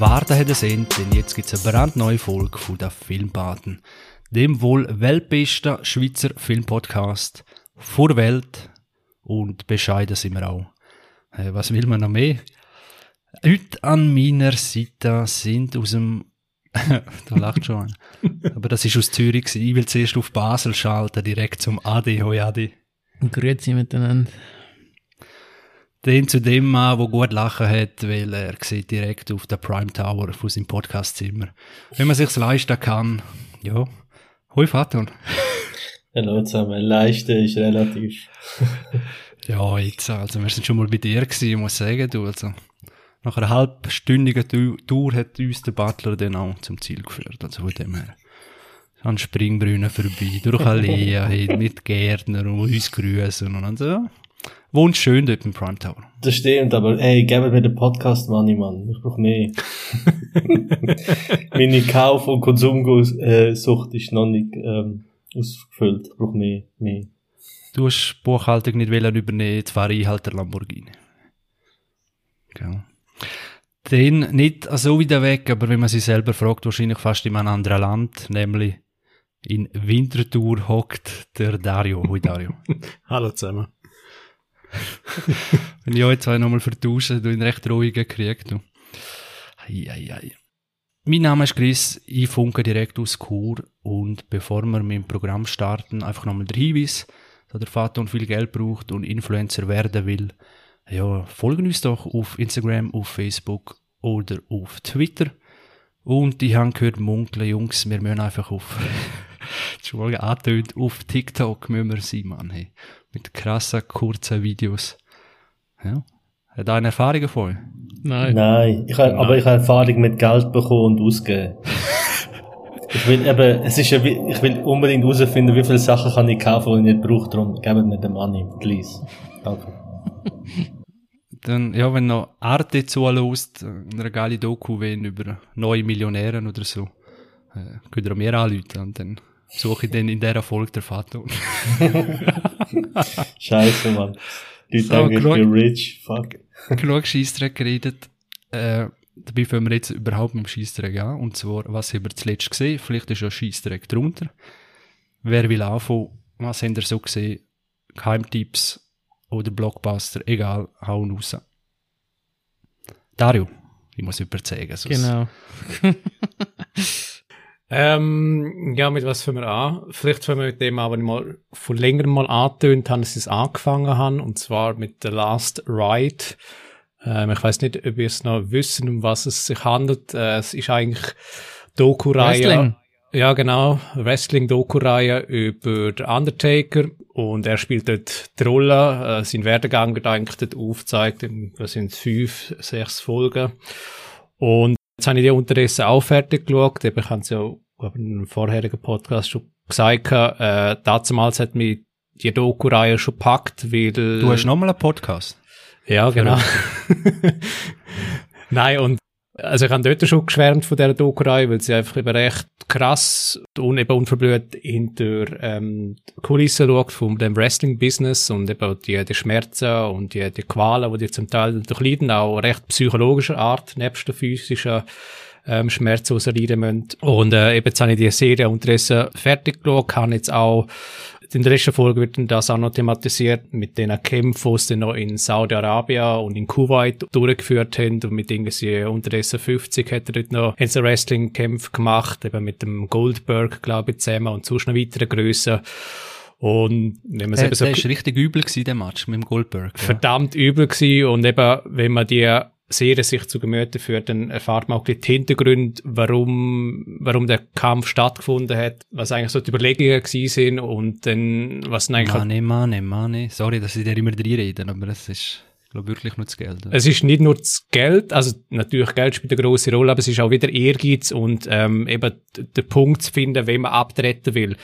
Warten es Ende, denn jetzt gibt es eine brandneue Folge von der Filmpaten. Dem wohl weltbesten Schweizer Filmpodcast vor Welt. Und bescheiden sind wir auch. Äh, was will man noch mehr? Heute an meiner Seite sind aus dem da lacht schon. Aber das ist aus Zürich. Ich will zuerst auf Basel schalten, direkt zum Adi. Hoi Adi. Grüezi miteinander. Den zu dem Mann, der gut lachen hat, weil er sieht direkt auf der Prime Tower von seinem Podcastzimmer. Wenn man sich's leisten kann, ja. Hoi Faton. Hallo zusammen, leisten ist relativ. Ja, jetzt, also wir sind schon mal bei dir gewesen, ich muss sagen, du, also. Nach einer halbstündigen Tour hat uns der Butler dann auch zum Ziel geführt, also von dem her. An Springbrunnen vorbei, durch Alleen, mit Gärtner und uns grüßen und so. Wohnt schön dort im Prime Tower. Das stimmt, aber ey, gebt mir den Podcast Money, Mann. Ich brauch mehr. Meine Kauf- und Konsumsucht ist noch nicht ähm, ausgefüllt. Ich brauch mehr, mehr. Du hast die Buchhaltung nicht wollen übernehmen, jetzt fahre ich halt der Lamborghini. Genau. Den nicht so wieder weg, aber wenn man sich selber fragt, wahrscheinlich fast in einem anderen Land, nämlich in Winterthur hockt der Dario. Hoi Dario. Hallo zusammen. wenn ich euch zwei nochmal vertausche, du ihn recht ruhigen kriegt, du. Ei, ei, ei. Mein Name ist Chris, ich funke direkt aus Chur und bevor wir mit dem Programm starten, einfach nochmal der Hinweis, da der Vater viel Geld braucht und Influencer werden will, ja, folgen uns doch auf Instagram, auf Facebook oder auf Twitter. Und ich habe gehört, munkeln, Jungs, wir müssen einfach auf, schon angetönt, auf TikTok müssen wir sein, Mann, hey. Mit krassen, kurzen Videos. Ja. Hat da eine Erfahrung von euch? Nein. Nein, ich hab, aber ich habe Erfahrung mit Geld bekommen und ausgeben. ich will eben, es ist ja, ich will unbedingt herausfinden, wie viele Sachen kann ich kaufen, die ich nicht brauche, darum gebt mir den Money, please. Danke. Dann, ja, wenn noch Arte zulässt, eine geile Doku wenn über neue Millionäre oder so, äh, könnt ihr mir anrufen und dann suche ich dann in dieser Folge der Vater. Scheiße, Mann. Die So, denken, ich bin rich, fuck. genug Scheissdreck geredet. Äh, dabei fangen wir jetzt überhaupt mit dem Scheissdreck an. Und zwar, was haben wir zuletzt gesehen? Vielleicht ist ja Scheissdreck drunter. Wer will anfangen? Was habt ihr so gesehen? Geheimtipps oder Blockbuster? Egal, hauen raus. Dario, ich muss überzeugen. sonst- Genau. Ähm, ja, mit was fangen wir an? Vielleicht fangen wir mit dem an, was ich mal vor längerem mal angetönt habe, dass ich es angefangen habe, und zwar mit The Last Ride. Ähm, ich weiß nicht, ob ihr es noch wissen, um was es sich handelt. Äh, es ist eigentlich Doku-Reihe. Wrestling. Ja, genau. Wrestling-Doku-Reihe über den Undertaker. Und er spielt dort die Rolle. Äh, sein Werdegang wird eigentlich dort aufgezeigt. Das sind fünf, sechs Folgen. Und jetzt habe ich die unterdessen auch fertig geschaut. Eben, Ich habe es ja glaub, in einem vorherigen Podcast schon gesagt. Äh, damals hat mich die Doku-Reihe schon gepackt, weil... Du hast nochmal einen Podcast. Ja, genau. Nein, und also ich habe dort schon geschwärmt von dieser Doku-Reihe, weil sie einfach eben recht krass und eben unverblüht hinter ähm, die Kulissen schaut von dem Wrestling-Business und eben die, die Schmerzen und die, die Qualen, die die zum Teil durchleiden, auch recht psychologischer Art, nebst der physischen ähm, Schmerzen, die sie leiden müssen. Und äh, eben jetzt habe ich die Serie unterdessen fertig geschaut, habe jetzt auch in der letzten Folge wird dann das auch noch thematisiert mit den Kämpfen, die noch in Saudi-Arabien und in Kuwait durchgeführt haben und mit irgendwie unterdessen 50 hat er dort noch haben sie Wrestling-Kämpfe gemacht, eben mit dem Goldberg, glaube ich, zusammen und sonst noch weitere Grössen. Und wenn man es eben so der ist richtig übel gewesen, der Match mit dem Goldberg. Ja. verdammt übel gewesen und eben, wenn man die Serie sich zu Gemüte führt, dann erfahrt man auch die Hintergründe, warum, warum der Kampf stattgefunden hat, was eigentlich so die Überlegungen gewesen sind und dann, was dann eigentlich Mane, Mane, Mane. Sorry, dass ich dir immer reinrede, aber es ist, ich glaube, wirklich nur das Geld. Es ist nicht nur das Geld, also natürlich Geld spielt eine große Rolle, aber es ist auch wieder Ehrgeiz und ähm, eben den Punkt zu finden, wenn man abtreten will.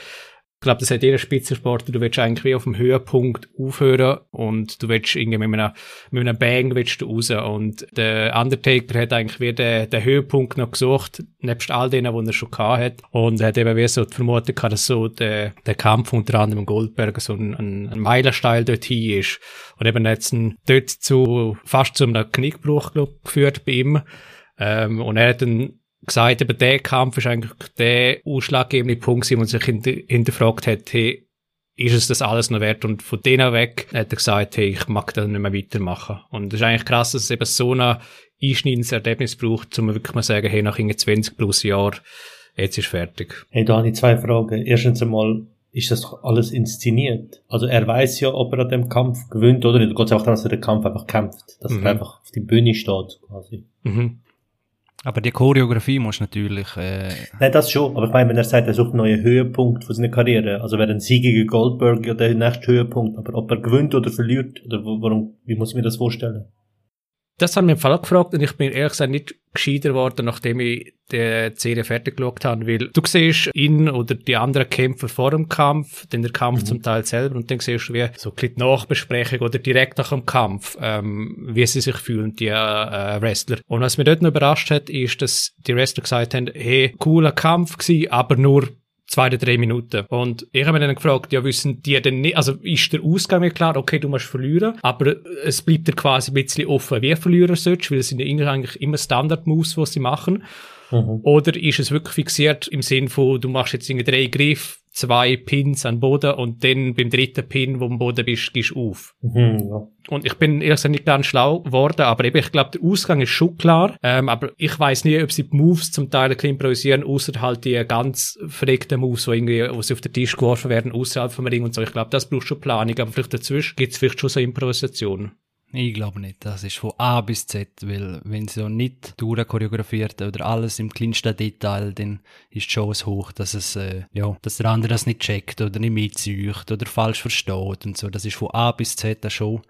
Ich glaube, das hat jeder Spitzensportler. Du willst eigentlich wie auf dem Höhepunkt aufhören und du willst irgendwie mit einem, mit einem Bang willst du raus. Und der Undertaker hat eigentlich wie den, den Höhepunkt noch gesucht, nebst all denen, die er schon gehabt hat. Und er hat eben wie so die Vermutung gehabt, dass so der, der Kampf unter anderem Goldberg so ein, ein, ein Meilenstein dorthin ist. Und eben jetzt ein, dort zu, fast zu einem Knickbruch, glaub, geführt bei ihm. Ähm, und er hat dann gesagt, eben der Kampf ist eigentlich der ausschlaggebende Punkt, wo man sich hinter, hinterfragt hat, hey, ist es das alles noch wert? Und von denen weg hat er gesagt, hey, ich mag das nicht mehr weitermachen. Und es ist eigentlich krass, dass es eben so ein einschneidendes Erlebnis braucht, um wirklich mal zu sagen, hey, nach 20 plus Jahren, jetzt ist fertig. Hey, da habe ich zwei Fragen. Erstens einmal, ist das doch alles inszeniert? Also er weiß ja, ob er an dem Kampf gewinnt oder nicht. Es einfach darum, dass er den Kampf einfach kämpft. Dass Mhm. er einfach auf die Bühne steht, quasi. Mhm. Aber die Choreografie muss natürlich, äh, Nein, das schon. Aber ich meine, wenn er sagt, er sucht einen neuen Höhepunkt von seiner Karriere, also wäre ein Sieg gegen Goldberg ja der nächste Höhepunkt. Aber ob er gewinnt oder verliert, oder warum, wie muss ich mir das vorstellen? Das haben wir im Fall auch gefragt und ich bin ehrlich gesagt nicht gescheiter geworden, nachdem ich die Serie fertig geschaut habe, weil du siehst ihn oder die anderen Kämpfer vor dem Kampf, dann der Kampf zum Teil selber und dann siehst du wie so ein bisschen Nachbesprechung oder direkt nach dem Kampf, ähm, wie sie sich fühlen, die äh, Wrestler. Und was mich dort noch überrascht hat, ist, dass die Wrestler gesagt haben, hey, cooler Kampf gewesen, aber nur zwei oder drei Minuten. Und ich habe mir dann gefragt, ja, wissen die denn nicht, also ist der Ausgang mir klar, okay, du musst verlieren, aber es bleibt dir quasi ein bisschen offen, wie verlieren sollst, weil es sind ja eigentlich immer Standard-Moves, die sie machen. Mhm. Oder ist es wirklich fixiert im Sinn von, du machst jetzt irgendwie drei Griff, zwei Pins an den Boden und dann beim dritten Pin, wo du am Boden bist, gehst du auf. Mhm, ja. Und ich bin ehrlich gesagt nicht ganz schlau geworden, aber eben, ich glaube, der Ausgang ist schon klar. Ähm, aber ich weiß nie, ob sie die Moves zum Teil ein bisschen improvisieren, außer halt die ganz verregten Moves, wo irgendwie, wo sie auf den Tisch geworfen werden, außerhalb vom Ring und so. Ich glaube, das braucht schon Planung, aber vielleicht dazwischen gibt es vielleicht schon so Improvisation. Ich glaube nicht. Das ist von A bis Z, weil wenn sie ja nicht durchchoreografiert oder alles im kleinsten Detail, dann ist die Chance hoch, dass es, äh, ja, dass der andere das nicht checkt oder nicht mitzieht oder falsch versteht und so. Das ist von A bis Z das schon.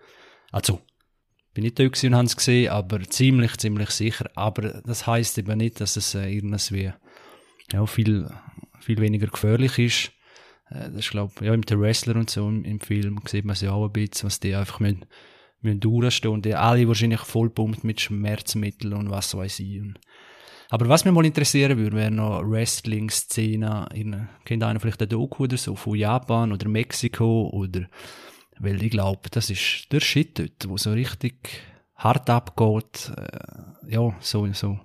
Also, bin nicht da und habe es gesehen, aber ziemlich, ziemlich sicher. Aber das heißt eben nicht, dass es äh, irgendwie, ja, viel, viel weniger gefährlich ist. Äh, das ist, glaube ja, mit den Wrestler und so im, im Film sieht man es ja auch ein bisschen, was die einfach müssen, müssen durchstehen und alle wahrscheinlich vollpumpt mit Schmerzmitteln und was weiß ich. Aber was mich mal interessieren würde, wäre noch Wrestling-Szene. in- Kennt einer vielleicht ein Doku oder so von Japan oder Mexiko oder weil ich glaube, das ist der Shit dort, wo so richtig hart abgeht. Äh, ja, so, so ein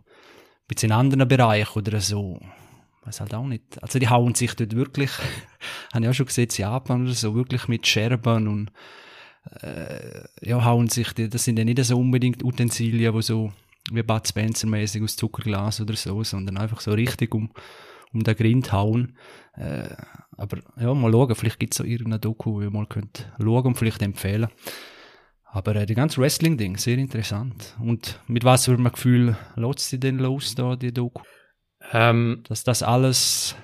bisschen in anderen Bereichen oder so. Weiß halt auch nicht. Also die hauen sich dort wirklich, habe ich auch schon gesehen, in Japan oder so, wirklich mit Scherben und äh, ja, hauen sich, die, das sind ja nicht so unbedingt Utensilien, wo so wie Bud Spencer mäßig aus Zuckerglas oder so, sondern einfach so richtig um, um den Grind hauen. Äh, aber ja, mal schauen, vielleicht gibt es so irgendeine Doku, wo ihr mal könnt schauen und vielleicht empfehlen. Aber äh, die ganze Wrestling-Ding, sehr interessant. Und mit was für einem Gefühl lässt sie denn los, da, die Doku? Ähm, Dass das alles,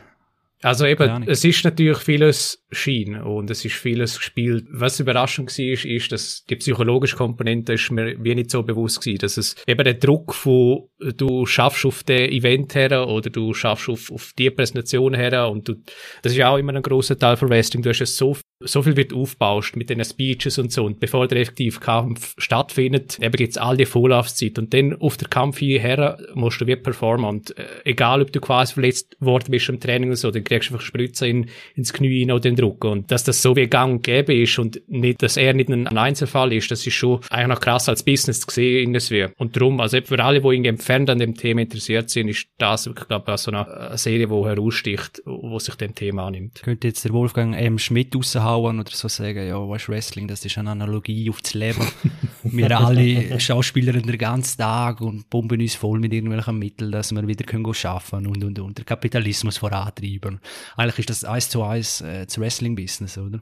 Also eben, es ist natürlich vieles Schein und es ist vieles gespielt. Was überraschend war, ist, ist, dass die psychologische Komponente ist mir wie nicht so bewusst gewesen, dass es eben der Druck von du schaffst auf den Event her oder du schaffst auf, auf die Präsentation her und du, das ist ja auch immer ein großer Teil von Wrestling. Du hast es so so viel wird aufbaust mit den Speeches und so und bevor der effektiv Kampf stattfindet, eben gibt's all die Vorlaufzeit und dann auf der Kampf hierher musst du wie performen und äh, egal ob du quasi verletzt worden bist im Training oder so, dann kriegst du einfach Spritze in, ins Knie rein oder den Druck und dass das so wie gang und gäbe ist und nicht, dass er nicht ein Einzelfall ist, das ist schon eigentlich noch krass als Business zu sehen in das wie. Und darum, also für alle, die irgendwie entfernt an dem Thema interessiert sind, ist das wirklich, glaube ich, so eine, Serie, die heraussticht, wo sich dem Thema annimmt. könnte jetzt der Wolfgang M. Schmidt raushauen oder so sagen, ja, weißt, Wrestling, das ist eine Analogie auf das Leben. wir alle Schauspieler den ganzen Tag und pumpen uns voll mit irgendwelchen Mitteln, dass wir wieder können arbeiten und, und, und, der Kapitalismus vorantreiben. Eigentlich ist das eins zu eins äh, das Wrestling-Business, oder?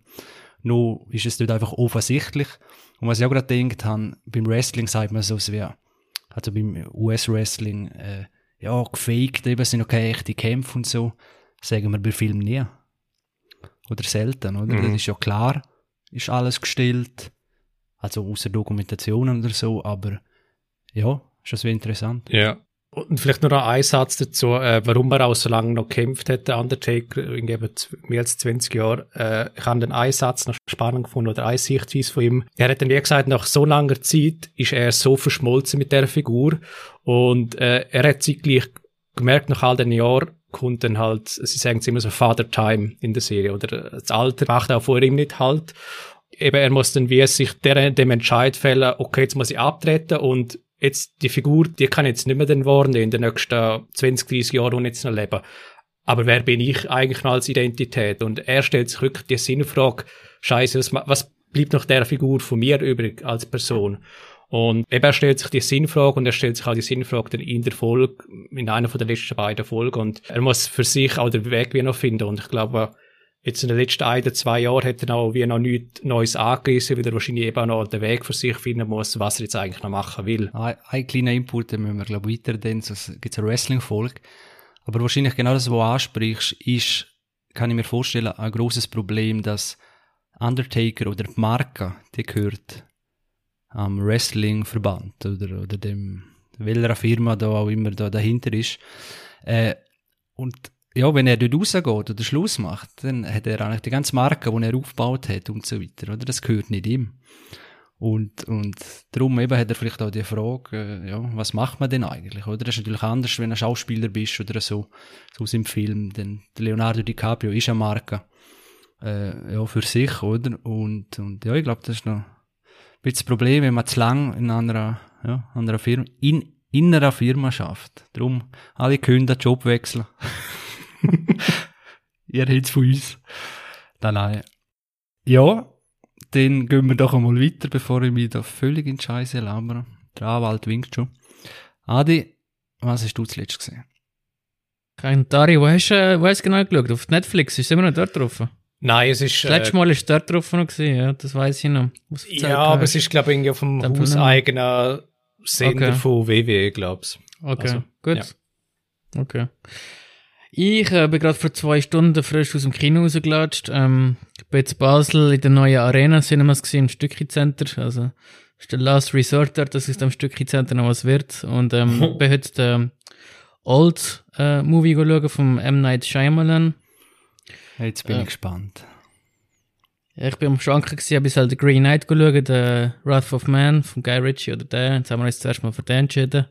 Nur ist es dort einfach offensichtlich. Und was ich auch gerade gedacht habe, beim Wrestling sagt man so, es wäre, also beim US-Wrestling, äh, ja, gefaked, eben sind okay echte Kämpfe und so, sagen wir bei Filmen nie. Oder selten, oder? Mhm. Das ist ja klar, ist alles gestellt. Also außer Dokumentationen oder so, aber ja, ist das wie interessant. Ja. Und vielleicht nur noch ein Satz dazu, äh, warum er auch so lange noch gekämpft hat, der Undertaker, z- mehr als 20 Jahre. Äh, ich habe den einen Satz noch spannend gefunden oder eine Sichtweise von ihm. Er hat dann wie gesagt, nach so langer Zeit ist er so verschmolzen mit der Figur und äh, er hat zeitgleich gemerkt, nach all den Jahren kommt dann halt, sie sagen es immer so Father Time in der Serie oder das Alter macht auch vor ihm nicht halt. Eben, er muss dann wie sich der, dem Entscheid fällen, okay, jetzt muss ich abtreten und jetzt die Figur, die kann jetzt nicht mehr den worden in den nächsten 20, 30 Jahren und jetzt noch leben. Aber wer bin ich eigentlich noch als Identität? Und er stellt sich wirklich die Sinnfrage, Scheiße, was, was bleibt noch der Figur von mir übrig als Person? Und eben er stellt sich die Sinnfrage und er stellt sich auch die Sinnfrage dann in der Folge, in einer von der letzten beiden Folgen. Und er muss für sich auch den Weg wie noch finden. Und ich glaube, jetzt in den letzten ein oder zwei Jahren hat er auch wie noch nichts Neues angerissen, weil er wahrscheinlich eben auch noch den Weg für sich finden muss, was er jetzt eigentlich noch machen will. Ein, ein kleiner Input, den müssen wir, glaube ich, weiter dann, so gibt eine Wrestling-Folge. Aber wahrscheinlich genau das, was du ansprichst, ist, kann ich mir vorstellen, ein großes Problem, dass Undertaker oder die Marke, die gehört am Wrestling-Verband oder, oder dem, welcher Firma da auch immer da dahinter ist. Äh, und ja, wenn er dort rausgeht oder Schluss macht, dann hat er eigentlich die ganze Marke, die er aufgebaut hat und so weiter, oder? Das gehört nicht ihm. Und, und darum eben hat er vielleicht auch die Frage, äh, ja, was macht man denn eigentlich, oder? Das ist natürlich anders, wenn du Schauspieler bist oder so, so aus dem Film, denn Leonardo DiCaprio ist eine Marke, äh, ja, für sich, oder? Und, und ja, ich glaube, das ist noch ein bisschen das Problem, wenn man zu lang in einer, ja, einer Firma, in, in einer Firma schafft. Darum, alle können den Job wechseln. Ihr hätts von uns. Nein, nein. Ja, dann gehen wir doch einmal weiter, bevor ich mich da völlig in Scheiße labere. Der Anwalt winkt schon. Adi, was hast du zuletzt gesehen? Kein Dari, wo hast du äh, wo hast du genau geschaut? Auf Netflix? Ist es immer noch dort drauf? Nein, es ist... Das letzte Äh, Mal ist es dort drauf noch gewesen, ja, das weiß ich noch. ja, aber hast. es ist, glaube ich, irgendwie auf dem Dann von hauseigenen Sender Okay. von WWE, glaub's. Okay, Also, gut. Okay. Ich äh, bin gerade vor zwei Stunden frisch aus dem Kino rausgelatscht. Ähm, ich bin jetzt Basel in der neuen Arena Cinemas gesehen, im Stücki Center. Also, das ist der Last Resort dort, dass aus dem Stücki Center noch was wird. Und ähm, bin heute den Old äh, Movie schauen vom M. Night Shyamalan. Jetzt bin Ja. ich gespannt. Ich bin am Schwanken gewesen, bis halt den Green Knight schauen, den Wrath of Man von Guy Ritchie oder den. Jetzt haben wir uns zuerst mal für den entschieden.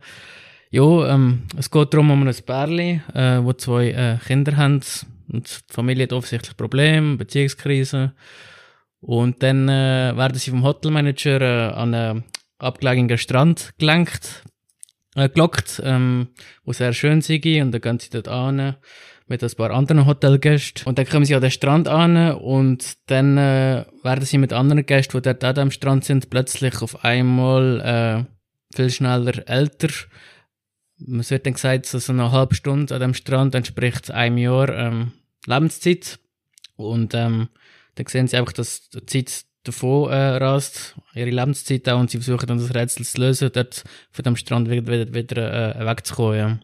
Ja, ähm, es geht darum um ein Pärchen, äh, wo zwei äh, Kinder haben und die Familie hat offensichtlich Probleme, Beziehungskrise. Und dann äh, werden sie vom Hotelmanager äh, an einen abgelegenen Strand gelenkt, äh, gelockt, ähm, wo sehr schön sei und dann gehen sie dort an mit ein paar anderen Hotelgästen. Und dann kommen sie an den Strand an und dann äh, werden sie mit anderen Gästen, die dort auch am Strand sind, plötzlich auf einmal äh, viel schneller älter. Es wird dann gesagt, so so eine halbe Stunde an dem Strand entspricht einem Jahr ähm, Lebenszeit. Und ähm, dann sehen sie einfach, dass die Zeit davon äh, rast, ihre Lebenszeit auch, und sie versuchen dann das Rätsel zu lösen, dort von dem Strand wieder, wieder, wieder äh, wegzukommen. Ja.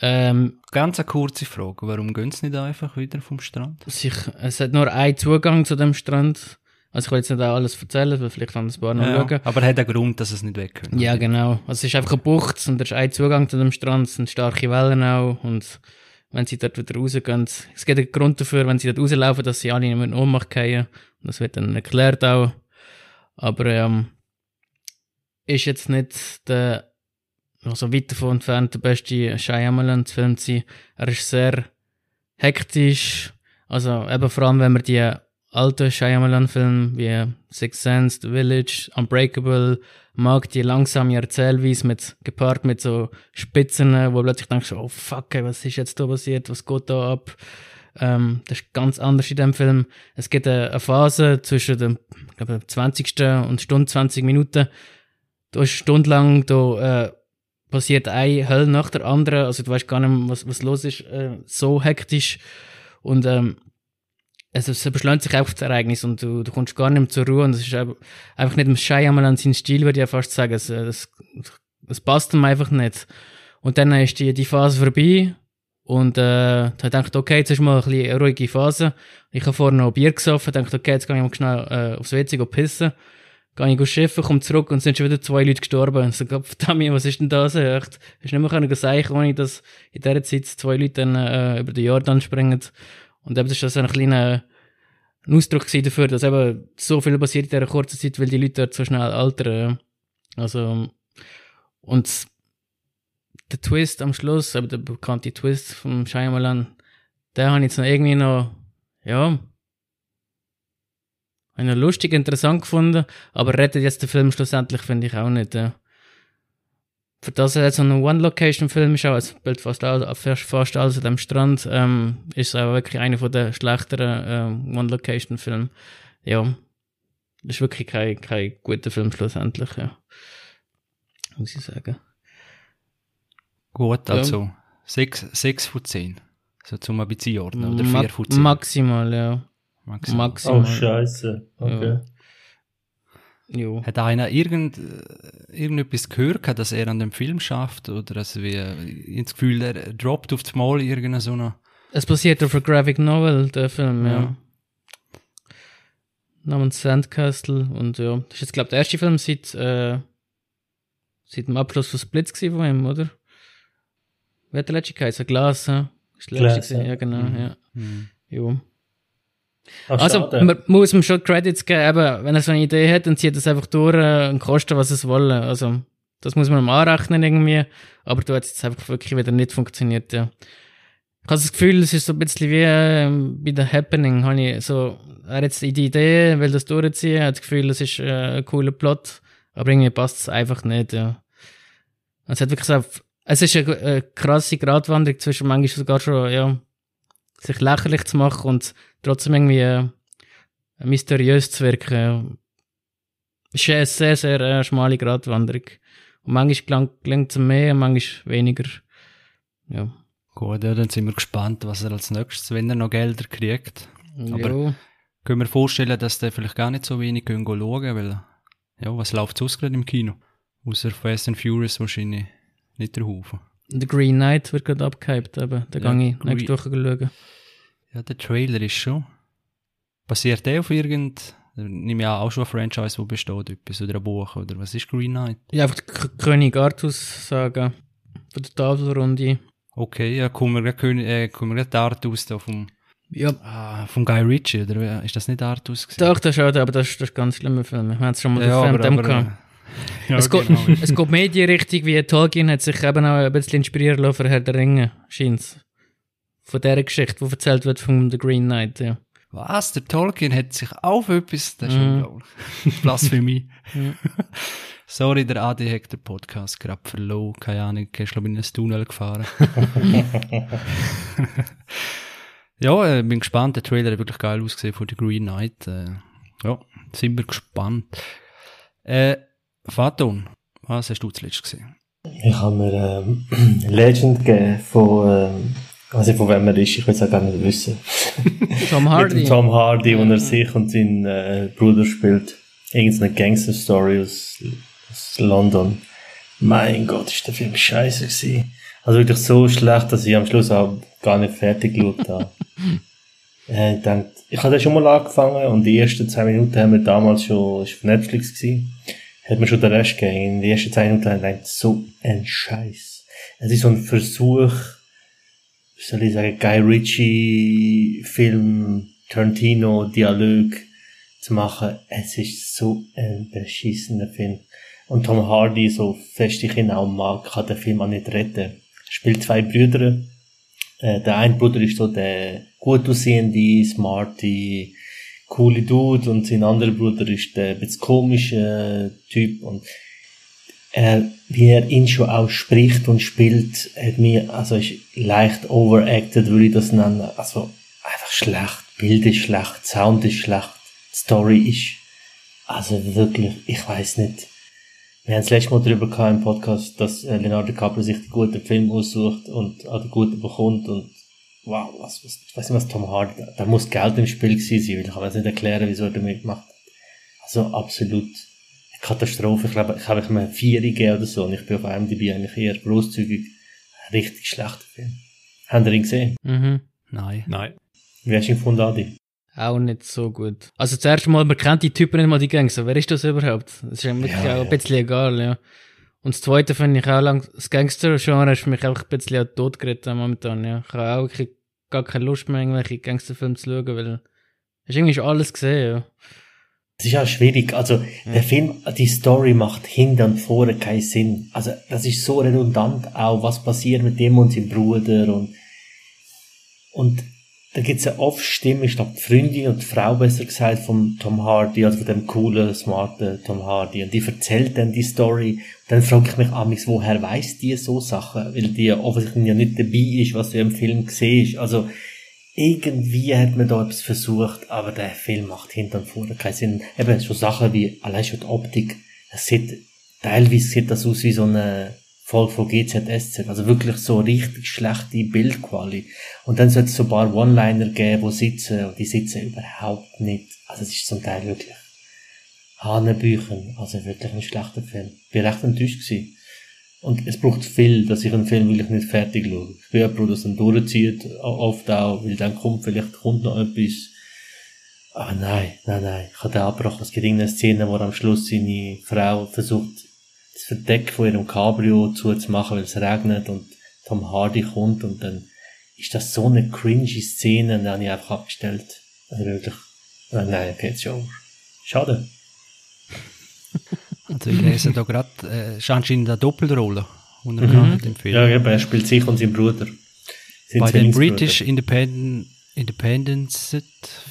Ähm, Ganz eine kurze Frage. Warum gehen sie nicht einfach wieder vom Strand? sich, es hat nur einen Zugang zu dem Strand. Also ich will jetzt nicht auch alles erzählen, weil vielleicht kann das ein paar noch schauen. aber er hat einen Grund, dass es nicht weg können. Ja, genau. Also es ist einfach eine Bucht und da ist ein Zugang zu dem Strand, es sind starke Wellen auch und wenn sie dort wieder rausgehen, es gibt einen Grund dafür, wenn sie dort rauslaufen, dass sie alle in eine Ohnmacht fallen. Und das wird dann erklärt auch. Aber ähm, ist jetzt nicht der also weit davon entfernt der beste Shyamalan-Film zu sein. Er ist sehr hektisch, also eben vor allem, wenn man die alten Shyamalan-Filme wie Sixth Sense, The Village, Unbreakable mag, die langsame Erzählweise mit, gepaart mit so Spitzen, wo plötzlich denkst, oh fuck, ey, was ist jetzt da passiert, was geht da ab? Ähm, das ist ganz anders in dem Film. Es gibt eine, eine Phase zwischen dem, ich glaube, 20. und Stunde 20 Minuten. Da ist stundenlang, da, äh, passiert eine Hölle nach der anderen, also du weißt gar nicht was, was los ist, äh, so hektisch. Und, ähm, also es beschleunigt sich einfach das Ereignis und du, du kommst gar nicht mehr zur Ruhe und es ist einfach nicht im Schei an seinen Stil, würde ich ja fast sagen. Es, es, es passt ihm einfach nicht. Und dann ist die, die Phase vorbei und äh, da habe ich gedacht, okay, jetzt ist mal ein bisschen eine ruhige Phase. Ich habe vorher noch Bier gesoffen, dachte, okay, jetzt gehe ich mal schnell äh, aufs WC go pissen. Gehe ich schiffen, komme zurück und sind schon wieder zwei Leute gestorben. Und so, verdammt, was ist denn das? Echt? Hast du nicht mehr können ohne dass in dieser Zeit zwei Leute dann äh, über den Jordan springen. Und eben, das war so ein kleiner ein Ausdruck dafür, dass eben so viel passiert in dieser kurzen Zeit, weil die Leute dort so schnell altern. Also, und der Twist am Schluss, aber der bekannte Twist vom Shyamalan, der habe ich jetzt noch irgendwie noch, ja, noch lustig, interessant gefunden, aber rettet jetzt den Film schlussendlich, finde ich auch nicht. Ja. Für das er jetzt so ein One-Location-Film ist, auch es spielt fast, all, fast alles an dem Strand, ähm, ist es auch wirklich einer von den schlechteren ähm, One-Location-Filmen. Ja, das ist wirklich kein, kein guter Film schlussendlich, ja. Muss ich sagen. Gut, Ja. also 6, 6 von 10. So zum ein bisschen ordnen. Oder 4 Ma von 10. maximal, ja. Maximal. Maximal. Oh, scheiße. Okay. Jo. Hat einer irgend, äh, irgendetwas gehört, dass er an dem Film schafft? Oder dass wir ins Gefühl, er droppt auf das Mal irgendeine so eine. Es basiert auf einer Graphic Novel, der Film, ja. Ja. Namens Sandcastle und ja. Das ist jetzt, glaube ich, der erste Film seit, äh, seit dem Abschluss von Splits gewesen von ihm, oder? Wer hat der letzte geheißen? Glas, ja? Ist der Glass, letzte gewesen, ja. ja, genau, ja. Hm. Jo. Ach, Also, schade. man muss ihm schon Credits geben, eben, wenn er so eine Idee hat und zieht das einfach durch äh, und kostet, was es wolle. Also, das muss man ihm anrechnen irgendwie. Aber da hat jetzt einfach wirklich wieder nicht funktioniert, ja. Ich habe das Gefühl, es ist so ein bisschen wie ähm, bei The Happening. Habe ich so, er hat jetzt die Idee, will das durchziehen, hat das Gefühl, es ist äh, ein cooler Plot, aber irgendwie passt es einfach nicht, ja. Es hat wirklich so, es ist eine, eine krasse Gratwanderung zwischen manchmal sogar schon, ja, sich lächerlich zu machen und trotzdem irgendwie äh, mysteriös zu wirken. ja. Ist eine sehr, sehr äh, schmale Gratwanderung. Und manchmal gelingt es mehr, manchmal weniger. Ja. Gut, ja, dann sind wir gespannt, was er als nächstes, wenn er noch Gelder kriegt. Aber- ja. Können wir vorstellen, dass der vielleicht gar nicht so wenig gehen schauen, weil, ja, was läuft sonst gerade im Kino? Außer Fast and Furious wahrscheinlich nicht der Haufen. The Green Knight wird gerade abgehypt, eben. Da Ja, gehe ich nächste Woche schauen. Ja, der Trailer ist schon. Basiert der auf irgend, nehme ich an, auch schon ein Franchise, wo besteht, etwas, oder ein Buch, oder was ist Green Knight? Ja, einfach K König Artus sagen. Von der Tafelrunde. Okay, ja, kommen wir gerade König- äh, kommen wir gerade die Art aus da vom, Ja, ah, vom Guy Ritchie, oder ist das nicht Art aus gewesen? doch, das ist aber das ist, das ist ein ganz schlimmer Film. Wir haben es schon mal ja, den Film aber, äh, ja, es, geht, genau. es geht mehr die Richtung, wie Tolkien hat sich eben auch ein bisschen inspirieren lassen für Herr der Ringe, scheint's. Von dieser Geschichte, die erzählt wird von The Green Knight, ja. Was? Der Tolkien hat sich auf etwas, das ist Mhm. unglaublich. Blasphemie. Ja. Sorry, der AD hat den Podcast gerade verloren. Keine Ahnung, er ist glaube ich in ein Tunnel gefahren. ja, äh, bin gespannt. Der Trailer hat wirklich geil ausgesehen von The Green Knight. Äh, ja, sind wir gespannt. Äh, Faton, was hast du zuletzt gesehen? Ich habe mir ähm, Legend gegeben von, ähm, also von wem er ist, ich will es auch gar nicht wissen. Tom Mit Hardy. dem Tom Hardy, wo er sich und seinen äh, Bruder spielt. Irgendeine Gangster-Story aus, aus London. Mein Gott, ist der Film scheiße gewesen. Also wirklich so schlecht, dass ich am Schluss auch gar nicht fertig geschaut habe. äh, ich dachte, ich habe schon mal angefangen und die ersten zwei Minuten haben wir damals schon, ist auf Netflix gewesen, hat mir schon den Rest gegeben. In den ersten zwei Minuten habe ich gedacht, so ein Scheiß. Es ist so ein Versuch, wie soll ich sagen, Guy Ritchie Film, Tarantino Dialog zu machen. Es ist so ein beschissener Film. Und Tom Hardy, so fest ich ihn auch mag, kann den Film auch nicht retten. Er spielt zwei Brüder. Äh, der eine Bruder ist so der gut aussehende, smarte, coole Dude und sein anderer Bruder ist der ein bisschen komische Typ und er, wie er ihn schon auch spricht und spielt, hat mir, also ist leicht overacted, würde ich das nennen. Also einfach schlecht, Bild ist schlecht, Sound ist schlecht, Story ist, also wirklich, ich weiß nicht. Wir haben das letzte Mal darüber gehabt im Podcast, dass äh, Leonardo DiCaprio sich die guten Film aussucht und auch die guten bekommt und wow, was, was, ich weiß nicht, was Tom Hardy, da, da muss Geld im Spiel gewesen sein, weil ich kann mir nicht erklären, wieso er damit gemacht hat. Also absolut Katastrophe. Ich glaube, ich habe ihm eine Vier gegeben oder so und ich bin auf IMDb eigentlich eher großzügig. Richtig schlechter Film. Habt ihr ihn gesehen? Mhm. Nein. Nein. Wie hast du ihn gefunden, Adi? Auch nicht so gut. Also zuerst mal, man kennt die Typen nicht mal, die Gangster. Wer ist das überhaupt? Das ist ja wirklich Ja, auch ja. ein bisschen egal, ja. Und das zweite finde ich auch lang, das Gangster-Genre ist für mich einfach ein bisschen auch totgeritten momentan, ja. Ich habe auch wirklich gar keine Lust mehr, irgendwelche Gangsterfilme zu schauen, weil, hast irgendwie schon alles gesehen, ja. Es ist auch schwierig. Also, der Film, die Story macht hinten und vorne keinen Sinn. Also, das ist so redundant auch, was passiert mit dem und seinem Bruder und, und da gibt's eine Off-Stimme, ich glaube, die Freundin und die Frau, besser gesagt, von Tom Hardy, also von dem coolen, smarten Tom Hardy. Und die erzählt dann die Story. Und dann frage ich mich amigs, woher weiß die so Sachen? Weil die offensichtlich ja nicht dabei ist, was du im Film siehst. Also, irgendwie hat man da etwas versucht, aber der Film macht hinter und vorne keinen Sinn. Eben, so Sachen wie, allein schon die Optik. Es sieht, teilweise sieht das aus wie so eine Folge von GZSZ. Also wirklich so richtig schlechte Bildqualität. Und dann soll es so ein paar One-Liner geben, wo sitzen, und die sitzen überhaupt nicht. Also es ist zum Teil wirklich Hanebüchen. Also wirklich ein schlechter Film. Ich war recht enttäuscht gewesen. Und es braucht viel, dass ich einen Film wirklich nicht fertig schaue. Ich bin jemand, der das dann durchzieht, oft auch, weil dann kommt, vielleicht kommt noch etwas. Aber nein, nein, nein, ich habe den abgebrochen. Es gibt irgendeine Szene, wo am Schluss seine Frau versucht, das Verdeck von ihrem Cabrio zuzumachen, weil es regnet und Tom Hardy kommt und dann ist das so eine cringy Szene und dann habe ich einfach abgestellt. Also wirklich, äh, nein, okay, jetzt schon. Schade. Also ich lese da gerade, äh, ist anscheinend eine Doppelrolle unter mhm. dem Film. Ja, eben, er spielt sich und seinen Bruder. Bei den British Independent Independence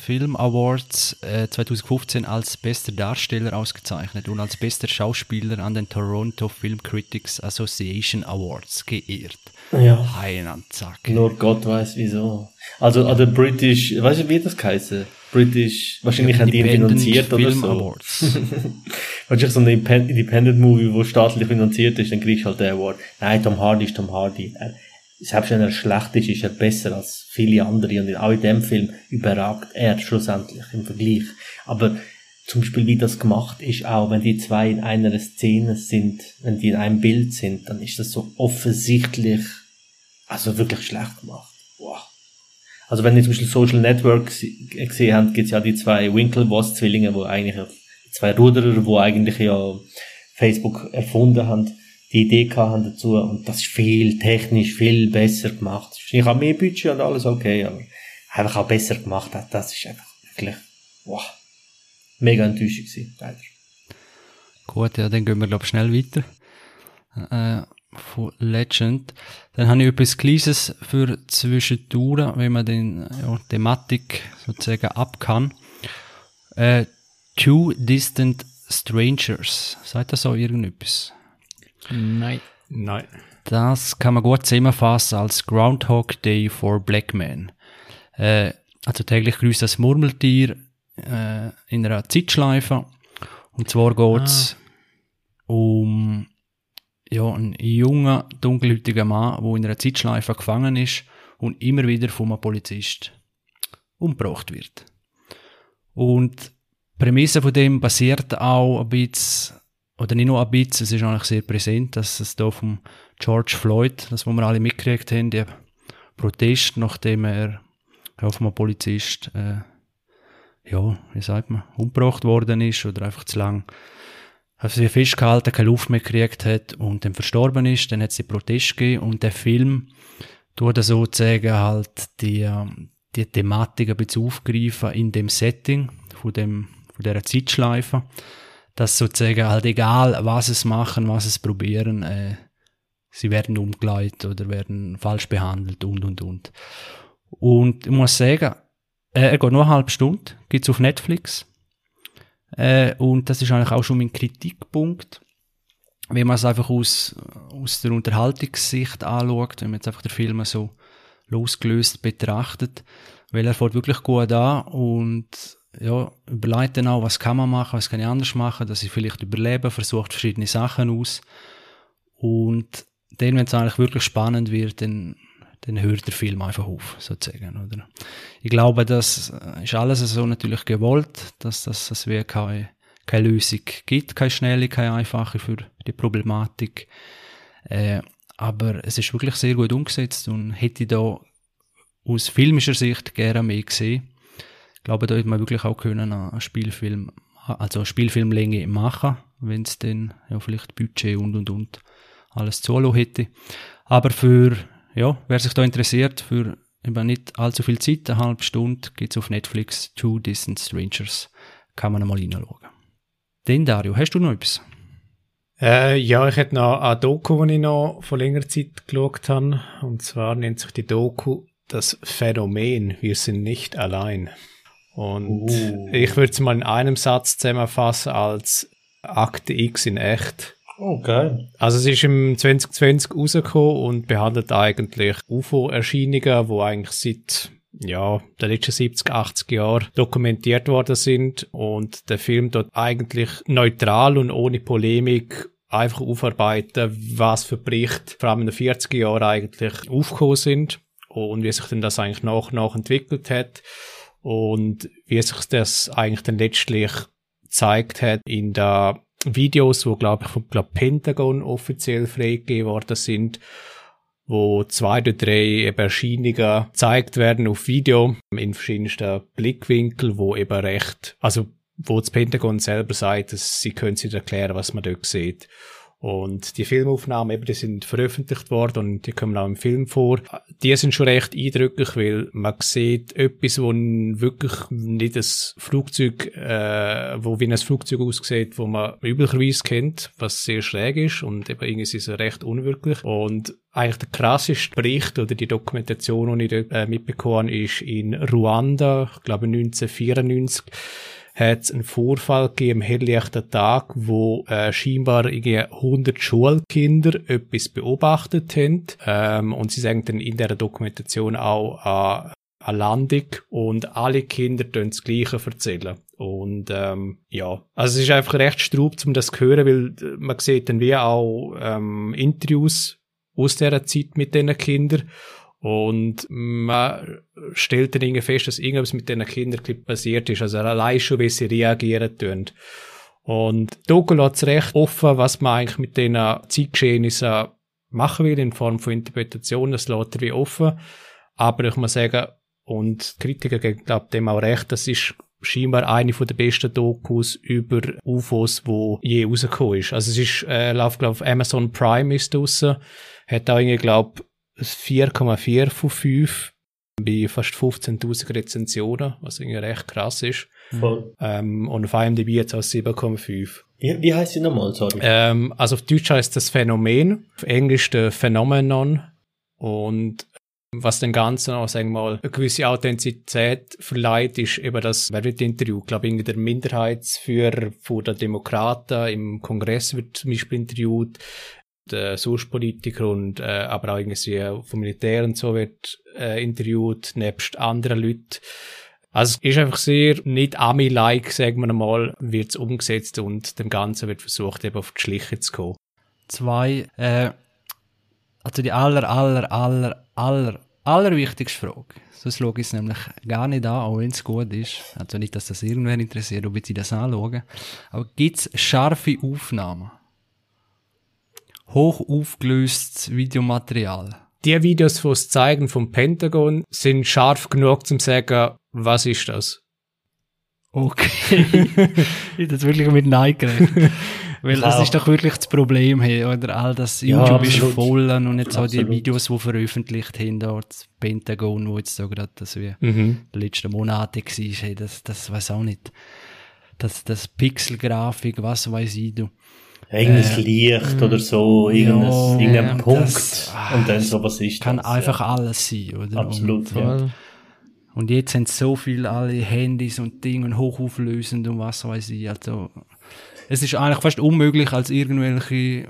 Film Awards äh, 2015 als bester Darsteller ausgezeichnet und als bester Schauspieler an den Toronto Film Critics Association Awards geehrt. Ja. Einen Zack. Nur Gott weiß wieso. Also an der British, weißt du, wie das heißt? British, wahrscheinlich haben die ihn finanziert oder Film so. Awards. wahrscheinlich so ein Independent Movie, wo staatlich finanziert ist, dann kriegst du halt den Award. Nein, Tom Hardy ist Tom Hardy selbst wenn er schlecht ist, ist er besser als viele andere und auch in dem Film überragt er schlussendlich im Vergleich. Aber zum Beispiel wie das gemacht ist, auch wenn die zwei in einer Szene sind, wenn die in einem Bild sind, dann ist das so offensichtlich, also wirklich schlecht gemacht. Wow. Also wenn ihr zum Beispiel Social Network gesehen habt, gibt's ja die zwei Winklevoss-Zwillinge, wo eigentlich zwei Ruderer, wo eigentlich ja Facebook erfunden haben die Idee haben dazu und das ist viel technisch viel besser gemacht. Ich habe mehr Budget und alles okay, aber einfach auch besser gemacht das ist einfach wirklich, wow, mega enttäuschend gewesen, leider. Gut, ja, dann gehen wir, glaube schnell weiter. Äh, von Legend. Dann habe ich etwas Kleines für Zwischentouren, wenn man den ja, Thematik sozusagen ab kann. Äh, Two Distant Strangers. Sagt das so irgendetwas? Nein. Nein. Das kann man gut zusammenfassen als Groundhog Day for Black Men. Äh, also täglich grüßt das Murmeltier äh, in einer Zeitschleife. Und zwar geht's ah. um ja, einen jungen, dunkelhäutigen Mann, der in einer Zeitschleife gefangen ist und immer wieder von einem Polizist umgebracht wird. Und die Prämisse von dem basiert auch ein bisschen oder nicht nur ein bisschen, es ist eigentlich sehr präsent, dass es da vom George Floyd, das wo wir alle mitgekriegt haben, der Protest, nachdem er von einem Polizist, äh, ja, wie sagt man, umgebracht worden ist oder einfach zu lang auf sich festgehalten, keine Luft mehr gekriegt hat und dann verstorben ist, dann hat den Protest gegeben und der Film tut sozusagen halt die, die Thematik ein bisschen aufgreifen in dem Setting von dem, von dieser Zeitschleife dass sozusagen halt egal, was es machen, was es probieren, äh, sie werden umgeleitet oder werden falsch behandelt und und und. Und ich muss sagen, äh, er geht nur eine halbe Stunde, gibt's auf Netflix. Äh, und das ist eigentlich auch schon mein Kritikpunkt, wenn man es einfach aus, aus der Unterhaltungssicht anschaut, wenn man jetzt einfach den Film so losgelöst betrachtet, weil er fährt wirklich gut an und ja, überlegt dann auch, was kann man machen, was kann ich anders machen, dass ich vielleicht überlebe, versucht verschiedene Sachen aus. Und dann, wenn es eigentlich wirklich spannend wird, dann, dann hört der Film einfach auf, sozusagen, oder? Ich glaube, das ist alles so natürlich gewollt, dass, dass es wie keine, keine Lösung gibt, keine schnelle, keine einfache für die Problematik. Äh, aber es ist wirklich sehr gut umgesetzt und hätte da aus filmischer Sicht gerne mehr gesehen ich glaube, da hätte man wirklich auch können einen Spielfilm, also eine Spielfilmlänge machen, wenn es dann ja vielleicht Budget und und und alles zulassen hätte. Aber für, ja, wer sich da interessiert, für eben nicht allzu viel Zeit, eine halbe Stunde, geht's auf Netflix, Two Distant Strangers, kann man mal reinschauen. Den Dario, hast du noch etwas? Äh, ja, ich hätte noch eine Doku, die ich noch vor längerer Zeit geschaut habe. Und zwar nennt sich die Doku das Phänomen, wir sind nicht allein. Und Uh. ich würde es mal in einem Satz zusammenfassen als Akte X in echt. Oh, geil. Also es ist im 2020 rausgekommen und behandelt eigentlich UFO-Erscheinungen, wo eigentlich seit ja, der letzten 70, 80 Jahren dokumentiert worden sind und der Film dort eigentlich neutral und ohne Polemik einfach aufarbeiten, was für Berichte vor allem in den 40er Jahren eigentlich aufgekommen sind und wie sich denn das eigentlich nach und nach entwickelt hat und wie sich das eigentlich dann letztlich gezeigt hat in der Videos, wo glaube ich vom glaub, Pentagon offiziell freigegeben worden sind, wo zwei oder drei eben Erscheinungen gezeigt werden auf Video in verschiedensten Blickwinkeln, wo eben recht, also wo das Pentagon selber sagt, dass sie können sich erklären, was man dort sieht. Und die Filmaufnahmen, eben, die sind veröffentlicht worden und die kommen auch im Film vor. Die sind schon recht eindrücklich, weil man sieht etwas, wo wirklich nicht das Flugzeug, äh, wo wie ein Flugzeug aussieht, wo man üblicherweise kennt, was sehr schräg ist und eben irgendwie ist es recht unwirklich. Und eigentlich der krasseste Bericht oder die Dokumentation, die ich dort äh, mitbekommen habe, ist in Ruanda, ich glaube 1994, hat es einen Vorfall gegeben am helllichten Tag, wo äh, scheinbar irgendwie 100 Schulkinder etwas beobachtet haben. Ähm, und sie sagen dann in der Dokumentation auch an eine Landung und alle Kinder tun das Gleiche erzählen. Und ähm, ja, also es ist einfach recht straub, um das zu hören, weil äh, man sieht dann wie auch ähm, Interviews aus dieser Zeit mit diesen Kindern und man stellt dann irgendwie fest, dass irgendwas mit diesen Kindern passiert ist. Also allein schon, wie sie reagieren tun. Und Doku lässt recht offen, was man eigentlich mit diesen Zeitgeschehnissen machen will, in Form von Interpretation. Das lässt er wie offen. Aber ich muss sagen, und Kritiker geben, glaube dem auch recht, das ist scheinbar eine der besten Dokus über UFOs, wo je rausgekommen ist. Also es ist, äh, läuft, glaube Amazon Prime ist draussen. Hat auch irgendwie, glaube 4,4 von 5 bei fast 15.000 Rezensionen, was irgendwie recht krass ist. Voll. Ähm, und auf IMDb jetzt auch 7,5. Wie, wie heißt sie nochmal, sorry? Ähm, also auf Deutsch heißt das Phänomen, auf Englisch der Phenomenon. Und was dem Ganzen auch, sagen wir mal, eine gewisse Authentizität verleiht, ist eben das, wer wird interviewt? Ich glaube, irgendwie der Minderheitsführer von der Demokraten im Kongress wird zum Beispiel interviewt, der Source-Politiker und äh, aber auch irgendwie vom Militär und so wird äh, interviewt, nebst anderen Leuten. Also es ist einfach sehr nicht Ami-like, sagen wir mal, wird es umgesetzt und dem Ganzen wird versucht, eben auf die Schliche zu kommen. Zwei, äh, also die aller, aller, aller, aller, allerwichtigste Frage. Sonst schaue ich es nämlich gar nicht an, auch wenn es gut ist. Also nicht, dass das irgendwer interessiert, ob ich das anschaue. Aber gibt es scharfe Aufnahmen? Hoch aufgelöstes Videomaterial? Die Videos, die es zeigen vom Pentagon, sind scharf genug zum sagen, was ist das? Okay. ich hätte jetzt wirklich mit Nein gerechnet. Weil das Klar. ist doch wirklich das Problem hier, oder? All das Ja, YouTube ist absolut. voll und jetzt auch die. Videos, die veröffentlicht haben, dort das Pentagon, wo jetzt so gerade das wie Mhm. die letzten Monate war, hey, das, das weiß auch nicht. Das, das Pixelgrafik, was weiß ich, du. Ja, irgendein Licht oder so, irgendein, ja, irgendein das- Punkt. ah, und dann so, was ist Kann das? einfach ja. alles sein, oder? Absolut, Und, ja. Und jetzt sind so viele alle Handys und Dinge und hochauflösend und was weiß ich. Also, es ist eigentlich fast unmöglich, als irgendwelche,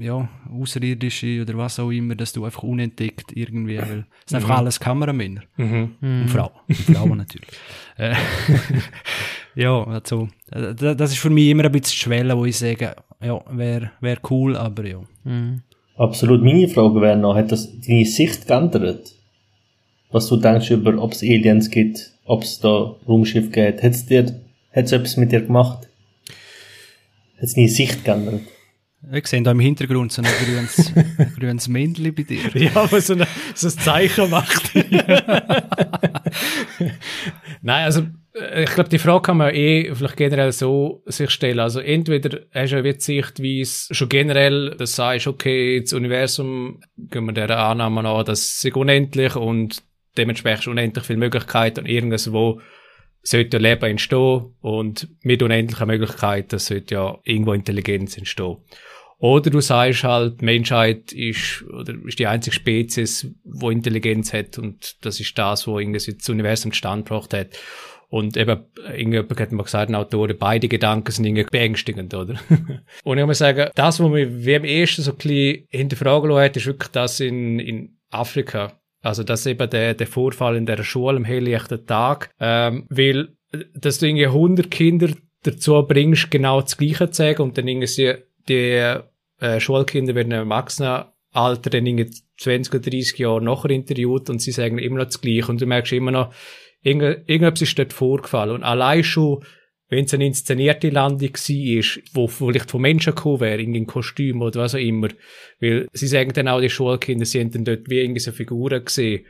ja, Außerirdische oder was auch immer, dass du einfach unentdeckt irgendwie, weil es sind einfach alles Kameramänner. Mhm. Und Frauen. Und Frauen natürlich. Äh, ja, also, äh, da- das ist für mich immer ein bisschen die Schwelle, wo ich sage, ja, wäre wär cool, aber ja. Mhm. Absolut. Meine Frage wäre noch, hat das deine Sicht geändert? Was du denkst über, ob es Aliens gibt, ob es da Raumschiff gibt? Hat es dir, hat es etwas mit dir gemacht? Hat es deine Sicht geändert? Wir sehen da im Hintergrund so ein grünes, grünes Männchen bei dir. Ja, aber so, eine, so ein Zeichen macht. Nein, also äh, ich glaube, die Frage kann man eh vielleicht generell so sich stellen. Also entweder hast du eine Sichtweise schon generell, dass du sagst, okay, das Universum, gehen wir der Annahme an, das ist unendlich und dementsprechend unendlich viele Möglichkeiten und irgendwo sollte Leben entstehen und mit unendlichen Möglichkeiten sollte ja irgendwo Intelligenz entstehen. Oder du sagst halt, Menschheit ist, oder ist die einzige Spezies, wo Intelligenz hat und das ist das, wo irgendwie das Universum zustande gebracht hat. Und eben, irgendjemand hat mir gesagt, ein Autor, beide Gedanken sind irgendwie beängstigend, oder? und ich muss sagen, das, was mich wie am ehesten so ein bisschen hinterfragen lassen, ist wirklich das in, in Afrika. Also, das eben der, der Vorfall in der Schule am helllichten Tag, ähm, weil, dass du irgendwie 100 Kinder dazu bringst, genau das Gleiche zu sagen und dann irgendwie die äh, Schulkinder werden im Erwachsenenalter dann irgendwie 20 oder 30 Jahre nachher interviewt und sie sagen immer noch das Gleiche. Und du merkst immer noch, irgend, irgendetwas ist dort vorgefallen. Und allein schon, wenn es eine inszenierte Landung war, wo vielleicht von Menschen gekommen wäre, in Kostüm oder was auch immer, weil sie sagen dann auch, die Schulkinder, sie haben dann dort wie irgendwie so Figuren gesehen.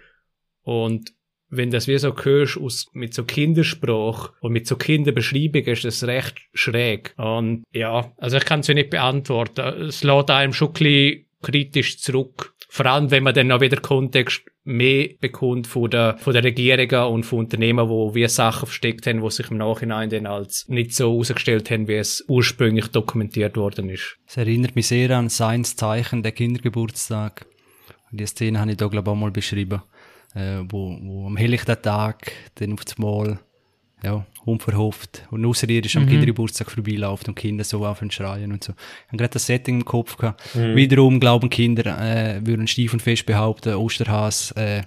Und wenn das wie so hörst aus, mit so Kindersprache und mit so Kinderbeschreibungen, ist das recht schräg. Und ja, also ich kann es ja nicht beantworten. Es lädt einem schon ein bisschen kritisch zurück. Vor allem, wenn man dann noch wieder Kontext mehr bekommt von der, von der Regierungen und von Unternehmen, wo wir Sachen versteckt haben, wo sich im Nachhinein dann als nicht so herausgestellt haben, wie es ursprünglich dokumentiert worden ist. Es erinnert mich sehr an Seins Zeichen, der Kindergeburtstag. Die Szene habe ich da, glaube ich, auch mal beschrieben äh, wo, wo am helllichten Tag dann auf das Mal ja, unverhofft und außerirdisch am mhm. Kindergeburtstag vorbeiläuft und Kinder so auf und schreien und so. Ich habe gerade das Setting im Kopf gehabt. Mhm. Wiederum glauben Kinder, äh, würden stief und fest behaupten, Osterhas, äh,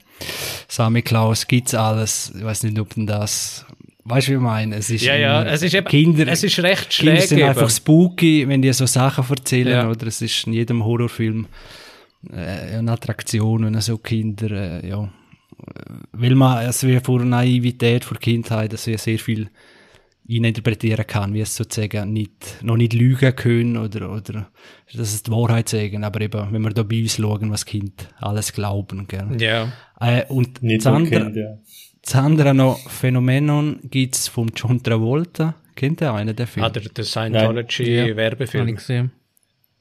Samichlaus, gibt's alles. Ich weiß nicht, ob denn das Weißt du, wie ich meine? Es ist, ja, ja, es ist eben, Kinder, es ist recht schräg. Kinder sind eben. einfach spooky, wenn die so Sachen erzählen, ja. oder? Es ist in jedem Horrorfilm äh, eine Attraktion, wenn so Kinder, äh, ja, weil man es wie vor Naivität, vor Kindheit, dass wir sehr viel interpretieren kann, wie es sozusagen nicht, noch nicht lügen können oder, oder dass es die Wahrheit sagen, aber eben, wenn wir da bei uns schauen, was Kind alles glauben, gell. Ja. Äh, und nicht das, andere, kind, ja. das andere noch Phänomenon gibt's vom John Travolta. Kennt ihr einen, der Film? Ah, der, der Scientology-Werbefilm. Ja.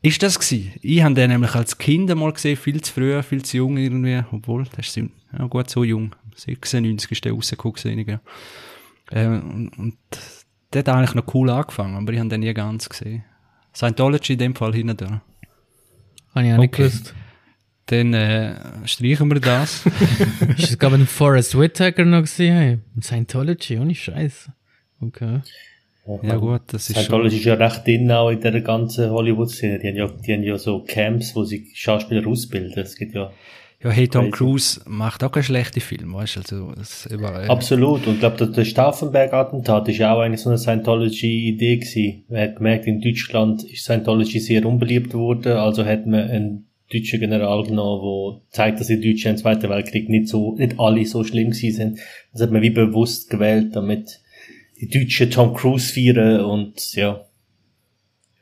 Ist das gewesen? Ich habe den nämlich als Kind mal gesehen, viel zu früh, viel zu jung irgendwie, obwohl, das ist ja gut so jung, 96 ist der rausgekommen äh, und, und der hat eigentlich noch cool angefangen, aber ich habe den nie ganz gesehen. Scientology in dem Fall hinten da. Habe ich auch okay. nicht gewusst. Dann äh, streichen wir das. ist es gerade ein Forrest Whitaker noch gesehen? Hey? Scientology, ohne Scheiß. Okay. Ja gut, das ist Scientology ist ja recht drin auch in der ganzen Hollywood-Szene. Die haben ja, die haben ja so Camps, wo sie Schauspieler ausbilden. Es gibt ja ja, hey, Tom Cruise macht auch keine schlechte Filme, weißt du, also, das überall. Absolut. Und ich glaube, der Stauffenberg-Attentat ist ja auch eigentlich so eine Scientology-Idee gewesen. Man hat gemerkt, in Deutschland ist Scientology sehr unbeliebt worden, also hat man einen deutschen General genommen, der zeigt, dass die Deutschen im Zweiten Weltkrieg nicht so, nicht alle so schlimm gewesen sind. Das hat man wie bewusst gewählt, damit die Deutschen Tom Cruise feiern und, ja,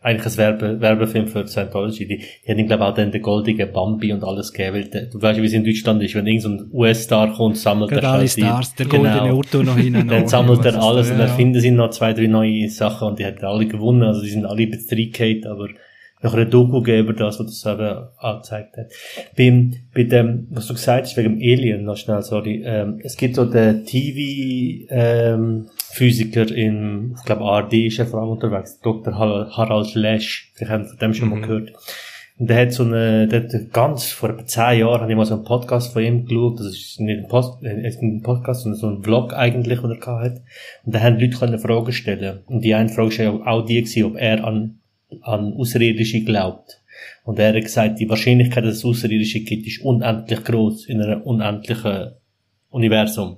eigentlich ein Werbe, Werbefilm für Scientology. Die, die haben, glaube ich, auch dann den goldigen Bambi und alles gegeben. Weil, du weißt, wie es in Deutschland ist. Wenn irgendein so US-Star kommt, sammelt er alle Stars, der goldene genau. Auto noch hin. dann sammelt er alles und dann ja. finden sie noch zwei, drei neue Sachen und die hat alle gewonnen. Also die sind alle ein bisschen aber noch eine Doku gegeben das, was das eben angezeigt hat. Beim, bei dem, was du gesagt hast, wegen dem Alien, noch schnell, sorry, ähm, es gibt so den TV, ähm, Physiker in, ich glaube, ARD ist er vor allem unterwegs, Dr. Harald Lesch, vielleicht haben von dem schon mhm. mal gehört. Und der hat so eine, der hat ganz, vor etwa zehn Jahren habe ich mal so einen Podcast von ihm geschaut, das ist nicht ein, Post, äh, ein Podcast, sondern so ein Vlog eigentlich, den er gehabt hat. Und da haben Leute können Fragen stellen. Und die eine Frage war auch die gewesen, ob er an, an Außerirdische glaubt. Und er hat gesagt, die Wahrscheinlichkeit, dass es Außerirdische gibt, ist unendlich groß in einem unendlichen Universum.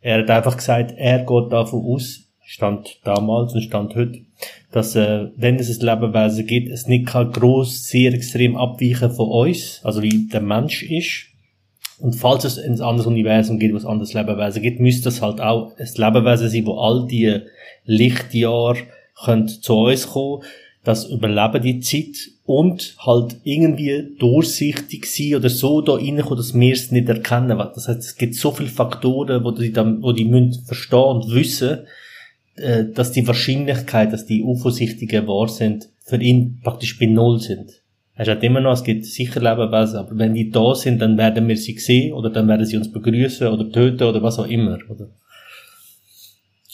Er hat einfach gesagt, er geht davon aus, stand damals und stand heute, dass äh, wenn es ein Lebewesen gibt, es nicht kann gross, sehr extrem abweichen von uns, also wie der Mensch ist. Und falls es ein anderes Universum gibt, ein anderes Lebewesen gibt, müsste es halt auch ein Lebewesen sein, wo all die Lichtjahre zu uns kommen das Überleben die Zeit und halt irgendwie durchsichtig sein oder so da reinkommen, dass wir es nicht erkennen. Das heißt, es gibt so viele Faktoren, wo die dann, wo die müssen verstehen und wissen, äh, dass die Wahrscheinlichkeit, dass die UFO-Sichtigen wahr sind, für ihn praktisch bei Null sind. Er sagt immer noch, es gibt sicher Lebewesen, aber wenn die da sind, dann werden wir sie sehen oder dann werden sie uns begrüßen oder töten oder was auch immer, oder?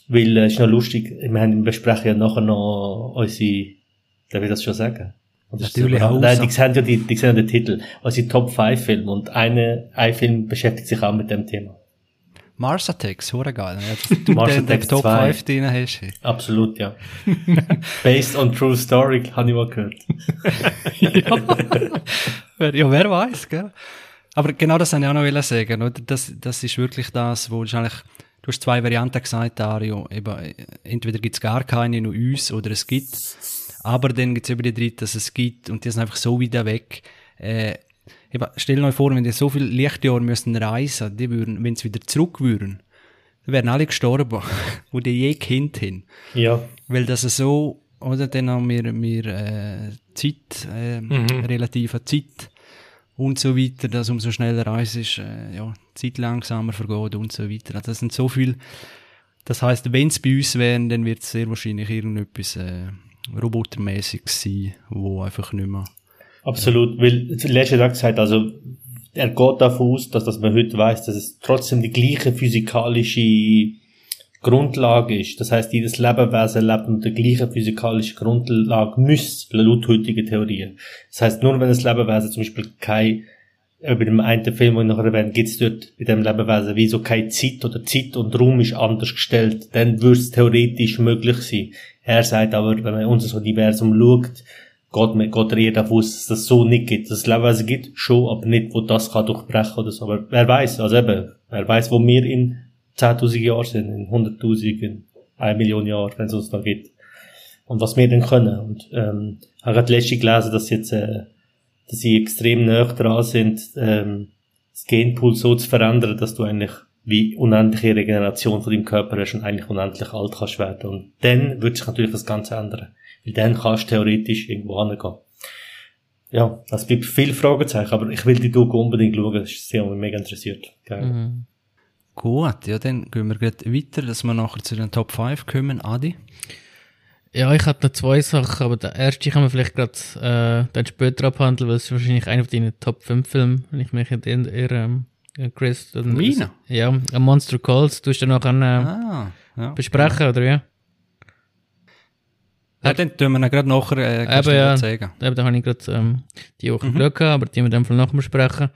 Weil, äh, ist noch lustig, wir haben, besprechen ja nachher noch unsere Darf ich das schon sagen? Und das Natürlich auch Nein, die sehen ja die, die sehen ja den Titel. Also die Top 5 Filme. Und eine, ein Film beschäftigt sich auch mit dem Thema. Mars Attacks, hure geil. Ja, du Mars den, Top 2. 5 drin hast. hey. Absolut, ja. Based on true story, habe ich mal gehört. Wer- Ja, wer weiß, gell? Aber genau das wollte ich auch noch sagen, oder? Das, das ist wirklich das, wo wahrscheinlich, du hast zwei Varianten gesagt, Dario, eben, entweder gibt's gar keine, nur uns, oder es gibt, aber dann gibt's eben die dritte, dass es gibt, und die sind einfach so wieder weg, äh, eben, stell dir vor, wenn die so viele Lichtjahre müssen reisen, die würden, wenn sie wieder zurück würden, dann wären alle gestorben, wo die je Kind haben. Ja. Weil das so, oder dann haben wir, wir äh, Zeit, äh, relative Zeit und so weiter, dass umso schneller Reise ist, äh, ja, Zeit langsamer vergeht und so weiter. Also das sind so viel, das heißt, wenn es bei uns wären, dann wird es sehr wahrscheinlich irgendetwas äh, robotermäßiges sein, wo einfach nicht mehr Absolut, weil letzte Tag gesagt, also er geht davon aus, dass, dass man heute weiß, dass es trotzdem die gleiche physikalische Grundlage ist. Das heißt, jedes Lebewesen lebt unter der gleichen physikalischen Grundlage müsste, laut heutigen Theorien. Das heißt, nur wenn das Lebewesen zum Beispiel kein, äh, bei dem einen Film, den ich nachher erwähne, gibt es dort bei dem Lebewesen wie so keine Zeit oder Zeit und Raum ist anders gestellt, dann würde es theoretisch möglich sein. Er sagt aber, wenn man unser Universum schaut, geht er eher davon dass das so nicht gibt. Dass es Lebewesen gibt, schon, aber nicht, wo das kann durchbrechen oder so. Aber wer weiß, also eben, wer weiß, wo wir in 10.000 Jahren sind, in 100.000, in 1 Million Jahren, wenn es uns noch gibt. Und was wir dann können. Und, ähm, ich habe gerade letztens gelesen, dass jetzt, äh, dass sie extrem nah dran sind, ähm, das Genpool so zu verändern, dass du eigentlich wie unendliche Regeneration von deinem Körper hast und eigentlich unendlich alt kannst werden. Und dann wird sich natürlich das Ganze ändern. Weil dann kannst du theoretisch irgendwo hingehen. Ja, es gibt viele Fragezeichen, aber ich will die Doku unbedingt schauen, das ist sehr mega interessiert. Geil. Mhm. Gut, ja, dann gehen wir gleich weiter, dass wir nachher zu den Top 5 kommen. Adi? Ja, ich hatte noch zwei Sachen, aber der erste kann man vielleicht gerade äh, dann später abhandeln, weil es ist wahrscheinlich einer von deinen Top 5 Filmen, wenn ich mich nicht irre, ähm, Chris. Meiner? Ja, Monster Calls, du hast dann noch äh, Ah, ja. besprechen, oder ja? Ja, dann tun wir ihn gerade nachher äh, Eben, du ja. sagen. Eben, da habe ich gerade ähm, die Woche Glück gehabt, aber die wir dann nachher besprechen.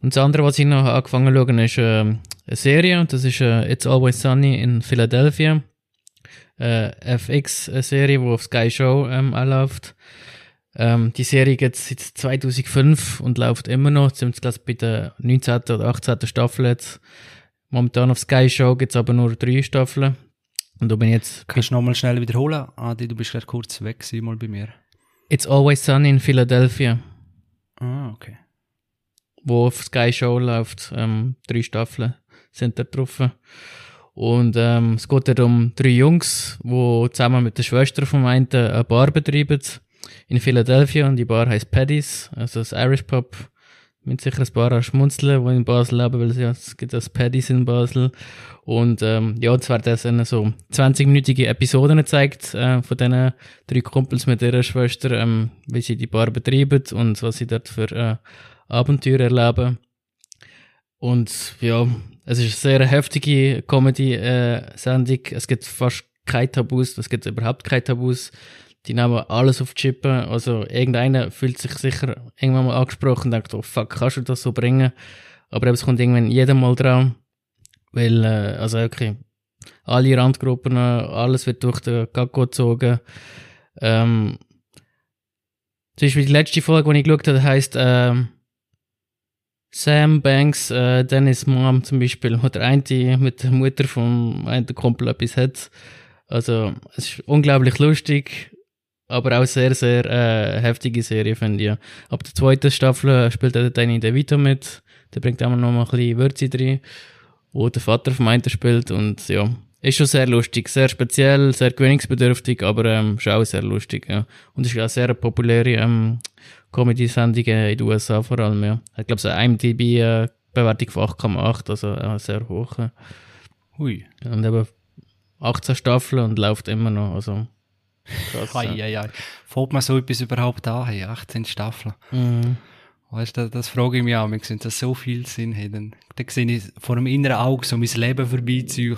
Und das andere, was ich noch angefangen zu schauen, ist ähm, eine Serie, und das ist äh, It's Always Sunny in Philadelphia. Äh, FX-Serie, die auf Sky Show ähm, anläuft. Ähm, die Serie geht seit 2005 und läuft immer noch. Jetzt sind wir bei der 19. oder 18. Staffel jetzt. Momentan auf Sky Show gibt es aber nur drei Staffeln. Und da bin jetzt Kannst du nochmal schnell wiederholen? Adi, du bist gerade kurz weg gewesen, mal bei mir. It's Always Sunny in Philadelphia. Ah, okay. wo auf Sky Show läuft. Ähm, drei Staffeln sind da drauf. Und ähm, es geht dort um drei Jungs, die zusammen mit der Schwester vom einen eine Bar betreiben in Philadelphia. Und die Bar heißt Paddy's, also das Irish Pub. Mit sicher ein paar schmunzeln, die in Basel leben, weil es ja, es gibt das Paddy's in Basel. Und ähm, ja, es werden dann so 20-minütige Episoden gezeigt äh, von diesen drei Kumpels mit ihrer Schwester, ähm, wie sie die Bar betreiben und was sie dort für äh, Abenteuer erleben. Und ja, es ist eine sehr heftige Comedy-Sendung. es gibt fast keine Tabus, es gibt überhaupt keine Tabus. Die nehmen alles auf die Chippe. Also irgendeiner fühlt sich sicher irgendwann mal angesprochen und denkt, oh fuck, kannst du das so bringen? Aber eben, es kommt irgendwann jedem mal dran. Weil, äh, also okay, alle Randgruppen, äh, alles wird durch den Gacko gezogen. Ähm, zum Beispiel die letzte Folge, die ich geschaut habe, heisst ähm, Sam Banks, äh, Dennis Mom zum Beispiel, wo der eine mit der Mutter vom einen Kumpel etwas hat. Also, es ist unglaublich lustig, aber auch sehr, sehr äh, heftige Serie, finde ich. Ab der zweiten Staffel spielt der Danny DeVito mit. Der bringt auch noch mal ein bisschen Würze rein, wo der Vater vom einen spielt und ja, ist schon sehr lustig, sehr speziell, sehr gewöhnungsbedürftig, aber ähm, ist auch sehr lustig, ja. Und ist auch sehr eine populäre ähm, Comedy-Sendung in den USA vor allem, ja. Hat, glaube ich, eine IMDb-Bewertung von 8,8, also äh, sehr hoch. äh. Hui. Und eben 18 Staffeln und läuft immer noch, also krass. Ja. Fällt man so etwas überhaupt an? Hey, 18 Staffeln. Mhm. Weißt du, das, das frage ich mich auch. Wir sehen, dass so viel Sinn haben. Dann, dann sehe ich vor dem inneren Auge so mein Leben vorbeiziehen.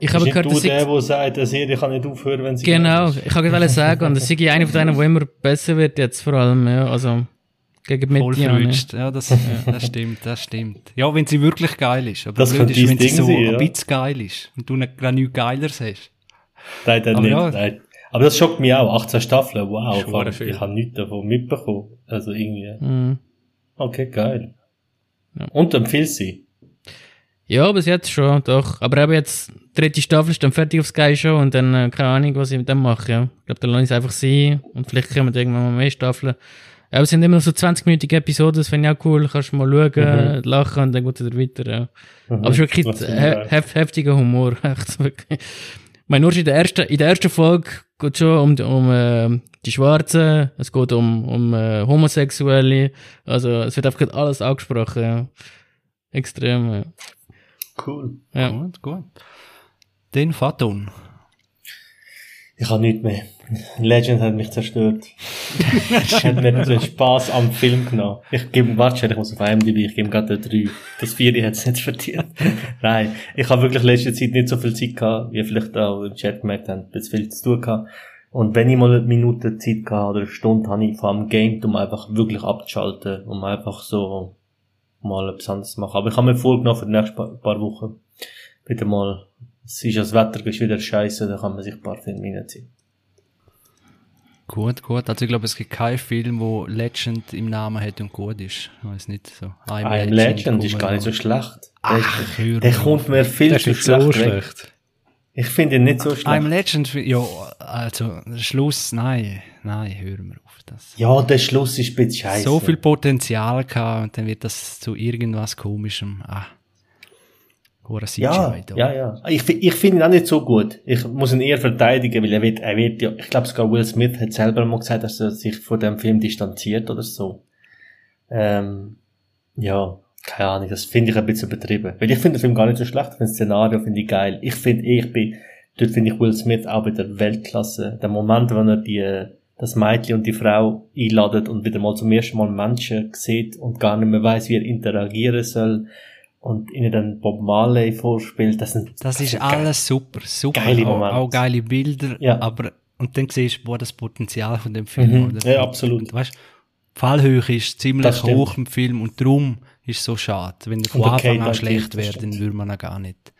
Ich habe gehört, nicht dass du der, der sagt, eine Serie kann nicht aufhören, wenn sie genau, ich kann gerade sagen, und das ist eine von denen, die immer besser wird jetzt vor allem, ja, also gegen an. Ja. verrutscht. Ja, das, das stimmt, das stimmt. Ja, wenn sie wirklich geil ist. Aber Das blöd ist, wenn dein sie Ding so sein, ein ja. bisschen geil ist und du nicht gerade nichts Geileres hast. Nein, dann Aber nicht. ja. Nein. Aber das schockt mich auch. 18 Staffeln, wow. Allem, viel. Ich habe nichts davon mitbekommen. Also irgendwie. Mhm. Okay, geil. Ja. Und empfiehlst sie? Ja, bis jetzt schon, doch. Aber eben jetzt, die dritte Staffel ist dann fertig auf Sky schon und dann, äh, keine Ahnung, was ich mit dem mache, ja. Ich glaube, dann lasse ich es einfach sein und vielleicht kommen irgendwann mal mehr Staffeln. Aber es sind immer so 20-minütige Episoden, das finde ich auch cool. Kannst mal schauen, lachen und dann geht es wieder weiter, ja. Aber es ist wirklich ich geil. hef heftiger Humor. Ich meine, nur in der ersten, in der ersten Folge geht schon um, um äh, die Schwarzen, es geht um, um äh, Homosexuelle, also es wird einfach alles angesprochen, ja. Extrem, ja. Cool. ja. Gut, gut. Den Faton. Ich habe nichts mehr. Legend hat mich zerstört. hat mir den Spaß am Film genommen. Ich gebe, warte, ich muss auf IMDb, ich gebe gerade eine 3. Das 4 hat es nicht verdient. Nein, ich habe wirklich letzte Zeit nicht so viel Zeit gehabt, wie vielleicht auch im Chat gemerkt habt, ein bisschen viel zu tun gehabt. Und wenn ich mal eine Minute Zeit gehabt oder eine Stunde, habe ich vor allem gamed, um einfach wirklich abzuschalten, um einfach so mal etwas anderes zu machen. Aber ich habe mir vorgenommen für die nächsten paar, paar Wochen wieder mal, es ist das Wetter ist wieder scheiße, da kann man sich ein paar Filme reinziehen. Gut, gut. Also ich glaube, es gibt keinen Film, wo Legend im Namen hat und gut ist. Ich weiß nicht so. I'm, I'm Legend kommt ist gar nicht so schlecht. Ach, der, der mir kommt mir viel zu schlecht, so schlecht. Ich finde ihn nicht so schlecht. I'm Legend, ja, also, Schluss, nein, nein, hören wir auf das. ja, der Schluss ist ein bisschen scheiße. So viel Potenzial gehabt und dann wird das zu irgendwas komischem. Ah. Hure Ja, ja, ja. Ich, ich finde ihn auch nicht so gut. Ich muss ihn eher verteidigen, weil er wird, er wird ja, ich glaube sogar Will Smith hat selber mal gesagt, dass er sich von dem Film distanziert oder so. Ähm, ja, keine Ahnung, das finde ich ein bisschen übertrieben. Weil ich finde den Film gar nicht so schlecht, ich finde das Szenario finde ich geil. Ich finde, ich bin, dort finde ich Will Smith auch wieder Weltklasse. Der Moment, wenn er die, das Mädchen und die Frau einladet und wieder mal zum ersten Mal Menschen sieht und gar nicht mehr weiß, wie er interagieren soll und ihnen dann Bob Marley vorspielt, das sind Das ist sind alles super, super. Geile auch, Momente. auch geile Bilder, Ja. aber, und dann siehst du, wo das Potenzial von dem Film, Mhm. Ja, absolut. Und, weißt, Fallhöhe ist ziemlich hoch im Film und darum ist es so schade. Wenn der von Anfang an schlecht wäre, dann würde man ihn gar nicht.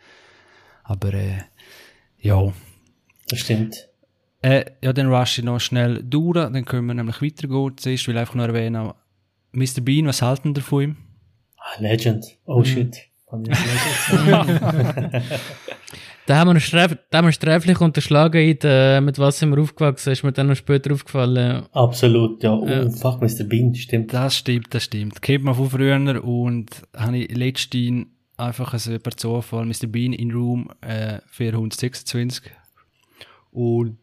Aber, äh, ja. Das stimmt. Äh, ja, dann rush ich noch schnell durch, dann können wir nämlich weitergehen. Zuerst will ich einfach noch erwähnen, Mr. Bean, was halten ihr von ihm? Legend. Oh Mhm. shit. Da haben wir, sträf da haben wir sträflich unterschlagen, in der, mit was sind wir aufgewachsen, ist mir dann noch später aufgefallen. Absolut, ja. Oh, Ja. fuck, Mr. Bean, stimmt. Das stimmt, das stimmt. Kennt man von früher und habe ich letztens einfach also per Zufall Mr. Bean in Room äh, 426 und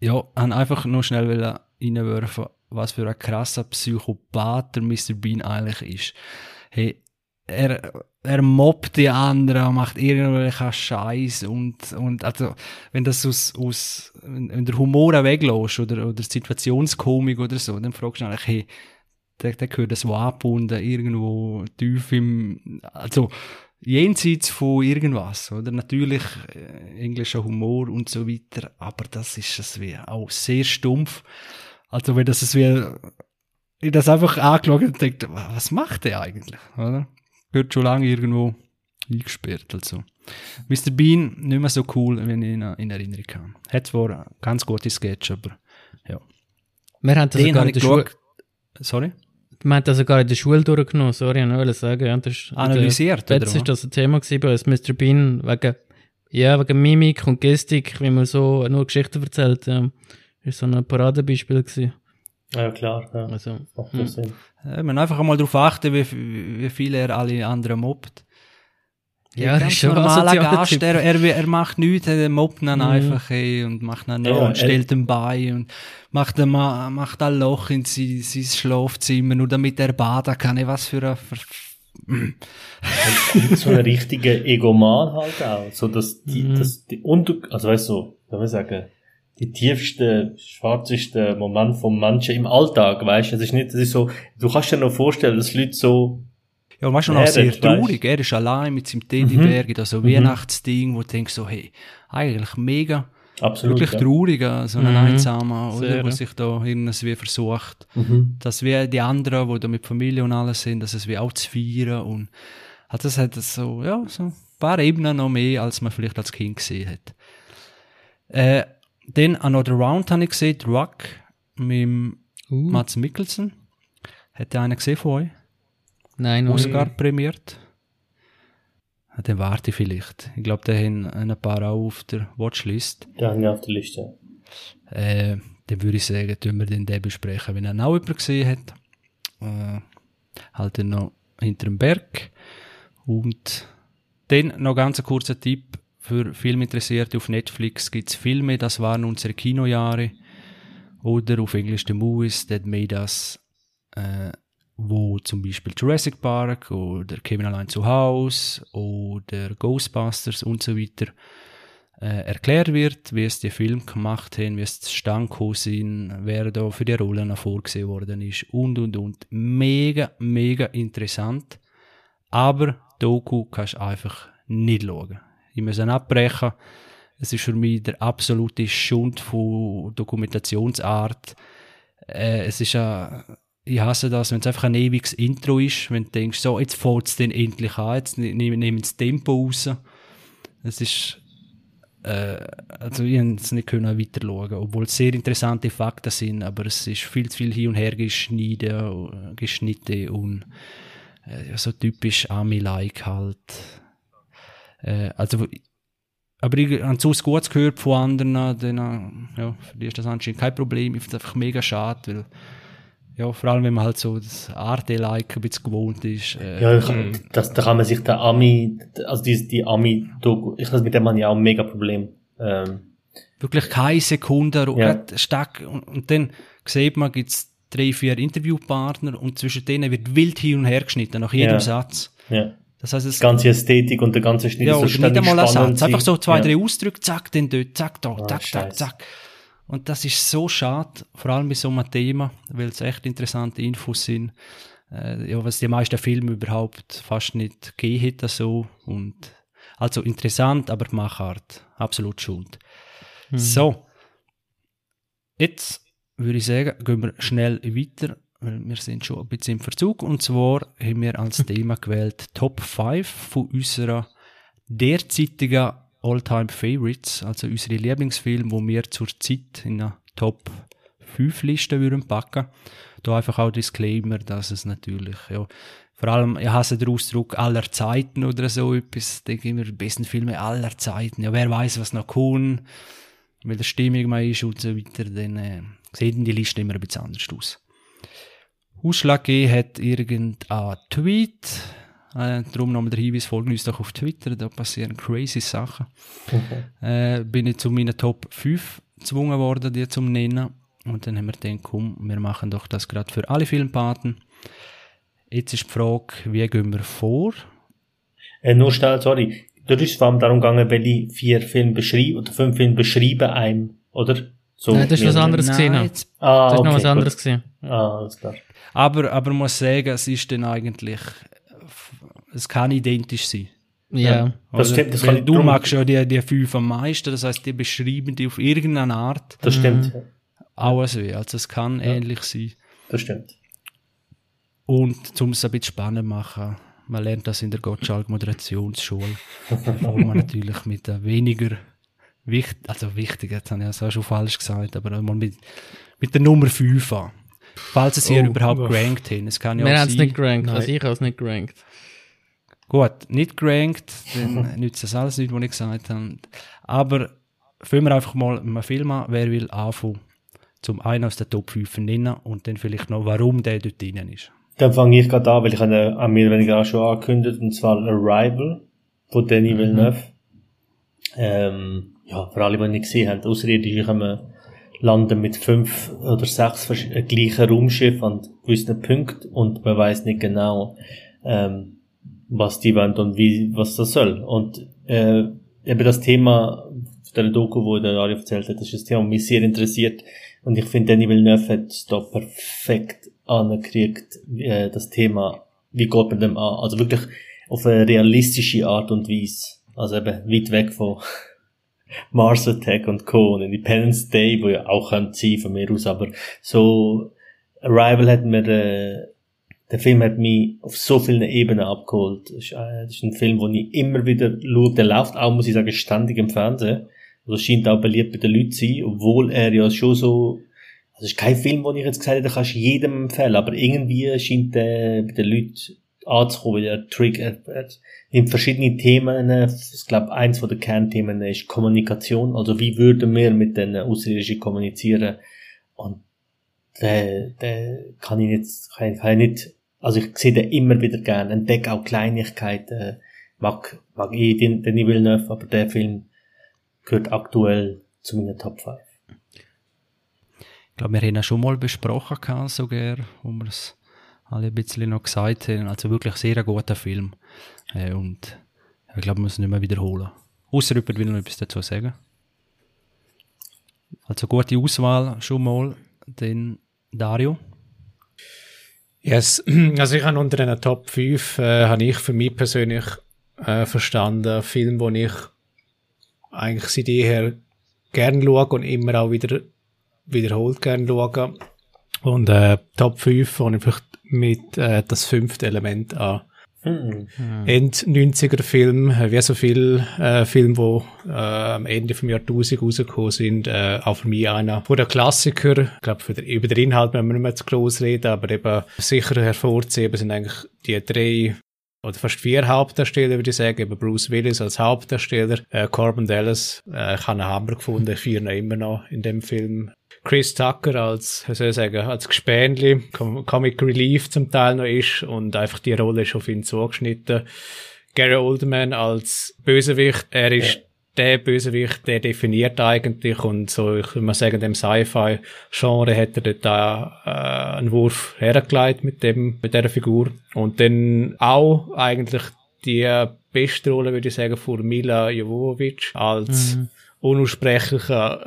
ja, habe einfach nur schnell reinwerfen, was für ein krasser Psychopath der Mr. Bean eigentlich ist. Hey, er, er mobbt die anderen, macht irgendwelchen Scheiß und, und also, wenn das aus, aus, wenn der Humor weglässt oder, oder Situationskomik oder so, dann fragst du eigentlich, hey, der, der gehört das angebunden, irgendwo tief im, also, jenseits von irgendwas, oder? Natürlich, äh, englischer Humor und so weiter, aber das ist es wie auch sehr stumpf. Also, wenn das es wie, ich das einfach angeschaut und denkt, was macht der eigentlich, oder? Gehört schon lange irgendwo eingesperrt, also. Mr. Bean, nicht mehr so cool, wenn ich ihn in Erinnerung habe. Hat zwar eine ganz gute Sketch, aber, ja. Wir haben das Den sogar in der Schule. Sorry? wir haben das sogar in der Schule durchgenommen, sorry, ich wollte sagen, ja, das ist, Analysiert, Jetzt oder ist das ein Thema gewesen bei uns, Mr. Bean, wegen, ja, wegen Mimik und Gestik, wie man so nur Geschichten erzählt, ja. Ist so ein Paradebeispiel gewesen. Ja, klar. Ja. Also, Macht hm. ja Sinn. Ja, man einfach einmal darauf achten, wie, wie viel er alle anderen mobbt. Ja, Ein das ist schon ein normaler Gast, er, er, er macht nichts, er mobbt ihn Mhm. einfach ey, und macht ihn Ja, noch er- und stellt ihn bei und macht, ein, Ma- macht ein Loch in sein, sein Schlafzimmer, nur damit er baden kann. Ey, Was für ein... Ver Und so ein richtiger Egoman halt auch. So, dass die, Mhm. dass die unter, also weißt du, soll man sagen, die tiefste, schwarzeste Moment vom Menschen im Alltag, weißt du, es ist nicht, es ist so, du kannst dir noch vorstellen, dass Leute so, Ja, und weißt du, noch Ja, sehr das traurig. Er ist allein mit seinem Teddybär, mhm. so Weihnachtsding, wo du denkst so, hey, eigentlich mega, Absolut. wirklich ja. traurig, so ein Mhm. Einsamer, oder, Sehr, wo ja. sich da irgendwie versucht, Mhm. dass wir die anderen, die da mit Familie und alles sind, dass es wie auch zu feiern und hat das hat das so, ja, so ein paar Ebenen noch mehr, als man vielleicht als Kind gesehen hat. Äh, dann Another Round habe ich gesehen, Rock mit dem Uh, Mats Mikkelsen. Hat der einer gesehen von euch? nein, noch Oscar nicht. prämiert? Ja, Dann warte ich vielleicht. Ich glaube, der haben ein paar auch auf der Watchlist. Da haben wir auf der Liste. Äh, dann würde ich sagen, tun wir den, den besprechen, wenn er noch jemand gesehen hat. Äh, halt dann noch hinter dem Berg. Und dann noch ganz ein kurzer Tipp für Filminteressierte auf Netflix gibt's Filme, das waren unsere Kinojahre. Oder auf Englisch The Movies That Made Us, äh, wo zum Beispiel Jurassic Park oder Kevin allein zu Haus oder Ghostbusters und so weiter äh, erklärt wird, wie es die Film gemacht haben, wie es gekommen sind, wer da für die Rollen vorgesehen worden ist und und und. Mega, mega interessant. Aber Doku kannst du einfach nicht schauen. Ich muss ihn abbrechen. Es ist für mich der absolute Schund von Dokumentationsart. Äh, es ist ein, ich hasse das, wenn es einfach ein ewiges Intro ist, wenn du denkst, so, jetzt fällt es dann endlich an, jetzt ne- nehmen nehmen das Tempo raus. Es ist, äh, also ich konnte es nicht können weiter schauen, obwohl es sehr interessante Fakten sind, aber es ist viel zu viel hin und her geschnitten, geschnitten und äh, so typisch Ami-like halt. Äh, also, aber ich habe zu Gutes gehört von anderen, dann, äh, ja, für die ist das anscheinend kein Problem. Ich finde es einfach mega schade, weil, ja, vor allem wenn man halt so das Arte-like ein bisschen gewohnt ist. Äh, Ja, ich, das, da kann man sich der Ami, also die, die Ami-Doku, ich weiß, mit dem habe ich auch ein mega Problem. Ähm, wirklich keine Sekunde Ja. ja. stark und, und dann sieht man, gibt's drei, vier Interviewpartner und zwischen denen wird wild hin und her geschnitten, nach jedem Ja. Satz. ja. Das heißt, es Die ganze Ästhetik und der ganze Schnitt ja, ist so und nicht ständig einmal ein spannend Satz, einfach so zwei, ja. drei Ausdrücke, zack, dann dort, zack, da, Ah, zack, zack, zack. Und das ist so schade, vor allem bei so einem Thema, weil es echt interessante Infos sind, äh, ja, was die meisten Filme überhaupt fast nicht gegeben hätten so. Und also interessant, aber Machart absolut schuld. So, jetzt würde ich sagen, gehen wir schnell weiter, weil wir sind schon ein bisschen im Verzug und zwar haben wir als Thema gewählt Top 5 von unserer derzeitigen All-Time Favorites, also unsere Lieblingsfilme, wo wir zurzeit in einer Top 5 Liste würden packen. Da einfach auch Disclaimer, dass es natürlich, ja, vor allem, ich hasse den Ausdruck aller Zeiten oder so etwas, denke ich immer, die besten Filme aller Zeiten. Ja, wer weiß, was noch kommt, weil der Stimmung mal ist und so weiter, dann äh, sieht die Liste immer ein bisschen anders aus. Ausschlag gegeben hat irgendein Tweet, äh, darum nochmal der Hinweis, folgen uns doch auf Twitter, da passieren crazy Sachen. Äh, bin ich zu meinen Top 5 gezwungen worden, die zu nennen. Und dann haben wir gedacht, komm, wir machen doch das gerade für alle Filmpaten. Jetzt ist die Frage, wie gehen wir vor? Äh, nur schnell, sorry. Dort ist es vor allem darum gegangen, welche vier Filme beschreiben, oder fünf Filme beschreiben einem, oder? So, Nein, das ist was anderes gesehen. Ah, Das ist okay, noch was gut. anderes gesehen. Ah, alles klar. aber, aber muss sagen, es ist dann eigentlich, es kann identisch sein. Ja. Das Oder? stimmt, das kann du magst ja die, die fünf am meisten, das heißt, die beschreiben die auf irgendeine Art Das stimmt. auch so. Also es kann ähnlich sein. Das stimmt. Und um es ein bisschen spannend zu machen, man lernt das in der Gottschalk Moderationsschule, wo man natürlich mit der weniger wichtig, also wichtig, jetzt habe ich das auch schon falsch gesagt, aber mal mit, mit der Nummer 5 an. Falls es hier Oh, überhaupt uff. gerankt haben. Es kann ja Wir auch haben es nicht gerankt. Nein. Also ich habe es nicht gerankt. Gut, nicht gerankt, dann nützt das alles nicht, was ich gesagt habe. Aber fangen wir einfach mal mit einem Film an. Wer will anfangen? Zum einen aus der Top 5 nennen und dann vielleicht noch, warum der dort drin ist. Dann fange ich gerade an, weil ich habe an mir weniger auch schon angekündigt, und zwar Arrival von Denis Villeneuve. Ähm, ja, für alle, die ihn nicht gesehen haben, Außerirdische kommen landen mit fünf oder sechs äh, gleichen Raumschiffen an gewissen Punkten und man weiß nicht genau, ähm, was die wollen und wie, was das soll. Und äh, eben das Thema der Doku, wo der Ari erzählt hat, das ist das Thema, das mich sehr interessiert. Und ich finde, Denis Villeneuve hat es da perfekt angekriegt, äh, das Thema wie geht man dem an? Also wirklich auf eine realistische Art und Weise. Also eben weit weg von Mars Attack und Co. und Independence Day, wo ja auch kann sein von mir aus, aber so Arrival hat mir, äh, der Film hat mich auf so vielen Ebenen abgeholt. Das ist, äh, ein Film, wo ich immer wieder schaue, der läuft auch, muss ich sagen, ständig im Fernsehen. Also scheint auch beliebt bei den Leuten zu sein, obwohl er ja schon so, also es ist kein Film, wo ich jetzt gesagt den kannst du jedem empfehlen, aber irgendwie scheint der bei den Leuten er Trick, er, er nimmt verschiedene Themen, ich glaube, eins von den Kernthemen ist Kommunikation, also wie würden wir mit den Außerirdischen kommunizieren? Und der, der kann ich jetzt, kann, ich nicht, also ich sehe den immer wieder gerne, entdecke auch Kleinigkeiten, mag, mag ich den, den Villeneuve, aber der Film gehört aktuell zu meinen Top 5. Ich glaube, wir haben ja schon mal besprochen, sogar, wir es alle ein bisschen noch gesagt haben. Also wirklich sehr ein guter Film. Äh, und ich glaube, wir müssen nicht mehr wiederholen. Außer jemand will noch etwas dazu sagen. Also gute Auswahl schon mal. Dann Dario. Yes, also ich habe unter den Top 5 äh, habe ich für mich persönlich äh, verstanden, Film, wo ich eigentlich seit jeher gern schaue und immer auch wieder wiederholt gern schaue. Und äh, Top 5 habe ich vielleicht mit äh, das fünfte Element an. Hm. End 90er Film, äh, wie so viel äh, Filme, wo äh, am Ende vom Jahrtausend rausgekommen sind, äh, auch für mich einer von der Klassiker. Ich glaube, über den Inhalt müssen wir nicht mehr zu groß reden, aber eben sicher hervorzuheben sind eigentlich die drei oder fast vier Hauptdarsteller, würde ich sagen. Eben Bruce Willis als Hauptdarsteller, äh, Corbin Dallas, äh, ich habe einen Hammer gefunden, vier noch immer noch in dem Film. Chris Tucker als, wie soll ich sagen, als Gespänli, Comic Relief zum Teil noch ist und einfach die Rolle ist auf ihn zugeschnitten. Gary Oldman als Bösewicht, er ist ja. der Bösewicht, der definiert eigentlich und so, ich würde mal sagen, dem Sci-Fi-Genre hat er dort da äh, einen Wurf hergelegt mit dem, mit dieser Figur. Und dann auch eigentlich die beste Rolle, würde ich sagen, von Mila Jovovic als mhm unaussprechliche,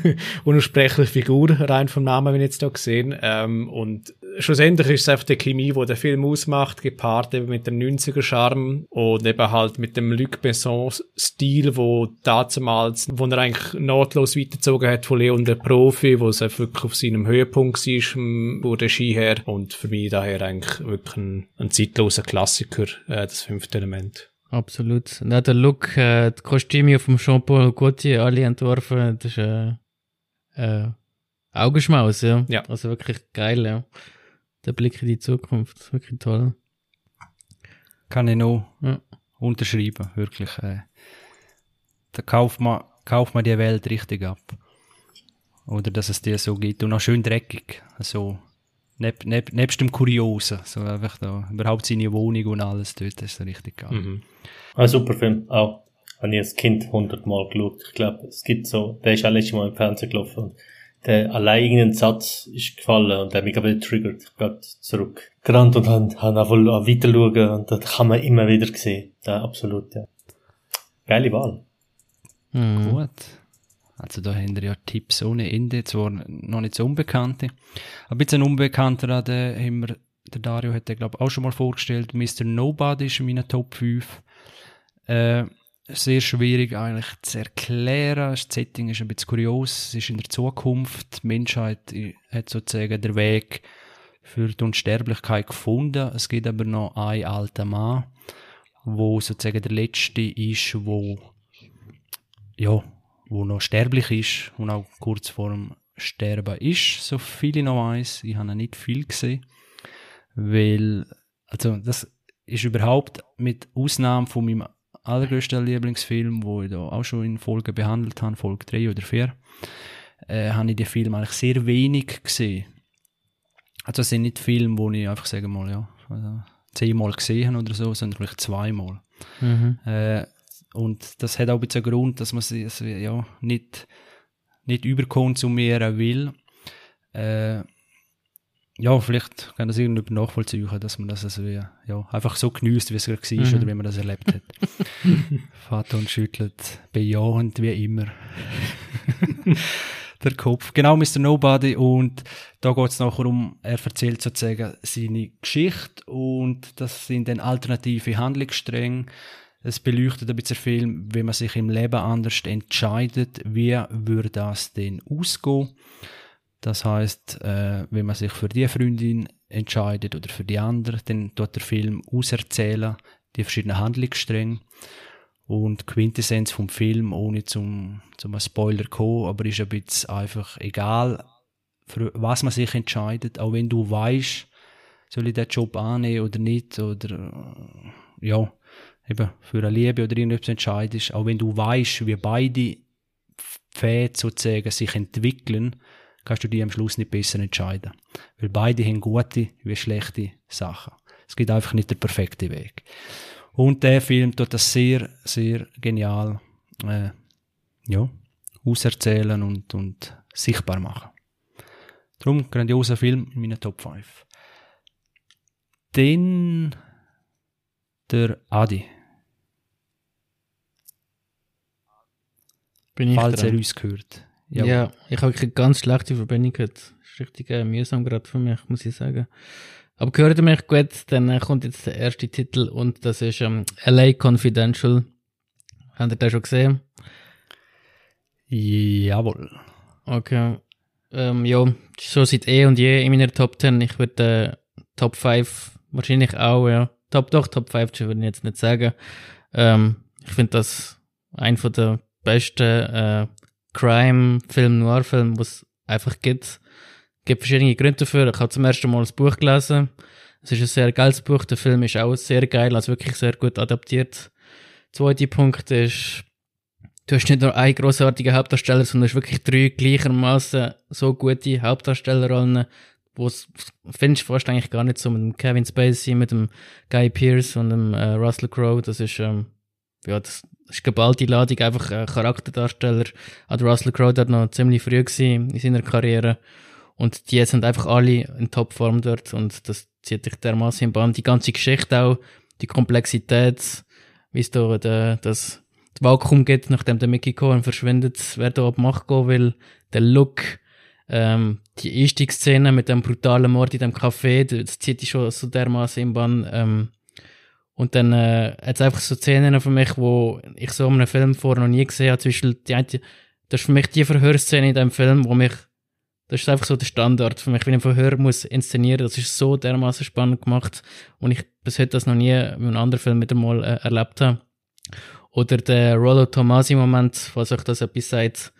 unaussprechliche Figur, rein vom Namen, wenn ich jetzt da gesehen. Ähm, und schlussendlich ist es einfach die Chemie, die der Film ausmacht, gepaart eben mit dem 90er-Charme und eben halt mit dem Luc Besson-Stil, wo damals, wo er eigentlich nahtlos weitergezogen hat von Leon der Profi, wo es wirklich auf seinem Höhepunkt war, wo der Ski her. Und für mich daher eigentlich wirklich ein, ein zeitloser Klassiker, äh, das fünfte Element. Absolut. Und auch der Look, äh, die Kostüme von Jean-Paul Gaultier, alle entworfen, das ist äh, äh, Augenschmaus, ja. ja. Also wirklich geil, ja. Der Blick in die Zukunft, wirklich toll. Kann ich noch ja. unterschreiben, wirklich. Äh, da kauft man, kauft man die Welt richtig ab. Oder dass es dir so gibt. Und auch schön dreckig. Also, Neb, neb, nebst dem Kuriosen, so einfach da, überhaupt seine Wohnung und alles dort, das ist so richtig geil. Mhm. Ein super Film, auch. Habe ich als Kind hundertmal geschaut. Ich glaube, es gibt so, der ist auch letztes Mal im Fernsehen gelaufen und der allein irgendein Satz ist gefallen und der hat mich aber getriggert. Ich bin zurück gerannt und habe, habe einfach weiter schauen und das kann man immer wieder sehen. Ja, absolut, ja. Geile Wahl. Mhm. Gut. Also da haben wir ja Tipps ohne Ende, zwar noch nicht so unbekannte. Ein bisschen unbekannter haben wir, der Dario hat den, glaube ich, auch schon mal vorgestellt. Mr. Nobody ist in meinen Top 5. Äh, sehr schwierig eigentlich zu erklären. Das Setting ist ein bisschen kurios. Es ist in der Zukunft. Die Menschheit hat sozusagen den Weg für die Unsterblichkeit gefunden. Es gibt aber noch einen alten Mann, wo sozusagen der letzte ist, wo ja, wo noch sterblich ist und auch kurz vor dem Sterben ist, so viel ich noch weiß. Ich habe nicht viel gesehen, weil, also das ist überhaupt mit Ausnahme von meinem allergrößten Lieblingsfilm, wo ich da auch schon in Folgen behandelt habe, Folge 3 oder 4, äh, habe ich den Film eigentlich sehr wenig gesehen. Also es sind nicht Filme, wo ich einfach sagen mal, ja, also zehnmal gesehen oder so, sondern vielleicht zweimal. Mhm. Äh, und das hat auch ein bisschen Grund, dass man also, ja, nicht, nicht überkonsumieren will. Äh, ja, vielleicht kann das irgendwie nachvollziehen, dass man das also, ja, einfach so genießt, wie es gerade war mhm. oder wie man das erlebt hat. Vater und schüttelt bejahend wie immer. der Kopf. Genau, Mr. Nobody. Und da geht es nachher um, er erzählt sozusagen seine Geschichte und das sind dann alternative Handlungsstränge. Es beleuchtet ein bisschen viel, wenn man sich im Leben anders entscheidet, wie würde das denn ausgehen. Das heißt, äh, wenn man sich für die Freundin entscheidet oder für die andere, dann tut der Film auserzählen, die verschiedenen Handlungsstränge. Und Quintessenz vom Film, ohne zum, zum Spoiler zu kommen, aber ist ein bisschen einfach egal, für was man sich entscheidet, auch wenn du weißt, soll ich den Job annehmen oder nicht, oder, äh, ja, eben, für eine Liebe oder irgendetwas entscheidest, auch wenn du weißt, wie beide Pfade sozusagen sich entwickeln, kannst du die am Schluss nicht besser entscheiden. Weil beide haben gute wie schlechte Sachen. Es gibt einfach nicht den perfekten Weg. Und der Film tut das sehr, sehr genial äh, ja, auserzählen und, und sichtbar machen. Darum grandioser Film in meinen Top 5. Dann der Adi. Bin ich Falls er dran? uns gehört. Ja, ich habe eine ganz schlechte Verbindung gehabt. Das ist richtig äh, mühsam gerade für mich, muss ich sagen. Aber gehört ihr mich gut, dann äh, kommt jetzt der erste Titel und das ist ähm, LA Confidential. Habt ihr den schon gesehen? Jawohl. Okay. Ähm, ja, schon seit eh und je in meiner Top 10. Ich würde äh, Top 5 wahrscheinlich auch, ja. Top doch, Top 5 würde ich jetzt nicht sagen. Ähm, ich finde das ein von der besten äh, Crime-Film, Noir-Film, was einfach gibt. Es gibt verschiedene Gründe dafür. Ich habe zum ersten Mal das Buch gelesen. Es ist ein sehr geiles Buch. Der Film ist auch sehr geil, also wirklich sehr gut adaptiert. Zweiter Punkt ist, du hast nicht nur einen grossartigen Hauptdarsteller, sondern hast wirklich drei gleichermaßen so gute Hauptdarstellerrollen, wo es findest du fast eigentlich gar nicht so mit dem Kevin Spacey, mit dem Guy Pearce und dem äh, Russell Crowe. Das ist ähm, ja das ist geballte Ladung, einfach ein Charakterdarsteller. Auch der Russell Crowe dort noch ziemlich früh gewesen in seiner Karriere und die sind einfach alle in Topform dort und das zieht dich dermaßen im Bann. Die ganze Geschichte auch, die Komplexität, wie es da der, das Vakuum gibt, nachdem der Mickey Cohen verschwindet, wer da ab Macht gehen will, der Look, ähm, die Einstiegsszene mit dem brutalen Mord in dem Café, das zieht dich schon so dermaßen im Bann. Ähm, und dann äh, hat einfach so Szenen für mich, wo ich so in einem Film vorher noch nie gesehen habe. Beispiel die eine, das ist für mich die Verhörszene in dem Film, wo mich, das ist einfach so der Standard für mich, wenn ich ein Verhör muss inszenieren, das ist so dermaßen spannend gemacht und ich bis heute das noch nie mit einem anderen Film wieder mal äh, erlebt habe. Oder der Rollo Tomasi-Moment, falls euch das etwas sagt,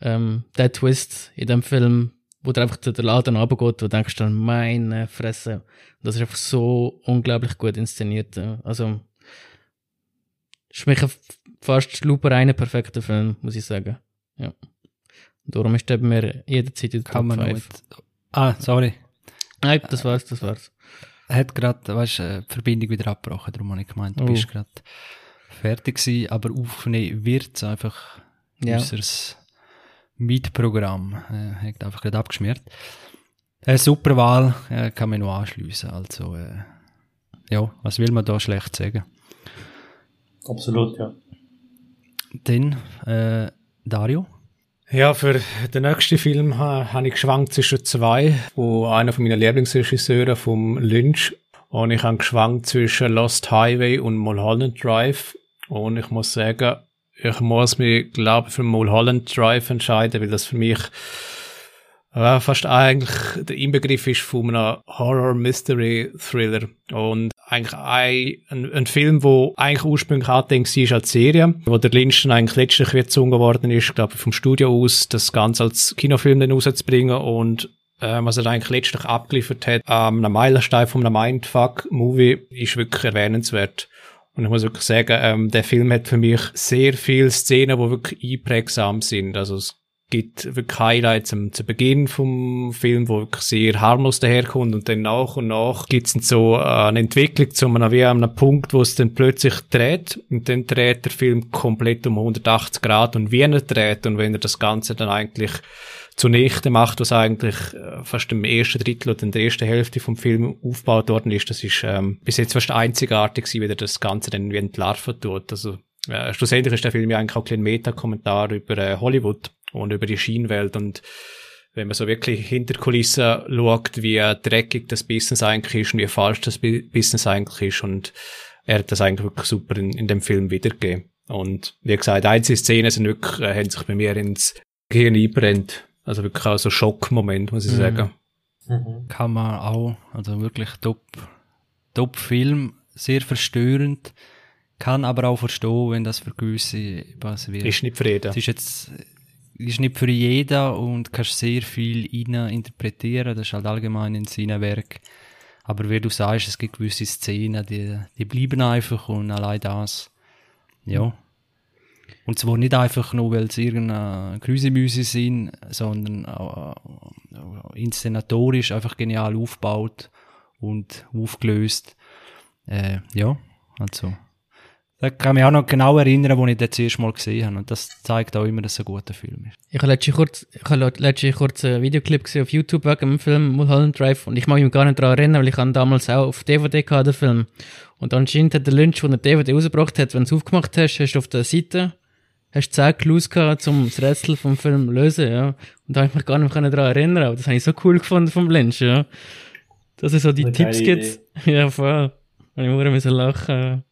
ähm, der Twist in dem Film, wo der einfach der Laden runtergeht, wo du denkst dann, meine Fresse. Das ist einfach so unglaublich gut inszeniert. äh. Also, ist für mich ein fast lupereiner perfekter Film, muss ich sagen. Ja. Darum ist der bei mir jederzeit in der Top man noch 5. mit. Ah, sorry. Nein, das war's, das war's. Er hat gerade, weißt du, die Verbindung wieder abgebrochen, darum habe ich gemeint, du Oh. bist gerade fertig gewesen, aber aufnehmen wird einfach Ja. unser Mietprogramm. Äh, hat einfach gerade abgeschmiert. Eine super Wahl, äh, kann man noch anschliessen. Also, äh, ja, was will man da schlecht sagen? Absolut, ja. Dann, äh, Dario? Ja, für den nächsten Film ha, habe ich geschwankt zwischen zwei, wo einer von meinen Lieblingsregisseure vom Lynch und ich habe geschwankt zwischen Lost Highway und Mulholland Drive und ich muss sagen, ich muss mich, glaube ich, für Mulholland Drive entscheiden, weil das für mich ja, fast eigentlich der Inbegriff ist von einem Horror-Mystery-Thriller. Und eigentlich ein, ein, Film, wo eigentlich ursprünglich angedenkt war als Serie, wo der Lynch eigentlich letztlich gezwungen worden ist, glaube ich, vom Studio aus, das Ganze als Kinofilm dann rauszubringen und äh, was er eigentlich letztlich abgeliefert hat, ähm, einem Meilenstein von einem Mindfuck-Movie, ist wirklich erwähnenswert. Und ich muss wirklich sagen, ähm, der Film hat für mich sehr viele Szenen, die wirklich einprägsam sind. Also es gibt wirklich Highlights zum, zu Beginn vom Film, wo wirklich sehr harmlos daherkommt und dann nach und nach gibt es so äh, eine Entwicklung zu einem, wie einem Punkt, wo es dann plötzlich dreht und dann dreht der Film komplett um 180 Grad und wie er dreht und wenn er das Ganze dann eigentlich zunichte macht, was eigentlich äh, fast im ersten Drittel oder in der ersten Hälfte vom Film aufgebaut worden ist, das ist ähm, bis jetzt fast einzigartig gewesen, wie er das Ganze dann wie entlarven tut. Also äh, schlussendlich ist der Film ja eigentlich auch ein Meta-Kommentar über äh, Hollywood und über die Schienenwelt und wenn man so wirklich hinter Kulissen schaut, wie dreckig das Business eigentlich ist und wie falsch das Business eigentlich ist und er hat das eigentlich wirklich super in, in dem Film wiedergegeben. Und wie gesagt, einzelne Szenen sind wirklich, äh, haben sich bei mir ins Gehirn einbrennt. Also wirklich auch so Schockmoment, muss ich mhm. sagen. Mhm. Kann man auch, also wirklich top, top Film, sehr verstörend. Kann aber auch verstehen, wenn das für gewisse was wird. Ist nicht für jeden. Es ist jetzt, ist nicht für jeden und kannst sehr viel rein interpretieren. Das ist halt allgemein in seinem Werk. Aber wie du sagst, es gibt gewisse Szenen, die, die bleiben einfach und allein das, ja. Und zwar nicht einfach nur, weil es irgendeine Grüsemüse sind, sondern auch inszenatorisch einfach genial aufgebaut und aufgelöst. Äh, ja, also. Da kann mich auch noch genau erinnern, wo ich das erste Mal gesehen habe. Und das zeigt auch immer, dass es ein guter Film ist. Ich habe letztens kurz, ich kurz einen Videoclip gesehen auf YouTube wegen dem Film Mulholland Drive und ich mag mich gar nicht daran erinnern, weil ich habe damals auch auf DVD gehabt, den Film. Und anscheinend hat der Lynch, der DVD rausgebracht hat, wenn du es aufgemacht hast, hast du auf der Seite hast 10 Clues gehabt, um das Rätsel vom Film zu lösen, ja. Und da habe ich mich gar nicht mehr daran erinnern, aber das habe ich so cool gefunden vom Lynch, ja. Dass es so die Eine Tipps gibt. Ja, voll. Und ich muss lachen.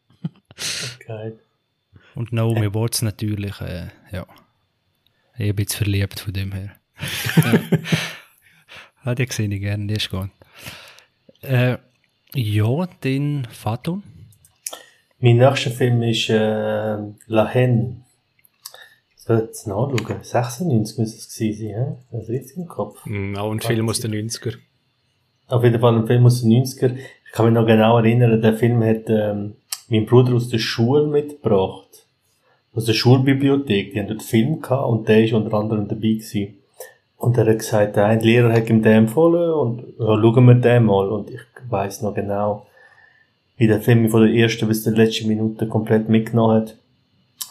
Okay. Und Naomi äh. Watts natürlich, äh, ja. Ich bin jetzt verliebt von dem her. ja. ah, die sehe ich gerne, die ist gut. Äh, ja, den Faton. Mein nächster Film ist äh, La Haine. Jetzt nachschauen. 96 müsste es gewesen sein, he? das ist richtig im Kopf. Mm, auch ein Film aus den 90er. Auf jeden Fall ein Film aus den 90er. Ich kann mich noch genau erinnern, der Film hat ähm, mein Bruder aus der Schule mitgebracht. Aus der Schulbibliothek. Die haben dort Film gehabt und der ist unter anderem dabei gewesen. Und er hat gesagt, der eine Lehrer hat ihm den empfohlen und ja, schauen wir den mal. Und ich weiss noch genau, wie der Film von der ersten bis zur letzten Minute komplett mitgenommen hat.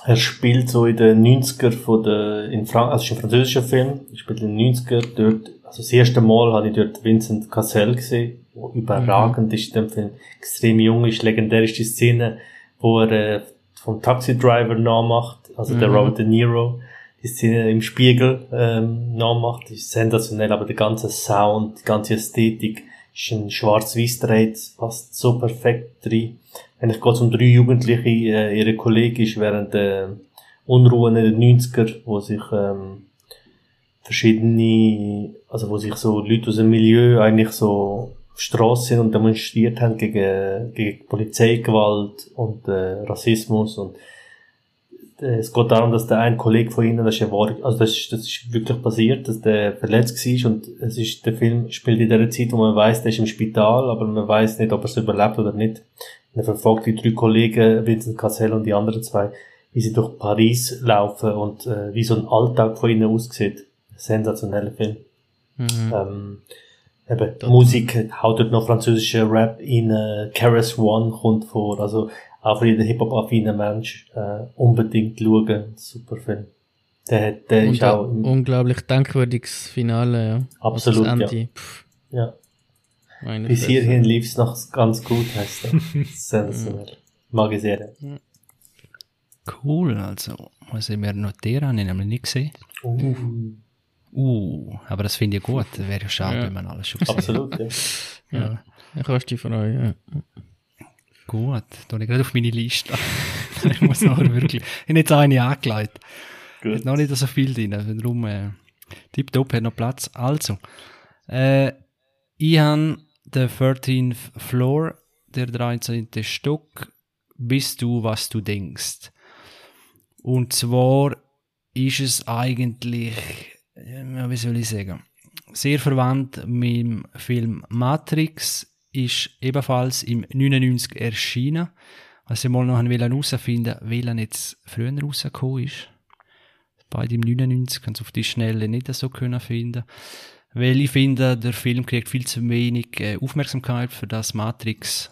Er spielt so in den 90er von der, in Frank also es ist ein französischer Film, er spielt in den 90er dort, also das erste Mal habe ich dort Vincent Cassel gesehen überragend mhm. ist in dem Film. Extrem jung ist, legendär ist die Szene, wo er äh, vom Taxi-Driver nachmacht, also mhm. der Robert De Niro, die Szene im Spiegel ähm, nachmacht, die ist sensationell, aber der ganze Sound, die ganze Ästhetik ist ein schwarz-weiß dreht, passt so perfekt rein. Eigentlich geht es um drei Jugendliche, äh, ihre Kollegin ist während der Unruhen in den 90er, wo sich ähm, verschiedene, also wo sich so Leute aus dem Milieu eigentlich so Straße und demonstriert haben gegen, gegen Polizeigewalt und äh, Rassismus und äh, es geht darum, dass der ein Kollege von ihnen, das ist ja wahr, also das ist, das ist wirklich passiert, dass der verletzt war und es ist, der Film spielt in der Zeit, wo man weiß, der ist im Spital, aber man weiß nicht, ob er es überlebt oder nicht. Er verfolgt die drei Kollegen, Vincent Cassel und die anderen zwei, wie sie durch Paris laufen und äh, wie so ein Alltag von ihnen aussieht. Sensationeller Film. Mhm. Ähm, Eben, die Musik haut dort noch französischer Rap in, äh, Keras One kommt vor, also auch für jeden Hip-Hop-affinen Mensch, äh, unbedingt schauen, super Film. Der, der Und ist auch, unglaublich denkwürdiges Finale, ja. Absolut, ja. ja. Bis hierhin lief's noch ganz gut, heißt er. Sensationell. Mag ich sehr. Cool, also, muss ich mir notieren, habe ich nämlich nicht gesehen. Uh. Uh, aber das finde ich gut. Das wäre ja schade, ja. wenn man alles schon gesehen Absolut, ja. ja. ja. Kannst dich freuen, ja. Gut, da ich gerade auf meine Liste. ich muss noch wirklich, ich habe jetzt eine angelegt. Gut. Hat noch nicht so viel drin, darum, äh, tipptopp, hat noch Platz. Also, äh, ich habe den 13th Floor, der 13. Stock, bist du, was du denkst. Und zwar ist es eigentlich wie soll ich sagen, sehr verwandt mit dem Film Matrix, ist ebenfalls im 99 erschienen. Was ich mal noch herausfinden wollte, welcher jetzt früher rausgekommen ist. Beide im 99 kann es auf die Schnelle nicht so können finden. Weil ich finde, der Film kriegt viel zu wenig äh, Aufmerksamkeit, für das Matrix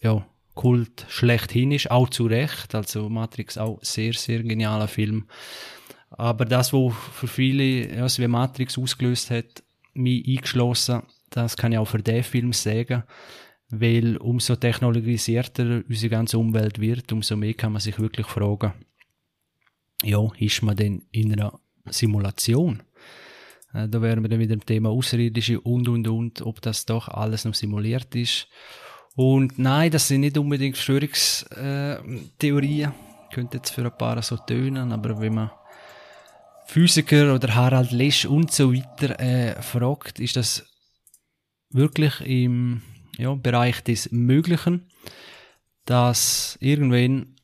ja, Kult schlechthin ist, auch zu Recht. Also Matrix auch sehr, sehr genialer Film. Aber das, was für viele, ja, wie Matrix ausgelöst hat, mich eingeschlossen, das kann ich auch für den Film sagen. Weil umso technologisierter unsere ganze Umwelt wird, umso mehr kann man sich wirklich fragen, ja, ist man denn in einer Simulation. Äh, da wären wir dann wieder im Thema Außerirdische und und und, ob das doch alles noch simuliert ist. Und nein, das sind nicht unbedingt Verschwörungstheorien. Könnte jetzt für ein paar so tönen, aber wenn man Physiker oder Harald Lesch und so weiter äh, fragt, ist das wirklich im ja, Bereich des Möglichen, dass irgendwann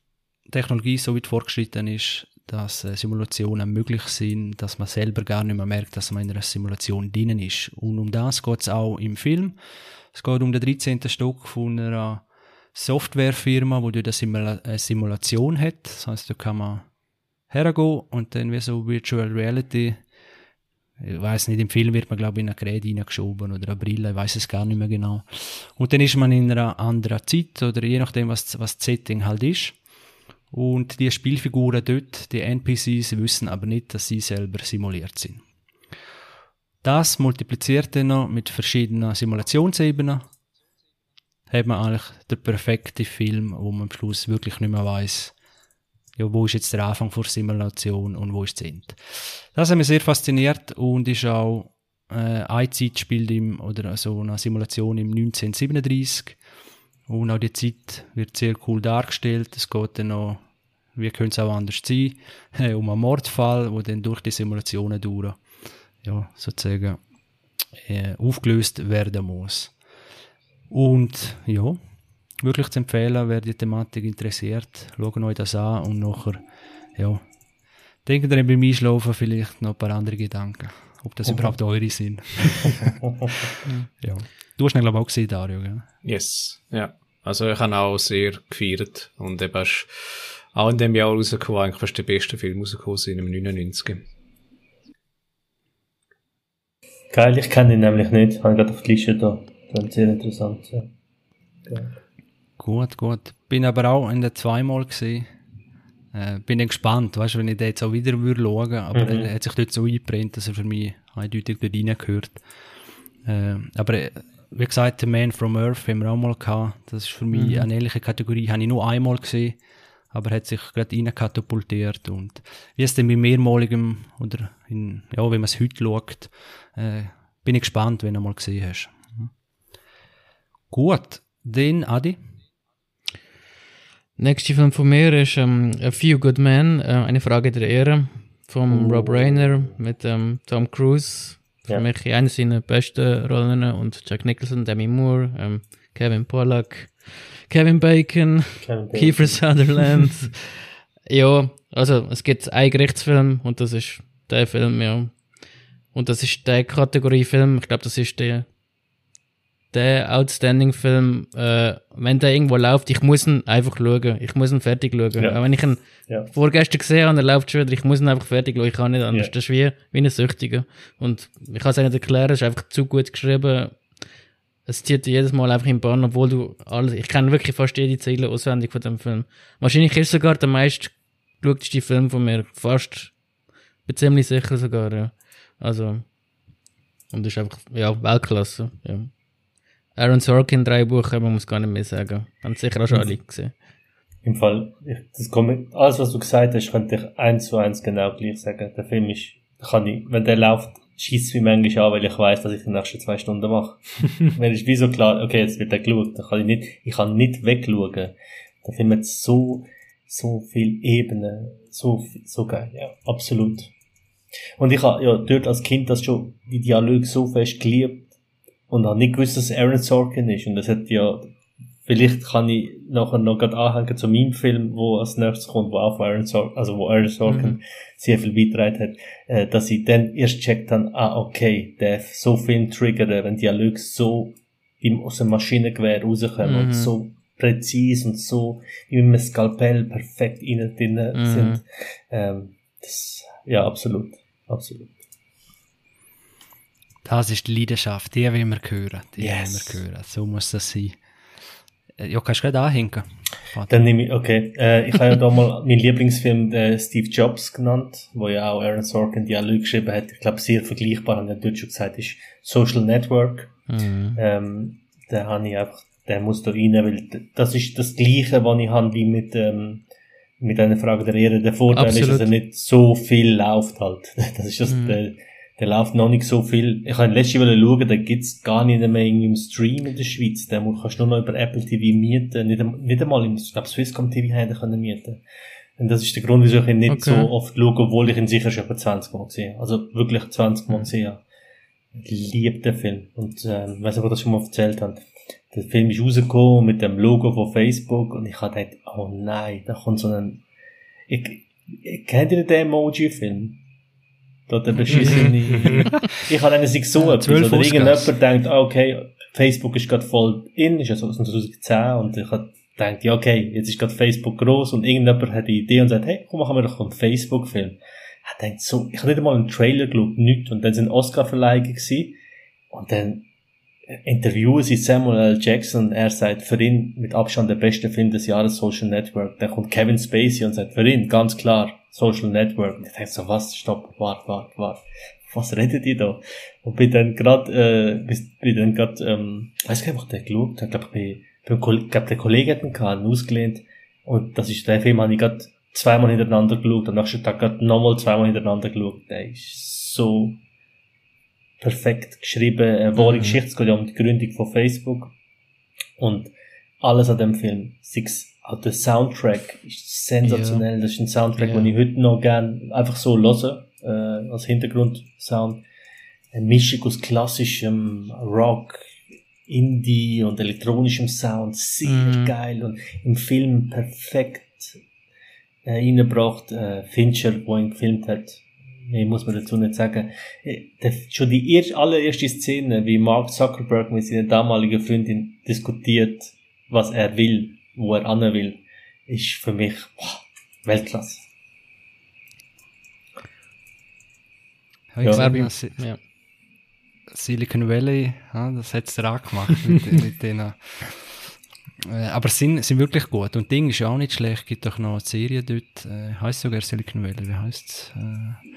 Technologie so weit fortgeschritten ist, dass äh, Simulationen möglich sind, dass man selber gar nicht mehr merkt, dass man in einer Simulation drinnen ist. Und um das geht es auch im Film. Es geht um den 13. Stock von einer Softwarefirma, wo dort eine Simulation hat. Das heißt, da kann man hergehen und dann wie so Virtual Reality ich weiß nicht, im Film wird man, glaube ich, in eine Gerät reingeschoben oder eine Brille, ich weiß es gar nicht mehr genau. Und dann ist man in einer anderen Zeit oder je nachdem, was, was das Setting halt ist. Und die Spielfiguren dort, die NPCs, wissen aber nicht, dass sie selber simuliert sind. Das multipliziert dann noch mit verschiedenen Simulationsebenen, hat man eigentlich den perfekten Film, wo man am Schluss wirklich nicht mehr weiß, ja, wo ist jetzt der Anfang der Simulation und wo ist das Ende. Das hat mich sehr fasziniert und ist auch äh, eine Zeit spielt im, oder so eine Simulation im 1937 und auch die Zeit wird sehr cool dargestellt. Es geht dann noch, wie könnte es auch anders sein, um einen Mordfall, wo dann durch die Simulationen durch, ja, sozusagen äh, aufgelöst werden muss. Und ja, wirklich zu empfehlen, wer die Thematik interessiert. Schaut euch das an und nachher, ja, denkt ihr beim Einschlafen vielleicht noch ein paar andere Gedanken. Ob das okay. überhaupt eure sind. ja. Du hast ihn, glaube ich, auch gesehen, Dario, gell? Yes, ja. Also ich habe auch sehr gefeiert und eben ist auch in dem Jahr rausgekommen, eigentlich fast der beste Film rausgekommen sind, im 99. Geil, ich kenne ihn nämlich nicht. Ich habe gerade auf die Liste da. Das ist sehr interessant. Ja. Gut, gut. Bin aber auch in der zweimal gesehen. Äh, bin dann gespannt, weißt du, wenn ich den jetzt auch wieder würde schauen, aber mhm. er hat sich dort so eingebrennt, dass er für mich eindeutig dort reingehört. Äh, aber äh, wie gesagt, The Man from Earth haben wir auch mal gehabt. Das ist für mich mhm. eine ähnliche Kategorie. Habe ich nur einmal gesehen, aber hat sich gerade katapultiert und wie es dann mit mehrmaligem oder in, ja, wenn man es heute schaut, äh, bin ich gespannt, wenn du mal gesehen hast. Mhm. Gut, dann Adi. Nächster Film von mir ist ähm, A Few Good Men, äh, eine Frage der Ehre von oh. Rob Reiner mit ähm, Tom Cruise. Für ja. mich eine seiner besten Rollen und Jack Nicholson, Demi Moore, ähm, Kevin Pollack, Kevin Bacon, Kevin Bacon. Kiefer Sutherland. ja, also es gibt einen Gerichtsfilm und das ist der Film, ja. Und das ist der Kategorie Film. Ich glaube, das ist der der Outstanding-Film, äh, wenn der irgendwo läuft, ich muss ihn einfach schauen. Ich muss ihn fertig schauen. Ja. Auch wenn ich ihn ja. vorgestern gesehen habe, er läuft schon wieder, ich muss ihn einfach fertig schauen. Ich kann nicht anders. Ja. Das ist wie, wie ein Süchtiger. Und ich kann es nicht erklären, es ist einfach zu gut geschrieben. Es zieht jedes Mal einfach im Bann, obwohl du alles, ich kenne wirklich fast jede Ziele auswendig von dem Film. Wahrscheinlich ist sogar der meist geschauteste Film von mir. Fast, bin ziemlich sicher sogar, ja. Also, und ist einfach, ja, Weltklasse, ja. Aaron Sorkin drei Buchen, man muss gar nicht mehr sagen. Haben sicher auch schon alle gesehen. Im Fall, ich, das kommt, alles was du gesagt hast, könnte ich eins zu eins genau gleich sagen. Der Film ist, kann ich, wenn der läuft, schießt wie manchmal an, weil ich weiß, dass ich die nächsten zwei Stunden mache. wenn ist wie so klar, okay, jetzt wird der geschaut, dann kann ich nicht, ich kann nicht wegschauen. Der Film hat so, so viel Ebenen, so, so geil, ja, absolut. Und ich habe ja dort als Kind das schon, die Dialoge so fest geliebt, und habe nicht gewusst, dass Aaron Sorkin ist. Und das hat ja, vielleicht kann ich nachher noch gerade anhängen zu meinem Film, wo als nächstes kommt, wo auch von Aaron Sorkin, also wo Aaron Sorkin mhm. sehr viel beitragen hat, äh, dass ich dann erst checkt dann, ah, okay, der so Film triggern, wenn Dialoge so im, aus dem Maschinengewehr rauskommen mhm. und so präzise und so wie mit einem Skalpell perfekt innen drin mhm. sind. Ähm, das, ja, absolut. Absolut. Das ist die Leidenschaft, die will wir hören. Die yes. will wir hören. So muss das sein. Äh, ja, kannst du gerade anhängen. Dann nehme ich, okay. Äh, ich habe ja da mal meinen Lieblingsfilm äh, Steve Jobs genannt, wo ja auch Aaron Sorkin Dialog geschrieben hat. Ich glaube, sehr vergleichbar, haben wir schon gesagt, ist Social Network. Mhm. Ähm, da habe ich einfach, der muss da rein, weil das ist das Gleiche, was ich habe wie mit, ähm, mit einer Frage der Ehre. Der Vorteil Absolut. ist, dass er nicht so viel läuft halt. Das ist das, Mhm. der, der läuft noch nicht so viel. Ich habe letztes Mal schauen, den gibt's gar nicht mehr irgendwie im Stream in der Schweiz. Den kannst du nur noch über Apple TV mieten. Nicht, einmal- nicht einmal im, ich glaube, Swisscom TV ihn können mieten. Und das ist der Grund, wieso ich ihn nicht Okay. so oft schaue, obwohl ich ihn sicher schon etwa 20 Mal gesehen habe. Also wirklich 20 Mhm. Mal gesehen habe. Ich liebe den Film. Und, ähm, ich weiß nicht, ob ich das schon mal erzählt habe. Der Film ist rausgekommen mit dem Logo von Facebook und ich habe gedacht, oh nein, da kommt so ein, ich, ich kennt ihr den Emoji-Film? Dort der beschissene, ich habe einen sich so etwas, 12 oder irgendjemand denkt, ah, okay, Facebook ist gerade voll in, ist ja so aus dem 2010 und ich habe gedacht, ja okay, jetzt ist gerade Facebook groß und irgendjemand hat die Idee und sagt, hey, komm, machen wir doch einen Facebook-Film. Ich denkt so, ich habe nicht einmal einen Trailer geschaut, nichts. Und dann sind Oscar-Verleihungen gewesen. Und dann interviewen sie Samuel L. Jackson. Er sagt für ihn mit Abstand der beste Film des Jahres Social Network. Dann kommt Kevin Spacey und sagt für ihn ganz klar Social Network. Und ich denke so, was? Stopp, wart, wart, wart. Was redet ihr da? Und bin dann grad, äh, bin dann grad, ähm, weiß gar nicht, ich den geschaut habe. Glaub, Koll- glaub, der Kollege hat gehabt, ihn ausgelehnt. Und das ist, der Film habe ich grad zweimal hintereinander geschaut. Und nächsten Tag grad nochmal zweimal hintereinander geschaut. Der ist so perfekt geschrieben, eine wahre Mhm. Geschichte, es geht ja um die Gründung von Facebook. Und alles an dem Film, sechs, auch der Soundtrack ist sensationell, das ist ein Soundtrack, Ja. den ich heute noch gern einfach so höre, äh, als Hintergrundsound. Eine Mischung aus klassischem Rock, Indie und elektronischem Sound, sehr Mhm. geil und im Film perfekt äh, reingebracht. Äh, Fincher, wo ihn gefilmt hat, mehr muss man dazu nicht sagen. Äh, Der, schon die erste, allererste Szene, wie Mark Zuckerberg mit seiner damaligen Freundin diskutiert, was er will, wo er an will, ist für mich boah, Weltklasse. Ich Ja. gesehen, Si- Ja. Silicon Valley, ja, das hat's dran gemacht mit, mit denen. Äh, aber sind, sind wirklich gut. Und Ding ist ja auch nicht schlecht. Gibt doch noch eine Serie dort, äh, heißt sogar Silicon Valley, wie heißt's? Äh,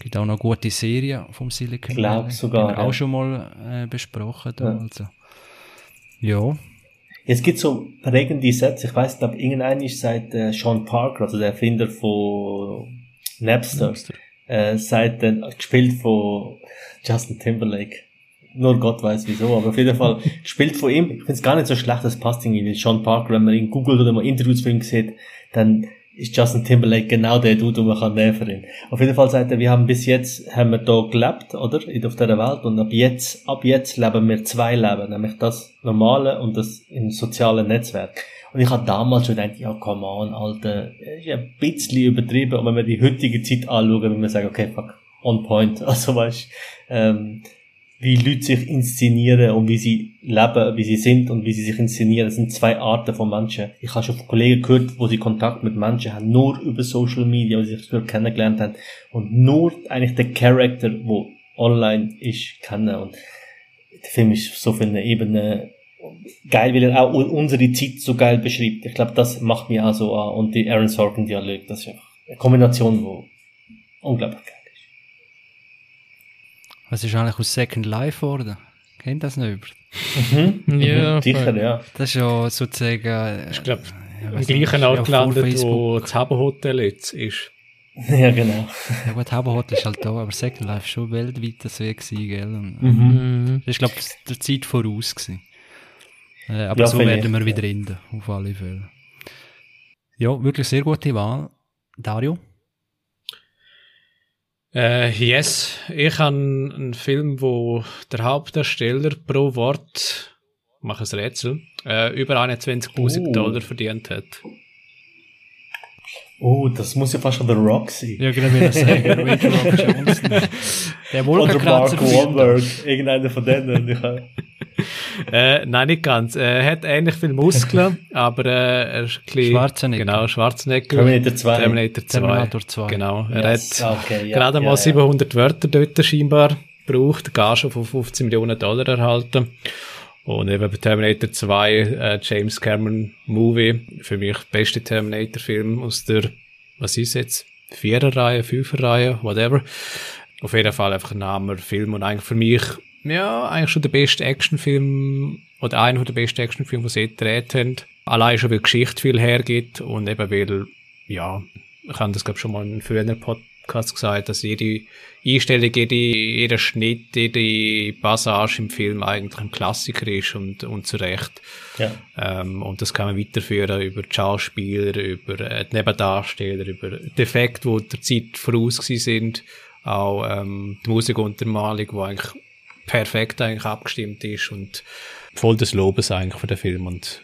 gibt auch noch gute Serien vom Silicon Glaub Valley. sogar, Haben wir ja. auch schon mal äh, besprochen. Da, Ja. Also. Ja. Es gibt so prägende Sätze. Ich weiß, glaube irgendein ist seit äh, Sean Parker, also der Erfinder von Napster, äh, seit äh, gespielt von Justin Timberlake. Nur Gott weiß wieso, aber auf jeden Fall gespielt von ihm. Ich finde es gar nicht so schlecht, das passt irgendwie. Sean Parker, wenn man ihn googelt oder mal Interviews von ihm sieht, dann ist Justin Timberlake genau der Dude, den man kann nehmen für. Auf jeden Fall sagt er, wir haben bis jetzt, haben wir da gelebt, oder? Auf dieser Welt. Und ab jetzt, ab jetzt leben wir zwei Leben. Nämlich das normale und das im sozialen Netzwerk. Und ich habe damals schon gedacht, ja, come on, Alter, ist ein bisschen übertrieben. Und wenn wir die heutige Zeit anschauen, wenn wir sagen, okay, fuck, on point. Also, weißt, ähm, wie Leute sich inszenieren und wie sie leben, wie sie sind und wie sie sich inszenieren. Das sind zwei Arten von Menschen. Ich habe schon von Kollegen gehört, wo sie Kontakt mit Menschen haben, nur über Social Media, wo sie sich dort kennengelernt haben und nur eigentlich den Charakter, wo online ist, kennen. Und der Film ist auf so vielen Ebenen geil, weil er auch unsere Zeit so geil beschreibt. Ich glaube, das macht mich auch so an. Und die Aaron Sorkin Dialog, das ist einfach eine Kombination, wo unglaublich geil. Was ist eigentlich aus Second Life geworden? Kennt das nicht über? Mhm. Ja, Mhm. Sicher, ja. Das ist ja sozusagen. Äh, Ich glaube, ja, im gleichen ja Ort gelandet, wo das Habenhotel jetzt ist. Ja, genau. Ja gut, Habenhot ist halt da, aber Second Life ist schon weltweit das Weg gewesen, gell? Und, Mhm. Mhm. Das ist, glaube ich, der Zeit voraus gewesen. Äh, aber Ja, so werden wir ja. wieder enden, auf alle Fälle. Ja, wirklich sehr gute Wahl. Dario? Äh, yes, ich habe einen Film, wo der Hauptdarsteller pro Wort, ich mache ein Rätsel, äh, über 21.000 Oh. Dollar verdient hat. Oh, das muss ja fast schon The Rock sein. Ja, gerade wieder sagen, Dwayne The Rock Johnson. Der Oder Wolkenkratzer Mark Wahlberg. Irgendeiner von denen. Äh, nein, nicht ganz. Er hat ähnlich viel Muskeln, aber äh, er ist ein bisschen... Schwarzenegger. Genau, Schwarzenegger. Terminator 2. Terminator 2. Terminator 2. Genau. Er Yes, hat okay, ja, gerade ja, mal ja. 700 Wörter dort scheinbar gebraucht, Gage von 15 Millionen Dollar erhalten. Und eben bei Terminator 2, äh, James Cameron Movie, für mich beste Terminator-Film aus der, was ist jetzt? Vierer-Reihe, Fünfer-Reihe, whatever. Auf jeden Fall einfach ein Name, Film und eigentlich für mich, ja, eigentlich schon der beste Actionfilm oder einer der besten Actionfilme, die sie gedreht haben. Allein schon, weil die Geschichte viel hergibt und eben weil ja, ich habe das glaube schon mal in einem früheren Podcast gesagt, dass jede Einstellung, jede, jeder Schnitt, jede Passage im Film eigentlich ein Klassiker ist und, und zu Recht. Ja. Ähm, und das kann man weiterführen über die Schauspieler, über äh, die Nebendarsteller, über die Effekte, die der Zeit voraus sind, auch ähm, die Musikuntermalung, die eigentlich perfekt eigentlich abgestimmt ist und voll des Lobes eigentlich für den Film und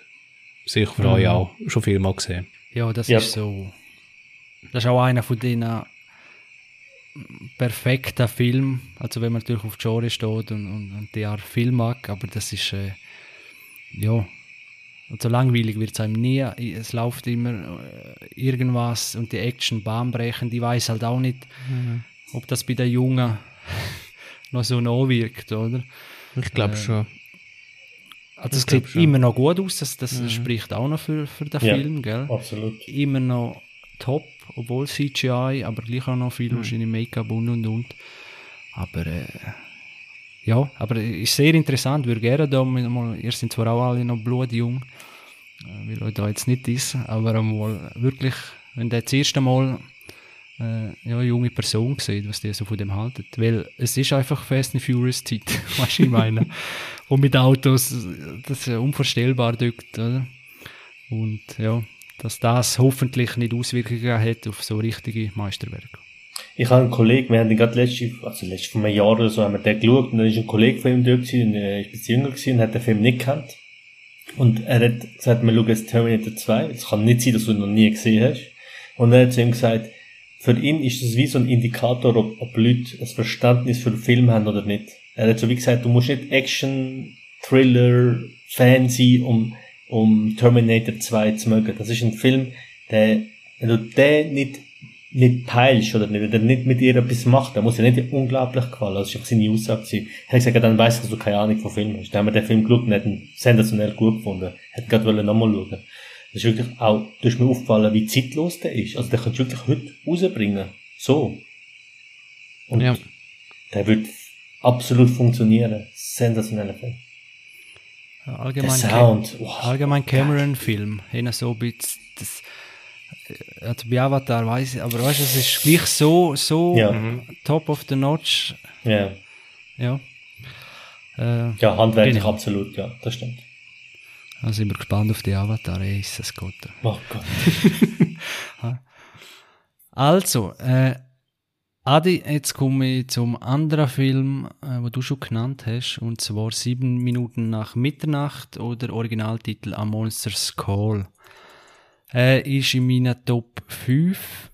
sicher für euch auch schon viel mal gesehen. Ja, das Ja. ist so. Das ist auch einer von den perfekten Filmen. Also, wenn man natürlich auf die Genre steht und, und, und die Art Film mag, aber das ist. Äh, ja. Also langweilig wird es einem nie. Es läuft immer äh, irgendwas und die Action bahnbrechend. Ich weiß halt auch nicht, ob das bei den Jungen noch so nachwirkt, oder? Ich glaube Äh, schon. Also, es sieht schon. immer noch gut aus. Das, das spricht auch noch für, für den Ja. Film, gell? Absolut. immer noch top, obwohl CGI, aber gleich auch noch viel Hm. wahrscheinlich Make-up und und und. Aber äh, ja, aber ist sehr interessant. Würde gerne da mal, ihr sind zwar auch alle noch blutjung, äh, will euch da jetzt nicht ist, aber einmal wirklich, wenn der das erste Mal äh, ja, junge Person sieht, was die so von dem halten. Weil es ist einfach Fast and Furious Zeit, weißt du, ich meine. Und mit Autos, das ist ja unvorstellbar dort, oder? Und ja, dass das hoffentlich nicht Auswirkungen hat auf so richtige Meisterwerke. Ich habe einen Kollegen, wir haben gerade letzte, also letzte vor einem Jahr oder so, haben wir den geschaut und dann ist ein Kollege von ihm dort gewesen, ist ein bisschen jünger gewesen und hat den Film nicht gekannt. Und er hat gesagt, wir schauen jetzt Terminator 2. Es kann nicht sein, dass du ihn noch nie gesehen hast. Und er hat zu ihm gesagt, für ihn ist das wie so ein Indikator, ob, ob Leute ein Verständnis für den Film haben oder nicht. Er hat so wie gesagt, du musst nicht Action, Thriller, Fan sein, um, um Terminator 2 zu mögen. Das ist ein Film, der, wenn du den nicht, nicht peilst oder nicht, der nicht mit dir etwas macht, dann muss er nicht unglaublich gefallen. Das ist seine Aussage. Er hat gesagt, dann weiss ich, dass du keine Ahnung von Film hast. Dann haben wir den Film geschaut und hat ihn sensationell gut gefunden. Hat gerade nochmal schauen. Das ist wirklich auch, du ist mir aufgefallen, wie zeitlos der ist. Also, der kannst du wirklich heute rausbringen. So. Und Ja. der wird absolut funktionieren. Sensationeller Film. Der Allgemein, Sound. Wow. allgemein Cameron-Film, eher so ein bisschen, das, äh, also bei Avatar weiß ich, aber weißt du, es ist gleich so, so Ja. top of the notch, Ja. ja. Äh, Ja, handwerklich Genau. absolut, ja, das stimmt. Da sind wir gespannt auf die Avatar, ey, ist das gut. Oh Gott. Also, äh, Adi, jetzt komme ich zum anderen Film, äh, wo du schon genannt hast, und zwar sieben Minuten nach Mitternacht oder Originaltitel A Monster's Call. Er ist in meiner Top 5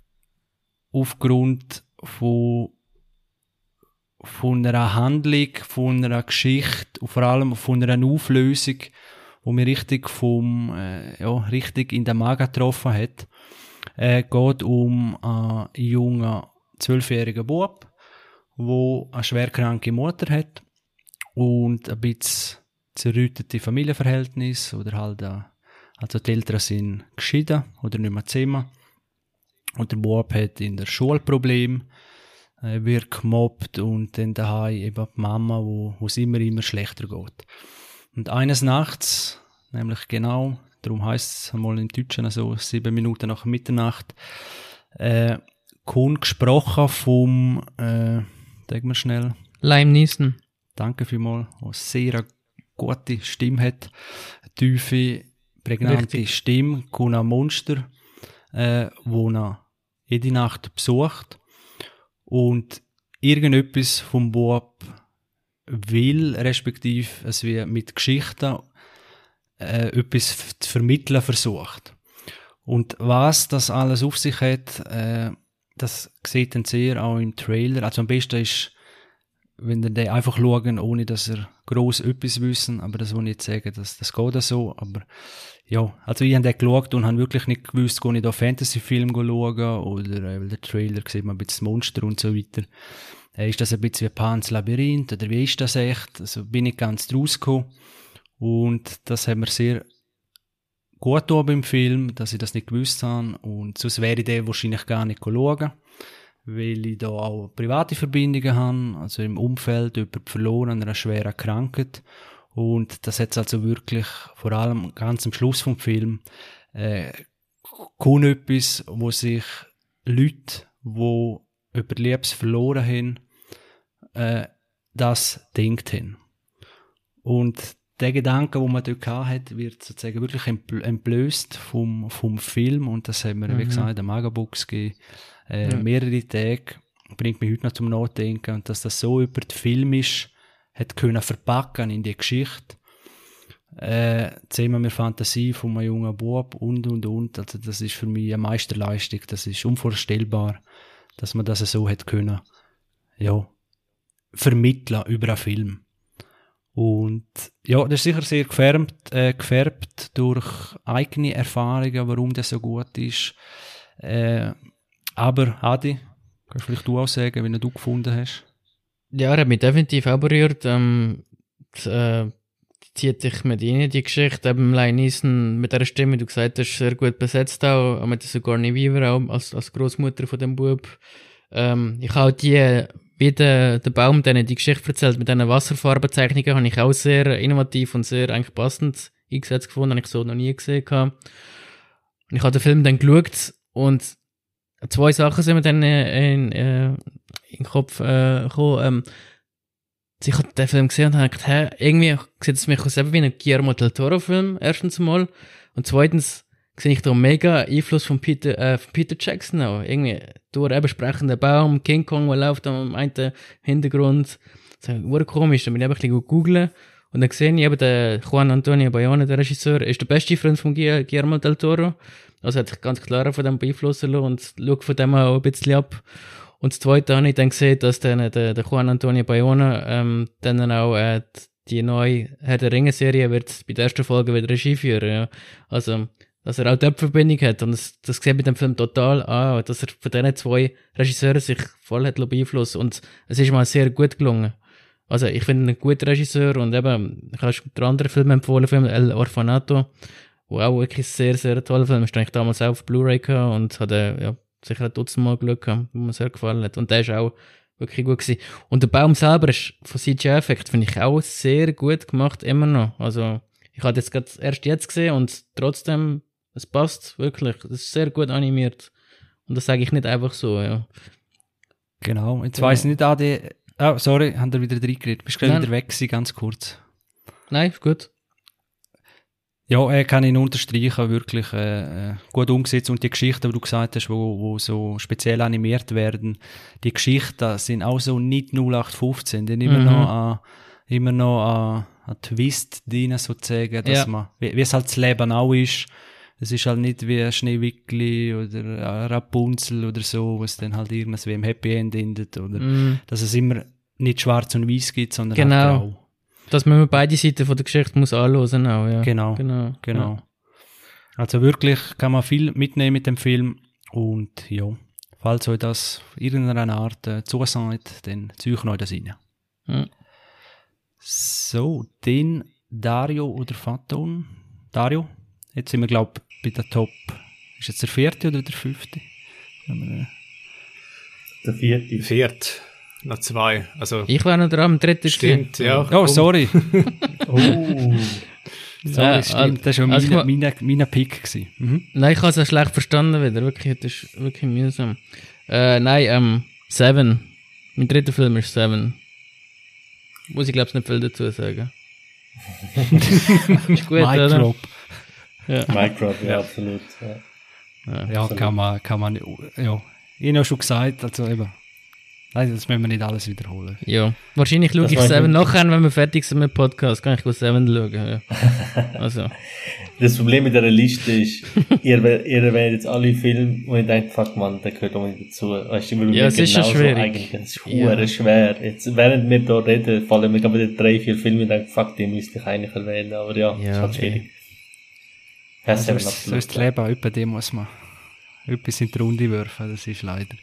aufgrund von, von einer Handlung, von einer Geschichte und vor allem von einer Auflösung, wo mich richtig vom, äh, ja, richtig in den Magen getroffen hat. Es geht um einen jungen zwölfjährigen Bub, wo eine schwerkranke Mutter hat und ein bisschen zerrüttete Familienverhältnisse oder halt äh, also die Eltern sind geschieden oder nicht mehr zusammen und der Bub hat in der Schule Probleme, äh, wird gemobbt und dann daheim eben die Mama, wo es immer immer schlechter geht. Und eines Nachts, nämlich genau, darum heißt es einmal im Deutschen so sieben Minuten nach Mitternacht, äh, kommt gesprochen vom, äh, sag mal schnell, Lime Neeson. danke vielmals, der sehr gute Stimme hat, tiefe, prägnante Richtig. Stimme, kommt ein Monster, äh, wo er jede Nacht besucht. Und irgendetwas vom Bub will, respektive es wird mit Geschichten äh, etwas zu vermitteln versucht. Und was das alles auf sich hat, äh, das sieht man sehr auch im Trailer. Also am besten ist, wenn ihr den einfach schauen, ohne dass ihr gross etwas wissen, aber das will ich nicht sagen, das, das geht auch so, aber ja, also ich habe den geschaut und habe wirklich nicht gewusst, gehe ich da Fantasy-Film schauen oder äh, weil der Trailer sieht man ein bisschen Monster und so weiter. Äh, ist das ein bisschen wie Pans Labyrinth oder wie ist das echt? Also bin ich ganz draus gekommen und das hat mir sehr gut getan beim Film, dass ich das nicht gewusst habe und sonst wäre ich den wahrscheinlich gar nicht schauen, weil ich da auch private Verbindungen habe, also im Umfeld jemand verloren an einer schweren Krankheit und das hat also wirklich vor allem ganz am Schluss vom Film äh, kaum etwas, wo sich Leute, die über Liebes verloren haben, äh, das denkt haben. Und der Gedanke, wo man dort hat, wird sozusagen wirklich entblößt vom, vom Film und das haben wir, mhm. wie gesagt, in der Magabox gegeben. Äh, ja. Mehrere Tage bringt mich heute noch zum Nachdenken und dass das so über den Film ist, hat können verpacken in die Geschichte. Äh, zusammen mit Fantasie von einem jungen Bub und und und. Also das ist für mich eine Meisterleistung. Das ist unvorstellbar, dass man das so hat können, ja, vermitteln über einen Film. Und ja, das ist sicher sehr gefärbt, äh, gefärbt durch eigene Erfahrungen, warum das so gut ist. Äh, aber Adi, kannst vielleicht du auch sagen, wie du gefunden hast? Ja, er hat mich definitiv auch berührt. Ähm, das, äh, zieht dich mit ihnen die Geschichte. Eben Lion mit der Stimme, du gesagt hast, sehr gut besetzt auch. Mit sogar Garni Weaver auch als, als Großmutter von dem Bub. Ähm, ich habe die wie der, der Baum denen die Geschichte erzählt mit diesen Wasserfarbenzeichnungen, habe ich auch sehr innovativ und sehr eigentlich passend eingesetzt gefunden, habe ich so noch nie gesehen. Gehabt. Und ich habe den Film dann geschaut und zwei Sachen sind mir dann in, in, in den Kopf äh, gekommen. Ähm, ich habe den Film gesehen und habe gedacht, hä, irgendwie sieht es mich aus wie ein Guillermo del Toro Film, erstens mal. Und zweitens, sehe ich da mega Einfluss von Peter, äh, von Peter Jackson auch. Irgendwie durch eben sprechender Baum, King Kong, der läuft am einen Hintergrund. Das ist komisch. Dann bin ich einfach ein bisschen googeln. Und dann sehe ich eben, der Juan Antonio Bayona, der Regisseur, ist der beste Freund von Guillermo del Toro. Also hat sich ganz klar von dem beeinflussen lassen und schaut von dem auch ein bisschen ab. Und das Zweite habe ich dann gesehen, dass dann der, der Juan Antonio Bayona ähm, dann auch äh, die neue Herr der Ringe-Serie wird bei der ersten Folge wieder Regie führen. Ja. Also dass er auch dort Verbindung hat. Und das, das sieht mit dem Film total an, dass er von diesen zwei Regisseuren sich voll hat beeinflusst. Und es ist mal sehr gut gelungen. Also, ich finde ihn ein guter Regisseur und eben, ich habe schon den anderen Film empfohlen, Film El Orfanato, wo auch wirklich sehr, sehr toller Film ist. Den ich damals auch auf Blu-ray und hatte, ja, sicher ein Dutzend Mal Glück gehabt, wo mir sehr gefallen hat. Und der ist auch wirklich gut gewesen. Und der Baum selber ist von CGI-Effekt, finde ich auch sehr gut gemacht, immer noch. Also, ich habe das gerade erst jetzt gesehen und trotzdem es passt wirklich. Es ist sehr gut animiert. Und das sage ich nicht einfach so, ja. Genau. Jetzt ja. weiss ich nicht, Adi. Oh, sorry, haben wir wieder reingeredet. Bist du wieder weg gewesen, ganz kurz? Nein, gut. Ja, äh, kann ich unterstreichen, wirklich äh, äh, gut umgesetzt. Und die Geschichten, die du gesagt hast, wo, wo so speziell animiert werden, die Geschichten sind auch so nicht 0815, die sind immer mhm. noch an, immer noch an, an Twist drin, sozusagen, dass ja. man, wie, wie es halt das Leben auch ist, es ist halt nicht wie Schneewickli oder Rapunzel oder so, wo es dann halt irgendwas wie im Happy End endet oder mm. dass es immer nicht schwarz und weiß gibt, sondern halt genau. halt grau. Dass man beide Seiten von der Geschichte muss anhören auch, ja. Genau, genau. genau. Ja. Also wirklich kann man viel mitnehmen mit dem Film und ja, falls euch das irgendeiner Art äh, zusagt, dann ziehe euch das rein. Ja. So, den Dario oder Faton? Dario? Jetzt sind wir, glaube ich, bei der Top. Ist jetzt der vierte oder der fünfte? Der vierte. Vierte. Noch zwei. Also, ich war noch dran am dritten. Stimmt, ja. Oh, sorry. oh. Sorry, ja, stimmt. Das war also mein, mein, mein Pick. Mhm. Nein, ich habe es ja schlecht verstanden wieder. Wirklich, das ist wirklich mühsam. Äh, nein, ähm, Seven. Mein dritter Film ist Seven. Muss ich, glaube ich, nicht viel dazu sagen. ist gut, oder? Drop. Ja. Minecraft, ja, absolut. Ja, ja, ja kann man, kann man, ja. Ich habe schon gesagt, also eben. Nein, das müssen wir nicht alles wiederholen. Ja, wahrscheinlich schaue das ich Seven nachher, wenn wir fertig sind mit dem Podcast, kann ich Seven schauen. Ja. Also. Das Problem mit dieser Liste ist, ihr, ihr erwähnt jetzt alle Filme und ihr denkt, fuck man, der gehört auch nicht dazu. Weißt du, ja, es ist schon schwierig. Eigentlich. Es ist ja. schwer. Jetzt, während wir da reden, fallen mir gerade wieder drei, vier Filme und denken, fuck, die müsste ich eigentlich erwähnen, aber ja, ja ist halt schwierig. Okay. Ja, so, ist, so ist das Leben, etwa dem muss man etwas in die Runde werfen, das ist leider.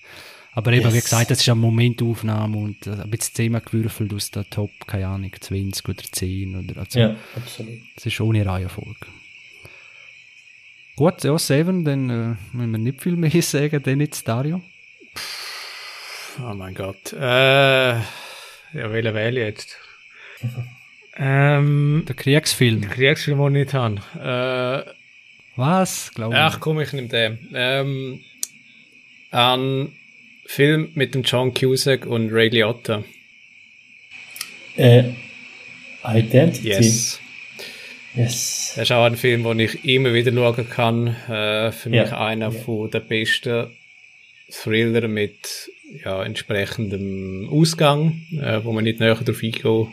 Aber eben, yes. wie gesagt, das ist eine Momentaufnahme und ein bisschen zusammengewürfelt aus der Top, keine Ahnung, 20 oder 10 oder also. Ja, absolut. Das ist ohne Reihenfolge. Gut, ja, Seven, dann äh, müssen wir nicht viel mehr sagen, dann jetzt Dario. Oh mein Gott. Äh, ja, welche wähle jetzt? ähm, der Kriegsfilm. Der Kriegsfilm, den ich nicht habe. Äh, Was? Glaube ich. Ach komm, ich nehme den. Ähm, ein Film mit dem John Cusack und Ray Liotta. Äh, Identity. Yes. Yes. Das ist auch ein Film, den ich immer wieder schauen kann. Äh, für mich Ja. einer Ja. von der besten Thriller mit ja, entsprechendem Ausgang, äh, wo man nicht näher darauf eingehen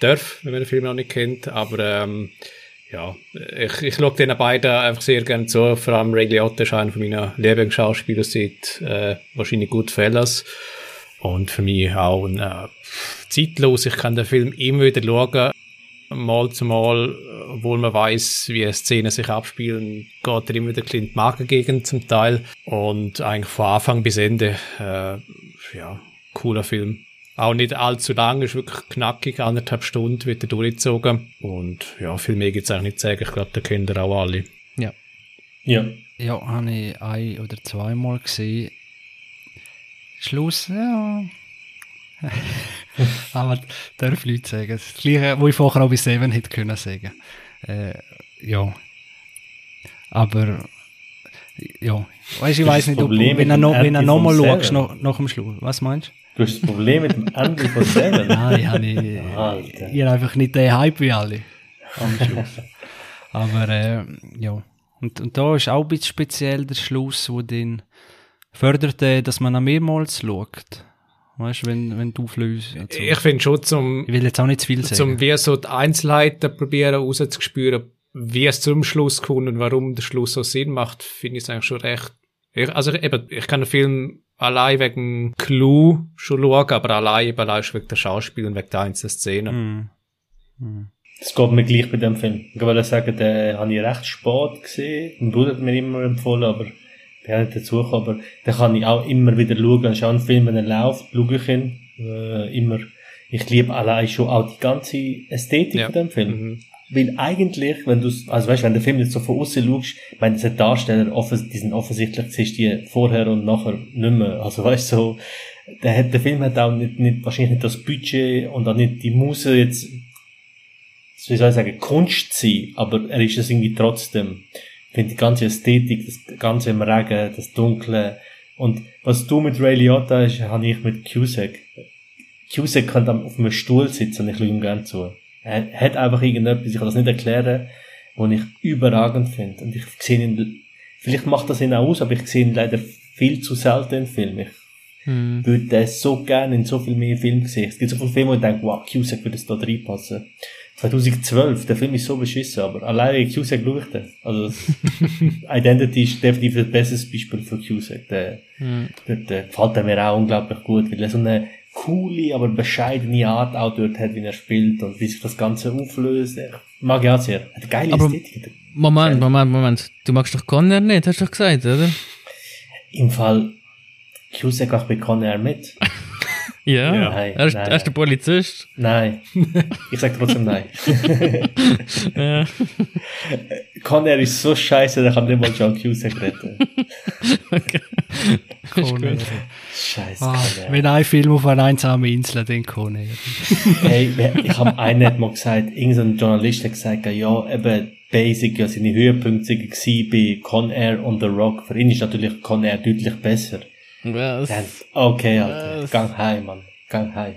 darf, wenn man den Film noch nicht kennt. Aber ähm, ja, ich, ich schaue den beiden einfach sehr gerne zu. Vor allem Ray Liotta ist einer meiner Lieblingsschauspieler seit äh, wahrscheinlich Goodfellas. Und für mich auch ein, äh, zeitlos. Ich kann den Film immer wieder schauen mal zu Mal, obwohl man weiß, wie Szenen sich abspielen, geht er immer wieder in die Magengegend zum Teil. Und eigentlich von Anfang bis Ende, äh, ja, cooler Film. Auch nicht allzu lang, ist wirklich knackig, anderthalb Stunden wird er durchgezogen. Und ja, viel mehr gibt's eigentlich nicht zu sagen. Ich glaube, da kennt ihr auch alle. Ja. Ja. Ja, habe ich ein- oder zweimal gesehen. Schluss, ja. Aber darf ich nicht sagen. Das gleiche, wo ich vorher auch bei Seven hätte können sagen. Äh, ja. Aber, ja. Weißt du, ich weiß nicht, ob, wenn er mit noch, schaust, nach, nach dem Schluss. Was meinst du? Du hast das Problem mit dem Ende von Seven. Nein, habe ich, Alter. ich habe einfach nicht den Hype wie alle. Am Schluss. Aber, äh, ja. Und, und da ist auch ein bisschen speziell der Schluss, wo den fördert, äh, dass man noch mehrmals schaut. Weißt du, wenn, wenn du flüsst. und so. Ich finde schon zum, Ich will jetzt auch nicht zu viel sagen. zum wie so die Einzelheiten probieren rauszuspüren, wie es zum Schluss kommt und warum der Schluss so Sinn macht, finde ich es eigentlich schon recht. Ich, also eben, ich kann den Film allein wegen Clou schon schauen, aber allein eben allein schon wegen der Schauspiel und wegen der einzelnen Szenen. Hm. Das geht mir gleich bei dem Film. Ich wollte sagen, den habe ich recht spät gesehen. Mein Bruder hat mir immer empfohlen, aber ich bin auch nicht dazu gekommen. Aber den kann ich auch immer wieder schauen. Es ist auch ein Film, wenn er läuft, schaue ich ihn. Äh, immer. Ich liebe allein schon auch die ganze Ästhetik Ja. von dem Film. Mhm. Weil eigentlich, wenn du, also weißt, wenn der Film jetzt so von außen schaust, ich meine, diese Darsteller, offens die sind offensichtlich, siehst du die vorher und nachher nicht mehr. Also weißt so, der, der Film hat auch nicht, nicht, wahrscheinlich nicht das Budget und auch nicht die Muse jetzt, wie soll ich sagen, Kunst zu sein, aber er ist es irgendwie trotzdem. Ich finde die ganze Ästhetik, das ganze im Regen, das Dunkle und was du mit Ray Liotta hast, habe ich mit Cusack. Cusack kann dann auf einem Stuhl sitzen und ich schaue ihm gerne zu. Er hat einfach irgendetwas, ich kann das nicht erklären, was ich überragend finde. Und ich sehe ihn, vielleicht macht das ihn auch aus, aber ich sehe ihn leider viel zu selten in Filmen. Ich Hm. würde den so gerne in so viel mehr Filmen sehen. Es gibt so viele Filme, wo ich denke, wow, Cusack würde es da reinpassen. 2012, der Film ist so beschissen, aber alleine Cusack schaue ich den. Also, Identity ist definitiv das beste Beispiel für Cusack. Der, Hm. der, der gefällt er mir auch unglaublich gut, weil er so eine coole, aber bescheidene Art auch dort hat, wie er spielt und wie sich das Ganze auflöst. Ich mag ich auch sehr. Hat eine geile Aber- Ästhetik. Moment, Moment, Moment. Du magst doch Conner nicht, hast du doch gesagt, oder? Im Fall Cusack auch bei Conair mit. Ja. Nein, er, ist, nein. er ist der Polizist. Nein. Ich sag trotzdem nein. Ja. Conair ist so scheiße, der kann nicht mal John Cusack retten. Conair. Scheiße, Ah, wenn ein Film auf einer einsamen Insel, dann Conair. Hey, ich habe einen hat mal gesagt, irgendein Journalist hat gesagt, ja, eben, Basic, ja, seine Höhepunkte waren bei Conair und The Rock. Für ihn ist natürlich Conair deutlich besser. Was? Dann, okay, Alter, gang heim, Mann, gang heim.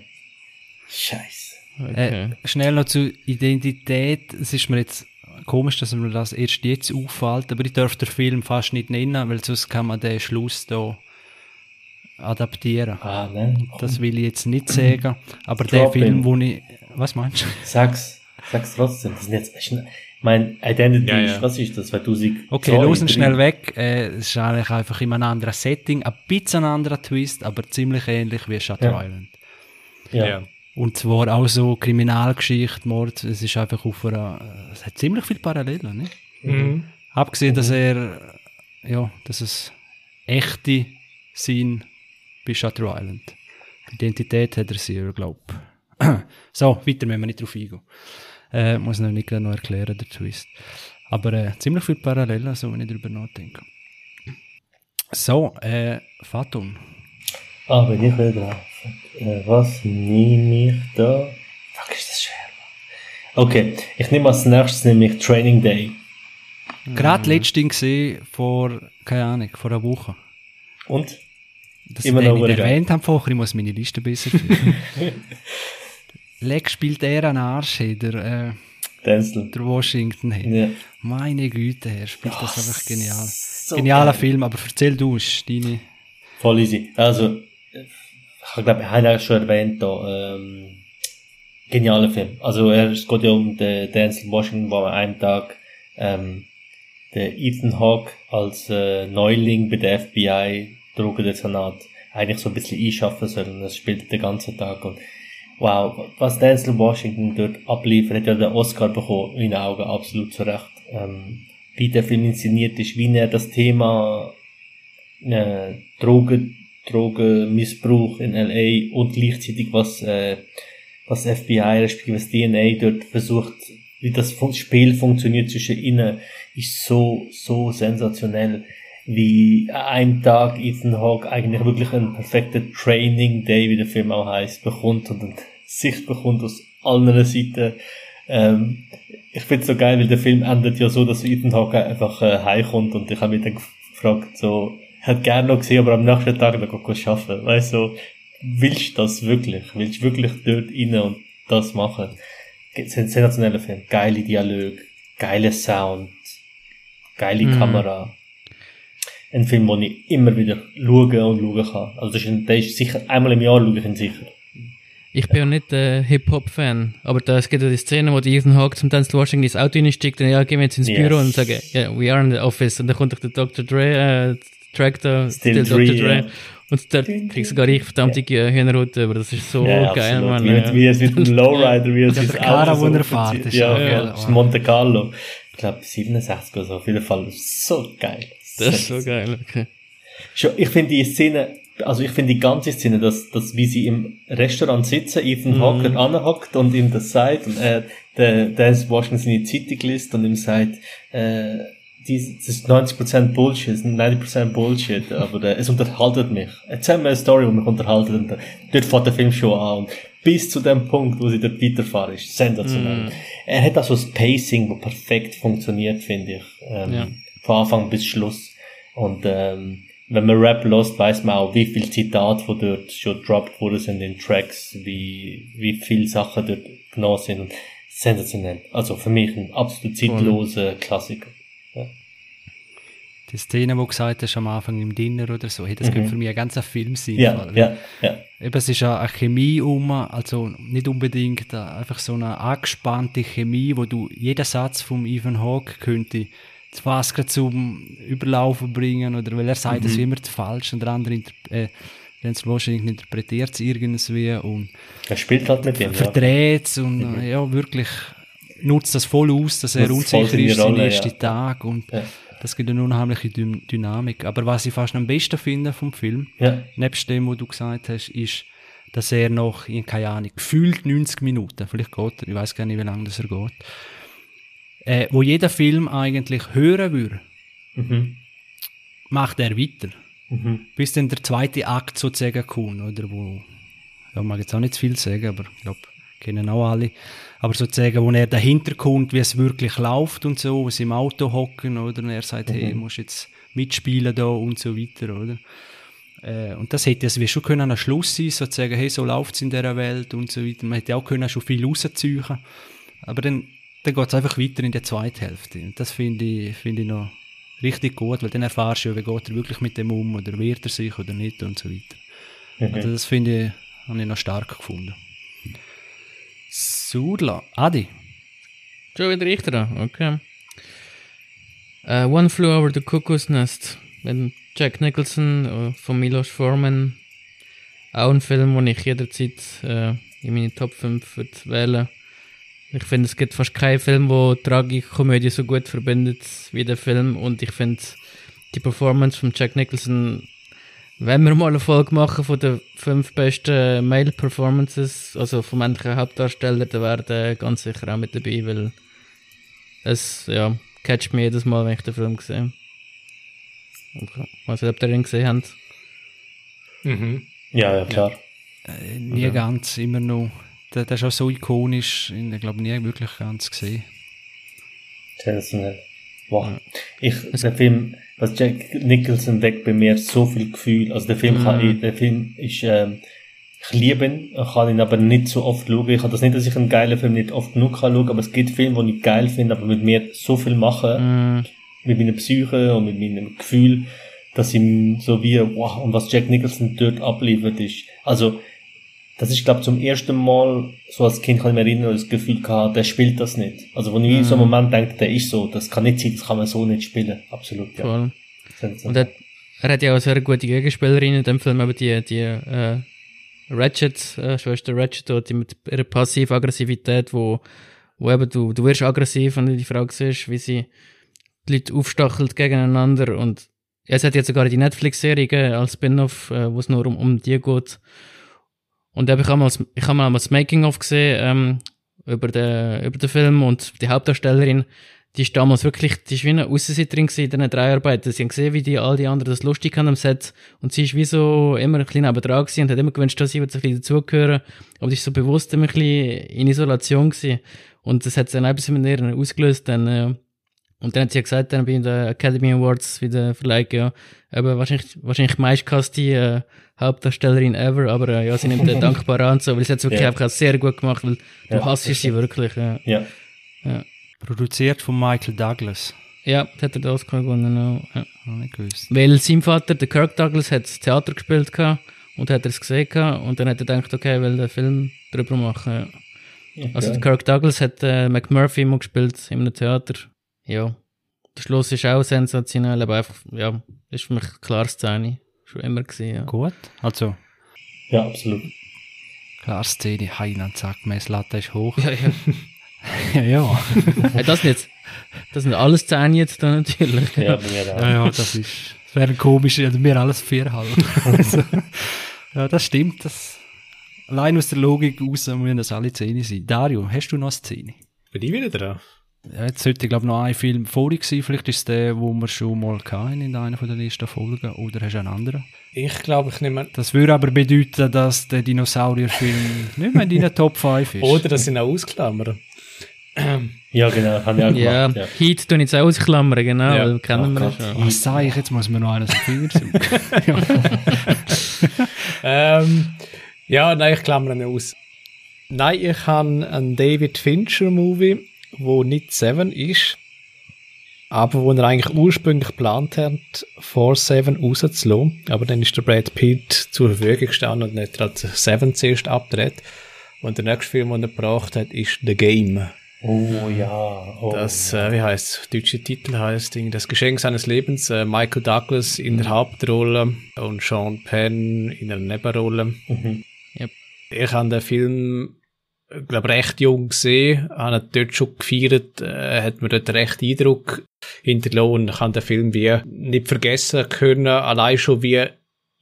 Scheiße. Okay. Äh, schnell noch zur Identität. Es ist mir jetzt komisch, dass mir das erst jetzt auffällt, aber ich darf den Film fast nicht nennen, weil sonst kann man den Schluss da adaptieren. Ah, ne? Das will ich jetzt nicht sagen, aber der Drop Film, in. wo ich... Was meinst du? Sag's, sag's trotzdem. Das sind jetzt, mein Identity Ja, ja. ist, was ist das, 2000? Okay, losen schnell weg. Äh, es ist eigentlich einfach in einem anderen Setting, ein bisschen ein anderer Twist, aber ziemlich ähnlich wie Shutter Ja. Island. Ja. Ja. Und zwar auch so Kriminalgeschichte, Mord, es ist einfach auf einer... Es hat ziemlich viele Parallelen, ne? Mhm. Abgesehen, dass er, ja, dass es echte sind bei Shutter Island. Identität hat er sehr, glaub. so, weiter müssen wir nicht drauf eingehen. Äh, muss noch nicht noch erklären, der Twist. Aber äh, ziemlich viele Parallelen, so wenn ich darüber nachdenke. So, äh, Fatum. Ah, bin ich wieder drauf. Äh, was nehme ich da? Fuck, ist das schwer. Okay, ich nehme als nächstes nämlich Training Day. Gerade letztens gesehen, vor, keine Ahnung, vor einer Woche. Und? Dass Immer noch erwähnt habe vorher, ich muss meine Liste besser. Leck spielt er einen Arsch, hey, der, äh, Denzel. der Washington. Hey. Ja. Meine Güte, er spielt das einfach genial. so Genialer geil. Film, aber erzähl du, ist deine... Voll easy. Also, ich glaube, ich habe ja schon erwähnt da, ähm, genialer Film. Also, er, es geht ja um den Denzel Washington, wo an einem Tag, ähm, der Ethan Hawke als äh, Neuling bei der FBI Drogendezernat eigentlich so ein bisschen einschaffen soll und das spielt den ganzen Tag und wow, was Denzel Washington dort abliefert, hat ja den Oscar bekommen, in meinen Augen absolut zu Recht. Ähm, wie der Film inszeniert ist, wie er das Thema äh, Drogen, Drogenmissbrauch in LA und gleichzeitig was, äh, was FBI respektive das DNA dort versucht, wie das Spiel funktioniert zwischen ihnen, ist so, so sensationell, wie einem Tag Ethan Hawke eigentlich wirklich einen perfekten Training Day, wie der Film auch heißt, bekommt und Sicht bekommt aus allen Seiten. Ähm, ich find's so geil, weil der Film endet ja so, dass Ethan Hawke einfach äh, heimkommt und ich habe mich dann gefragt, so, ich hätte gerne noch gesehen, aber am nächsten Tag noch arbeiten. Weißt du, so, willst du das wirklich? Willst du wirklich dort rein und das machen? Sen- Sensationeller Film. Geile Dialog, geiler Sound, geile Mhm. Kamera. Ein Film, den ich immer wieder schauen und schauen kann. Also das ist ein, der ist sicher, einmal im Jahr schaue ich ihn sicher. Ich bin ja nicht äh, Hip-Hop-Fan, aber da, es gibt ja die Szene, wo die Ethan Hawke zum Denzel Washington ins Auto reinsteigt und ja, gehen wir jetzt ins Yes. Büro und sagen, ja, we are in the office und dann kommt doch der Dr. Dre, äh, Track da, Still Dr. Dre ja. und da kriegst sogar ich verdammte ja. Hühnerhaut über, das ist so Ja, geil, absolut. Mann. Wie, ja. wie es mit dem Lowrider, wie es der Cara, Auto wo er so fährt, ist ja, auch ja, geil. das ist Monte Carlo. Ich glaube 67 oder so, auf jeden Fall. So geil. Das ist so geil, okay. Schon, ich finde die Szene, also ich finde die ganze Szene, dass, dass wie sie im Restaurant sitzen, Ethan Mhm. Hawke anhockt und ihm das sagt und er, der, Denzel Washington seine Zeitung liest und ihm sagt, äh, dies, das ist 90% Bullshit, das ist 90% Bullshit, aber äh, es unterhaltet mich. Erzähl mir eine Story, die mich unterhaltet und äh, dort fährt der Film schon an und bis zu dem Punkt, wo sie dort weiterfahren, ist sensationell. Er hat also das Pacing, wo perfekt funktioniert, finde ich. Ähm, Ja. Von Anfang bis Schluss. Und ähm, wenn man Rap lost, weiß man auch, wie viel Zitate von dort schon gedroppt worden sind in Tracks, wie, wie viele Sachen dort genommen sind. Sensationell. Also für mich ein absolut zeitloser Klassiker. Ja. Die Szene, wo du gesagt hast am Anfang im Dinner oder so, hey, das könnte für mich ein ganzer Film sein. Ja, ja, ja. Eben, es ist eine Chemie um, also nicht unbedingt äh, einfach so eine angespannte Chemie, wo du jeden Satz vom Ethan Hawke könnte das Fass gerade zum Überlaufen bringen oder weil er sagt, es ist immer zu falsch und der andere äh, Denzel Washington interpretiert es irgendwie und Er spielt halt mit dem, ja. verdreht es und äh, ja, wirklich nutzt das voll aus, dass er Nutzt voll unsicher ist, seinen Rolle, ersten ja. Tag und Ja. das gibt eine unheimliche Dyn Dynamik. Aber was ich fast am besten finde vom Film, Ja. nebst dem, was du gesagt hast, ist, dass er noch, in keine Ahnung, gefühlt 90 Minuten, vielleicht geht er, ich weiß gar nicht, wie lange das er geht, äh, wo jeder Film eigentlich hören würde, Mhm. macht er weiter. Mhm. Bis dann der zweite Akt sozusagen kommt, oder? Wo, ja, mag jetzt auch nicht zu viel sagen, aber ich glaube, kennen auch alle. Aber sozusagen, wo er dahinter kommt, wie es wirklich läuft und so, wo sie im Auto hocken, oder? Und er sagt, hey, musst jetzt mitspielen da und so weiter, oder? Äh, und das hätte es wie schon können am Schluss sein, sozusagen, hey, so läuft's in dieser Welt und so weiter. Man hätte auch können schon viel rausziehen. Aber dann, dann geht's einfach weiter in der zweiten Hälfte. Und das finde ich, finde ich noch richtig gut, weil dann erfahrst du ja, wie geht er wirklich mit dem um, oder wehrt er sich oder nicht und so weiter. Mhm. Also das finde ich, habe ich noch stark gefunden. Sudla, Adi. Schon wieder ich dran, okay. Äh, One Flew Over the Cuckoo's Nest mit Jack Nicholson äh, von Milos Forman. Auch ein Film, den ich jederzeit äh, in meine Top 5 würde wählen Ich finde, es gibt fast keinen Film, der Tragikkomödie so gut verbindet wie der Film. Und ich finde die Performance von Jack Nicholson, wenn wir mal eine Folge machen von den fünf besten Male Performances, also vom männlichen Hauptdarsteller, dann wäre der ganz sicher auch mit dabei, weil es, ja, catcht mich jedes Mal, wenn ich den Film sehe. Okay. Also, ob ihr ihn gesehen habt. Mhm. Ja, ja, klar. Äh, nie ganz, immer noch. Der, der ist auch so ikonisch, ich glaube nie wirklich ganz gesehen. Sensationell. Wow. Ich, der Film, was Jack Nicholson weckt bei mir so viel Gefühl. Also der Film kann ich, der Film ist, ähm, ich liebe ihn, kann ihn aber nicht so oft schauen. Ich habe das nicht, dass ich einen geilen Film nicht oft genug kann schauen, aber es gibt Filme, die ich geil finde, aber mit mir so viel machen, Mm, mit meiner Psyche und mit meinem Gefühl, dass ich so wie, wow, und was Jack Nicholson dort abliefert ist. Also, das ist, glaube zum ersten Mal, so als Kind kann ich mich erinnern, das Gefühl gehabt, der spielt das nicht. Also, wo ich in so einem Moment denke, der ist so, das kann nicht sein, das kann man so nicht spielen. Absolut, ja. voll. Und er, er hat ja auch sehr gute Gegenspielerin in dem Film, aber die, die äh, Ratchet, äh, Schwester Ratchet, dort, die mit ihrer Passiv-Aggressivität, wo, wo eben du, du wirst aggressiv, wenn du die Frau siehst, wie sie die Leute aufstachelt gegeneinander und es hat jetzt sogar die Netflix-Serie gegeben, als Spin-off, äh, wo es nur um, um die geht. Und eben, ich habe mal, ich habe mal das Making-of gesehen, ähm, über den, über den Film und die Hauptdarstellerin, die ist damals wirklich, die ist wie eine Aussenseiterin in diesen Dreharbeiten. Sie haben gesehen, wie die, all die anderen das lustig haben am Set. Und sie ist wie so immer ein bisschen nebendran gewesen und hat immer gewünscht, dass sie ein bisschen dazugehören. Aber die ist so bewusst immer ein bisschen in Isolation gewesen. Und das hat dann ein bisschen mit ihr ausgelöst, dann, äh, und dann hat sie ja gesagt, dann bei den Academy Awards, wie der Verleih, ja, eben wahrscheinlich, wahrscheinlich meistgehasste äh, Hauptdarstellerin ever, aber äh, ja, sie nimmt den dankbar an, so, weil sie hat es wirklich Ja. einfach sehr gut gemacht, weil du Ja, hasst das sie wirklich, ja. Ja. Produziert von Michael Douglas. Ja, das hat er das gewonnen, auch, ja. Noch nicht gewusst. Weil sein Vater, der Kirk Douglas, hat Theater gespielt gehabt und hat er es gesehen gehabt und dann hat er gedacht, okay, ich will einen Film darüber machen. Ja. Also Ja. der Kirk Douglas hat äh, McMurphy immer gespielt in einem Theater. Ja. Der Schluss ist auch sensationell, aber einfach, ja, ist für mich eine klare Szene. Schon immer gewesen, ja. Gut. Also, ja, absolut. klar, Szene, Heiland sagt, Messlatte ist hoch. Ja, ja. ja, ja. hey, das nicht. Das sind alles Szenen jetzt da natürlich. Ja, bei mir auch. Ja, ja, das ist, das wäre komisch, also wir alles vierhalb. also, ja, das stimmt, das, allein aus der Logik raus müssen das alle Szene sein. Dario, hast du noch eine Szene? Bin ich wieder dran? Ja, jetzt sollte, glaube ich, noch ein Film vorig sein. Vielleicht ist es der, wo wir schon mal hatten in einer von der letzten Folgen. Oder hast du einen anderen? Ich glaube, ich nehme. Das würde aber bedeuten, dass der Dinosaurierfilm nicht mehr in deinen Top 5 ist. Oder das sind auch ausklammern. Ja, genau, habe ich auch Ja, gemacht. Ja. Heat tun jetzt auch ausklammern, genau, Ja. kennen Oh wir Gott. schon. Was sage ich? Jetzt muss man noch einen den Finger suchen. ähm, ja, nein, ich klammere ihn aus. Nein, ich habe einen David Fincher-Movie, wo nicht Seven ist, aber wo er eigentlich ursprünglich geplant hat, vor Seven rauszulassen. Aber dann ist der Brad Pitt zur Verfügung gestanden und nicht hat Seven zuerst abgedreht. Und der nächste Film, den er gebracht hat, ist The Game. Oh ja. Oh, Das, äh, wie heißt deutsche Titel heißt Ding, das Geschenk seines Lebens. Äh, Michael Douglas in der Hauptrolle und Sean Penn in einer Nebenrolle. Mhm. Ich habe den Film, glaube recht jung gesehen, habe ihn dort schon gefeiert, äh, hat mir dort recht Eindruck hinterlassen und ich habe den Film wie nicht vergessen können, allein schon wie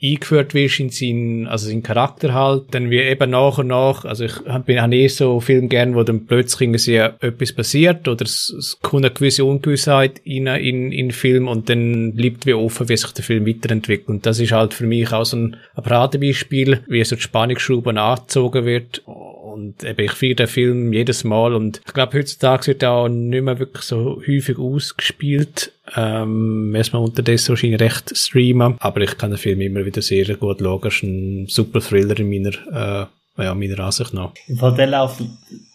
eingeführt wirst in seinen, also seinen Charakter halt, dann wie eben nach und nach, also ich bin auch eh so Film gern, wo dann plötzlich irgendwie etwas passiert oder es, es kommt eine gewisse Ungewissheit in, in, in den Film und dann bleibt wie offen, wie sich der Film weiterentwickelt. Und das ist halt für mich auch so ein, Paradebeispiel, wie so die Spannungsschraube angezogen wird. Und eben ich feiere den Film jedes Mal und ich glaube heutzutage wird er auch nicht mehr wirklich so häufig ausgespielt, ähm, muss man unterdessen wahrscheinlich recht streamen, aber ich kann den Film immer wieder sehr gut schauen. Es ist ein super Thriller in meiner, äh, ja, meiner Ansicht nach. Im Fall, der läuft,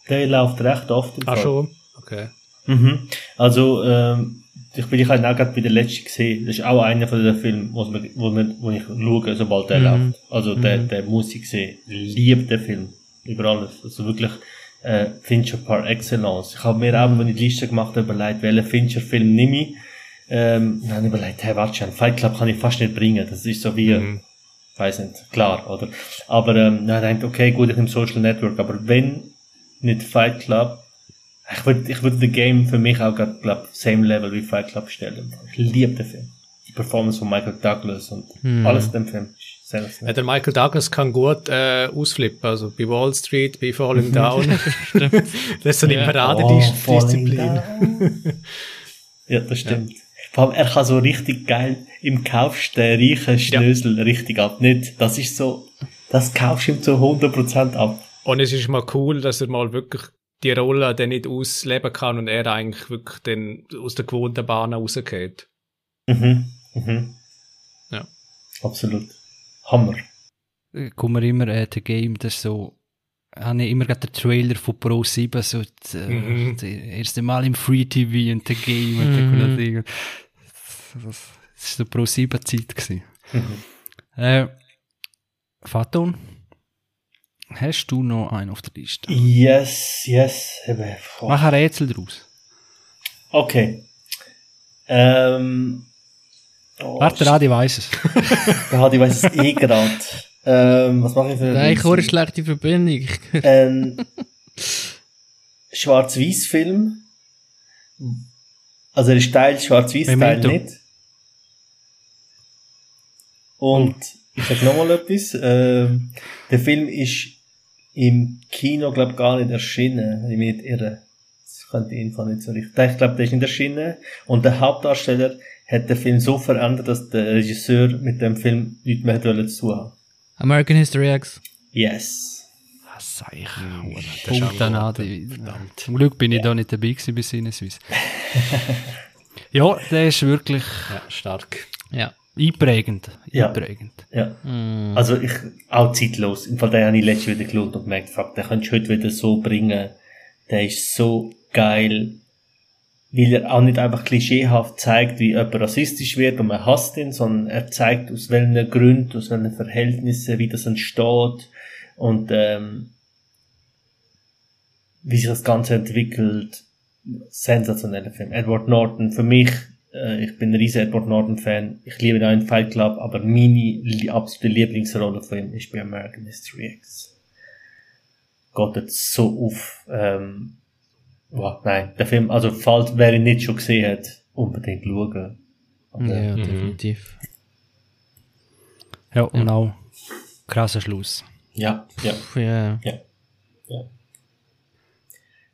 der läuft recht oft. Ah, Fall. schon? Okay. Mhm. Also, ähm, ich bin ich halt auch gerade bei der letzten gesehen. Das ist auch einer von den Filmen, wo, man, wo, man, wo ich schaue, sobald der Mhm. läuft. Also, der, der muss ich sehen. Liebe den Film. Über alles. Also wirklich, äh, Fincher par excellence. Ich habe mir auch, wenn ich die Liste gemacht habe, überlegt, welchen Fincher-Film nehme ich. Ähm, dann überlegt, hey, warte schon, Fight Club kann ich fast nicht bringen. Das ist so wie, Mhm. weiß nicht, klar, oder? Aber, ähm, dann denkt, okay, gut, ich nehme Social Network, aber wenn nicht Fight Club, ich würde, ich würde The Game für mich auch, glaube same level wie Fight Club stellen. Ich liebe den Film. Die Performance von Michael Douglas und Hm. alles in dem Film. ist Ja, der Michael Douglas kann gut äh, ausflippen, also bei Wall Street, bei Falling Down. das ist so eine Ja. Paradedisziplin. Down. ja, das stimmt. Vor allem, er kann so richtig geil, im kaufst den reichen Schnösel richtig ab. Nicht, das ist so, das kaufst du ihm zu 100% ab. Und es ist mal cool, dass er mal wirklich die Rolle dann nicht ausleben kann und er eigentlich wirklich dann aus der gewohnten Bahn rausgeht. Mhm. Mhm. Ja. Absolut. Hammer. Kommen wir immer äh, The Game, das ist so, habe ich immer gerade den Trailer von Pro 7, so das, äh, Mhm. das erste Mal im Free TV und The Game und Mhm. kommt das Ding. Das, ist so Pro 7 Zeit gewesen. Mhm. Äh, Faton, hast du noch einen auf der Liste? Yes, yes. Eben, boah. Mach ein Rätsel draus. Okay. Ähm. Oh, Warte, Radi weiss es. Ja, ich weiß es eh gerade. Ähm, was mache ich für Nein, ich höre eine schlechte Verbindung. Ein Schwarz-Weiß-Film. Also er ist Teil Schwarz-Weiß, Teil nicht. Und ich sag nochmal etwas. Ähm, der Film ist im Kino, glaube gar nicht erschienen. Ich mich nicht irre. Das könnte die Info nicht so richtig. Ich glaube, der ist nicht erschienen. Und der Hauptdarsteller hat den Film so verändert, dass der Regisseur mit dem Film nichts mehr zu tun haben. American History X. Yes. Ah, sei ich. das ist Punkt an angeraten. Adi. Zum Glück bin ich da nicht dabei gewesen bei Sinneswiss. ja, der ist wirklich Ja, stark. Ja. Einprägend. Ja. Einprägend. Ja. Mm. Also ich, auch zeitlos. Im Fall, den habe ich letztes wieder geschaut und gemerkt, fuck, den könntest du heute wieder so bringen. Der ist so geil. Weil er auch nicht einfach klischeehaft zeigt, wie jemand rassistisch wird und man hasst ihn, sondern er zeigt, aus welchen Gründen, aus welchen Verhältnissen, wie das entsteht und ähm, wie sich das Ganze entwickelt. Sensationeller Film. Edward Norton, für mich, ich bin ein riesen Edward Norton-Fan. Ich liebe in Fight Club, aber meine li absolute Lieblingsrolle von ihm ist bei American History X. Geht jetzt so auf. Ähm, wow, nein, der Film, also falls wer ihn nicht schon gesehen hat, unbedingt schauen. Aber, Ja, Mhm. definitiv. Ja, und auch krasser Schluss. ja, ja. Puh, ja.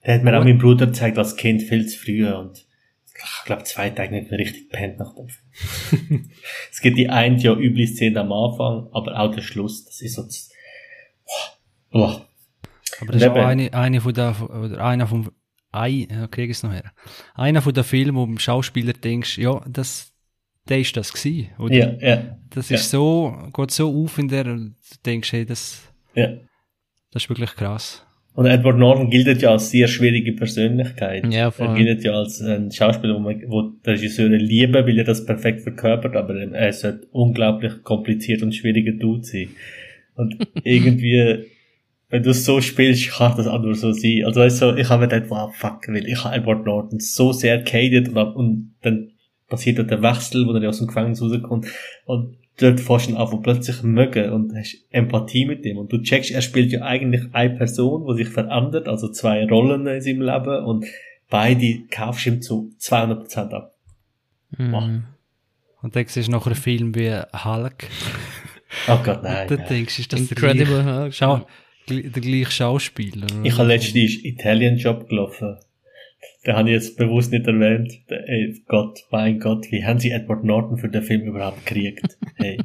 Der hat mir auch mein Bruder gezeigt als Kind viel zu früh und ich glaube zwei Tage nicht mehr richtig pennt nach dem Film. es gibt die eine ja üble Szene am Anfang, aber auch der Schluss, das ist so das, Boah. Aber das ist auch eine, eine von der, oder einer vom, ein, krieg ich es noch her. Einer von den Filmen, wo du beim Schauspieler denkst, ja, das, der ist das gewesen, oder? Ja, ja, Das ja. ist so, geht so auf in der, du denkst, hey, das, ja. das ist wirklich krass. Und Edward Norton gilt ja als sehr schwierige Persönlichkeit. Ja, er voll. gilt ja als ein Schauspieler, wo, man, wo die Regisseure lieben, weil er das perfekt verkörpert, aber er sollte unglaublich kompliziert und schwieriger Dude sein. Und irgendwie, wenn du es so spielst, kann das auch nur so sein. Also weißt du, ich habe mir gedacht, wow, fuck, weil ich habe Edward Norton so sehr gehatet und, und dann passiert dort der Wechsel, wo er aus dem Gefängnis rauskommt und dort fährst du ihn an, plötzlich mögen und hast Empathie mit ihm und du checkst, er spielt ja eigentlich eine Person, die sich verändert, also zwei Rollen in seinem Leben und beide kaufst du ihm zu 200% ab. Mhm. Und dann siehst du noch einen Film wie Hulk. Oh Gott, nein. dann nein. denkst du, ist das Incredible der Hulk. gleiche, Schau, der gleiche Schauspieler? Ich habe letztens Italian Job gelaufen. Den habe ich jetzt bewusst nicht erwähnt. Der- Ey, Gott, mein Gott, wie haben sie Edward Norton für den Film überhaupt gekriegt? Hey.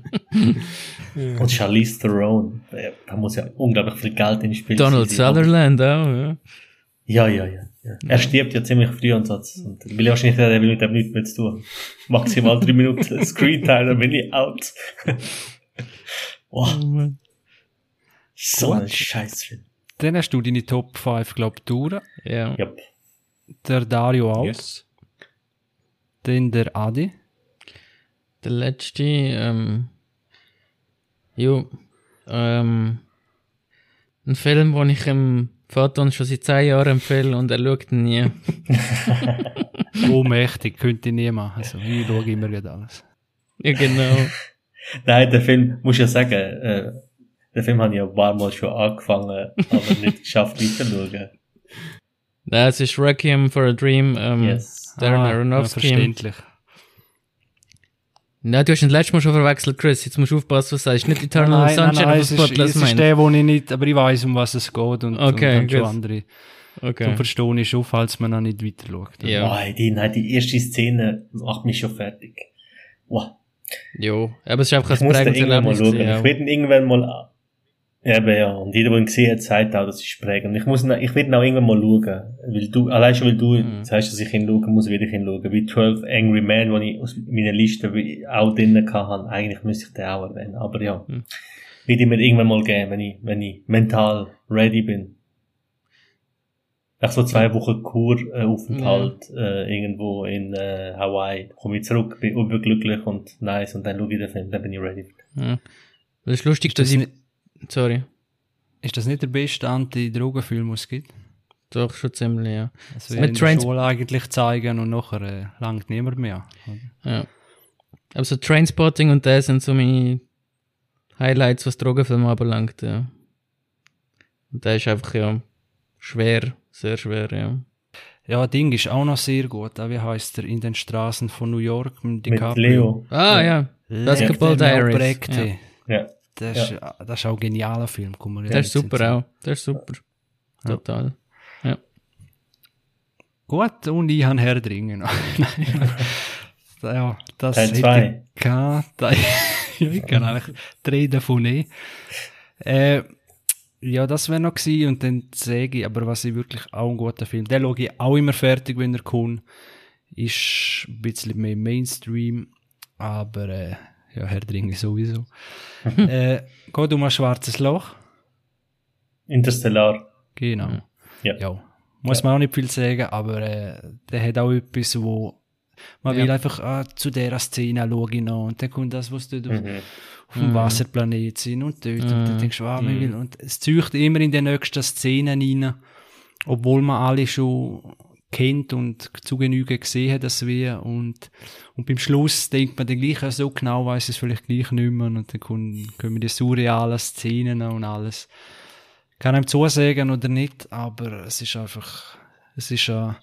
Und Charlize Theron. Da muss ja unglaublich viel Geld in Spiel Donald sein. Sutherland auch, ja. Ja, ja, ja. ja. Er stirbt ja ziemlich früh und so. Und ich will wahrscheinlich, er will mit dem nichts mehr zu tun. Maximal drei Minuten Screentime, dann bin ich out. wow, so ein Gut. Scheißfilm. Dann hast du deine Top 5, glaube ich, durch. Ja. Yep. Der Dario auch. Yes. Dann der Adi. Der letzte, ähm, jo, ähm, ein Film, den ich im Vater schon seit zehn Jahren empfehle und er schaut ihn nie. Ohnmächtig, könnte ich nie machen. So, ich schaue immer gerade alles. Ja, genau. Nein, der Film, muss ich ja sagen, äh, den Film habe ich ja ein paar Mal schon angefangen, aber nicht geschafft weiterzuschauen. Nein, es ist Requiem for a Dream, ähm, Yes. Darren Ah, ja, Aronofsky. verständlich. Nein, du hast ihn letztes Mal schon verwechselt, Chris. Jetzt musst du aufpassen, was du sagst. Nicht Eternal Sunshine of es the ist, Spotless es ist Mind. der, wo ich nicht, aber ich weiß, um was es geht und, Okay, und dann schon andere. Okay. Zum Verstehen ist schon, falls man noch nicht weiter schaut. Ja. Wow, die, nein, die erste Szene macht mich schon fertig. Wow. Jo, aber es ist einfach Ich ein muss den prägendes irgendwann mal Erlebnis. Ich werde ihn irgendwann mal, Eben, ja. Und jeder, der ihn gesehen hat, sagt auch, das ist prägend. Ich muss, ihn- ich ihn auch irgendwann mal schauen. Weil du, allein schon, weil du Mhm. sagst, dass ich ihn schauen muss, will ich ihn schauen. Wie 12 Angry Men, die ich aus meiner Liste auch drinnen hatte. Eigentlich müsste ich den auch erwähnen. Aber ja. Mhm. Will ich mir irgendwann mal geben, wenn ich, wenn ich mental ready bin. Nach so zwei Wochen Kuraufenthalt, äh, irgendwo in, äh, Hawaii, komme ich zurück, bin überglücklich und nice, und dann schaue ich den Film, dann bin ich ready. Ja. Das ist lustig, dass ich. Sorry. ist das nicht der beste Anti-Drogenfilm, den es gibt? Doch, schon ziemlich, ja. Das Mit will der Trans- Schule eigentlich zeigen und nachher äh, langt niemand mehr. ja. Aber so Trainspotting und das sind so meine Highlights, was Drogenfilme anbelangt, ja. Und der ist einfach, ja, schwer, sehr schwer, ja. Ja, Ding ist auch noch sehr gut. Wie heißt er? In den Straßen von New York mit Mit. Leo. Ah, ja. Basketball Diaries. Prägte. Ja. Das, ist, das ist auch ein genialer Film. Der ist super auch. Der ist super. Total. Gut, und ich habe Herr dringen. Ja, das Teil hätte zwei. ich gehabt. ja, ich kann eigentlich drei davon nehmen. Äh, ja, das wäre noch gewesen. Und dann sage ich, aber was ich wirklich auch ein guter Film, den schaue ich auch immer fertig, wenn er kommt. Ist ein bisschen mehr Mainstream, aber äh, ja, Herr Dringe sowieso. äh, geht um ein schwarzes Loch. Interstellar. Genau. Ja. Ja. Muss man auch nicht viel sagen, aber äh, der hat auch etwas, wo man Ja. will einfach ah, zu dieser Szene schauen noch und dann kommt das, was dort auf, Mhm. auf dem Wasserplanet sind und dort und dann denkst du, ah, man will und es zieht immer in die nächsten Szenen rein, obwohl man alle schon kennt und zu Genüge gesehen hat, dass wir und, und beim Schluss denkt man dann gleich so genau, weiß es vielleicht gleich nicht mehr und dann kommen, kommen die surrealen Szenen und alles kann einem zusagen oder nicht, aber es ist einfach, es ist ein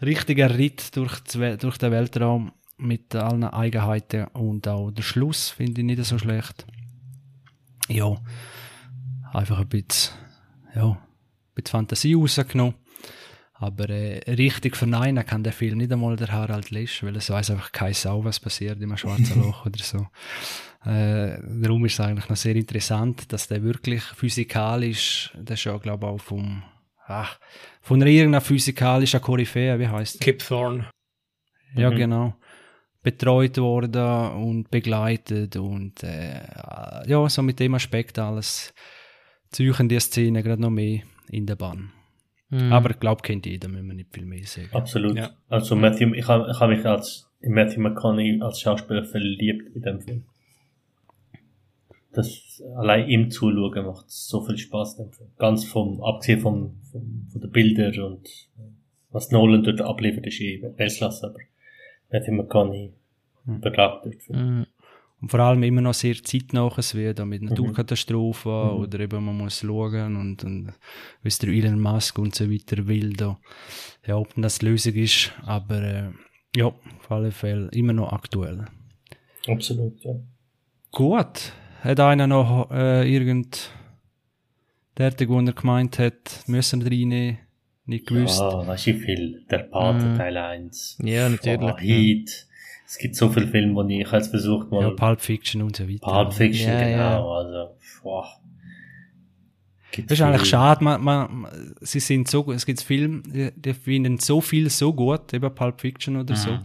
richtiger Ritt durch, durch den Weltraum mit allen Eigenheiten und auch der Schluss finde ich nicht so schlecht. Ja, einfach ein bisschen, ja, ein bisschen Fantasie rausgenommen. Aber äh, richtig verneinen kann der Film nicht einmal der Harald Lesch, weil es weiß einfach keine Sau, was passiert im schwarzen Loch oder so. Äh, darum ist es eigentlich noch sehr interessant, dass der wirklich physikalisch, das ist ja glaube ich auch vom, ach, von einer irgendeiner physikalischen Koryphäe, wie heißt Kip Thorne. ja, Mhm. genau. Betreut worden und begleitet und äh, ja, so mit dem Aspekt alles züchen die Szene gerade noch mehr in der Bahn. Mhm. Aber ich glaube, kennt jeder, müssen wir nicht viel mehr sagen. Absolut. Ja. Also Matthew, ich habe ich hab mich als in Matthew McConaughey als Schauspieler verliebt in dem Film. Das allein ihm zuschauen macht so viel Spaß. in dem Film. Ganz vom, abgesehen vom, vom, von den Bildern und äh, was Nolan dort abliefert, ist eh Weltklasse, aber Matthew McConaughey Hm. beglaubt dort. Mhm. Und vor allem immer noch sehr zeitnah es wird, auch mit Naturkatastrophen oder eben man muss schauen und, und wie es der Elon Musk und so weiter will da. Ja, ob denn das die Lösung ist, aber äh, ja, auf alle Fälle immer noch aktuell. Absolut, ja. Gut. Hat einer noch äh, irgend derartig, wo er gemeint hat, müssen wir reinnehmen, nicht gewusst? Ah, weißt du wie viel? Der Pate Mhm. Teil 1. Ja, natürlich. Oh, Heat. Es gibt so viele Filme, wo ich, habe jetzt versucht Ja, mal Pulp Fiction und so weiter. Pulp Fiction, Ja, genau, ja. also, boah. Gibt Das ist eigentlich schade, man, man, sie sind so, es gibt Filme, die, die finden so viel so gut, eben Pulp Fiction oder so,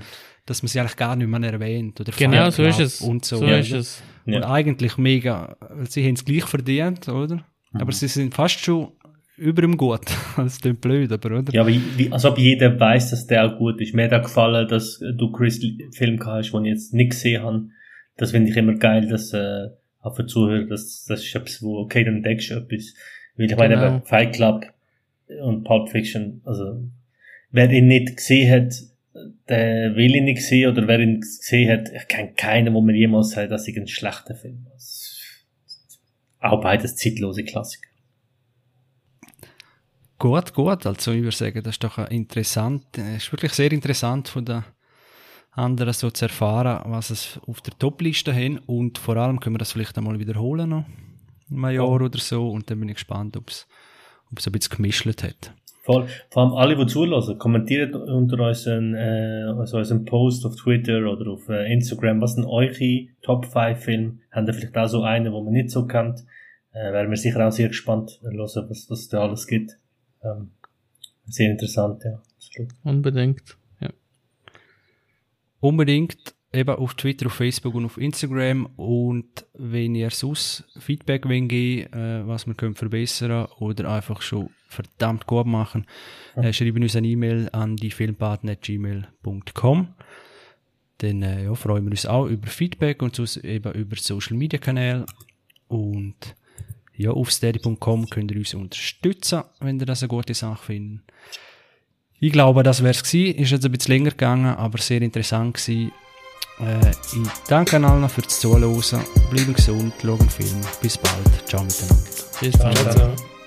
dass man sie eigentlich gar nicht mehr erwähnt oder Genau, so ist es. und so. so ist es. Und Ja. eigentlich mega, weil sie haben es gleich verdient, oder? Aber sie sind fast schon über dem Gut. Das klingt blöd, aber oder? Ja, aber wie, als ob jeder weiß, dass der auch gut ist. Mir hat auch gefallen, dass du Chris Film hast, den ich jetzt nicht gesehen habe. Das finde ich immer geil, dass, äh, auch für Zuhörer, das, das ist etwas, wo, okay, dann entdeckst du etwas. Weil ich meine, Genau. eben Fight Club und Pulp Fiction, also, wer ihn nicht gesehen hat, der will ihn nicht sehen, oder wer ihn gesehen hat, ich kenne keinen, wo mir jemals sagt, dass ich ein schlechter Film ist. Auch beides zeitlose Klassiker. Gut, gut. Also ich würde sagen, das ist doch interessant, es ist wirklich sehr interessant von den anderen so zu erfahren, was es auf der Top-Liste haben und vor allem können wir das vielleicht einmal wiederholen noch, in einem Jahr oder so und dann bin ich gespannt, ob es ob es ein bisschen gemischt hat. Voll. Vor allem alle, die zulassen, kommentiert unter unseren, äh, also unseren Post auf Twitter oder auf äh, Instagram, was sind eure Top 5 Filme? Habt ihr vielleicht auch so einen, wo man nicht so kennt? äh, wären wir sicher auch sehr gespannt, äh, hören, was, was da alles gibt. Ähm, sehr interessant, ja. Unbedingt, ja. Unbedingt eben auf Twitter, auf Facebook und auf Instagram. Und wenn ihr sonst Feedback wollt geben äh, was wir können verbessern oder einfach schon verdammt gut machen, äh, schreiben uns eine E-Mail an die filmpartner.gmail.com. Dann äh, ja, freuen wir uns auch über Feedback und sonst eben über Social Media Kanäle. Und ja, auf steady.com könnt ihr uns unterstützen, wenn ihr das eine gute Sache findet. Ich glaube, das wäre es gewesen. Ist jetzt ein bisschen länger gegangen, aber sehr interessant gewesen. Äh, ich danke allen fürs Zuhören. Bleiben gesund, schauen Film. Bis bald. Ciao miteinander. Bis dann. Ciao, ciao.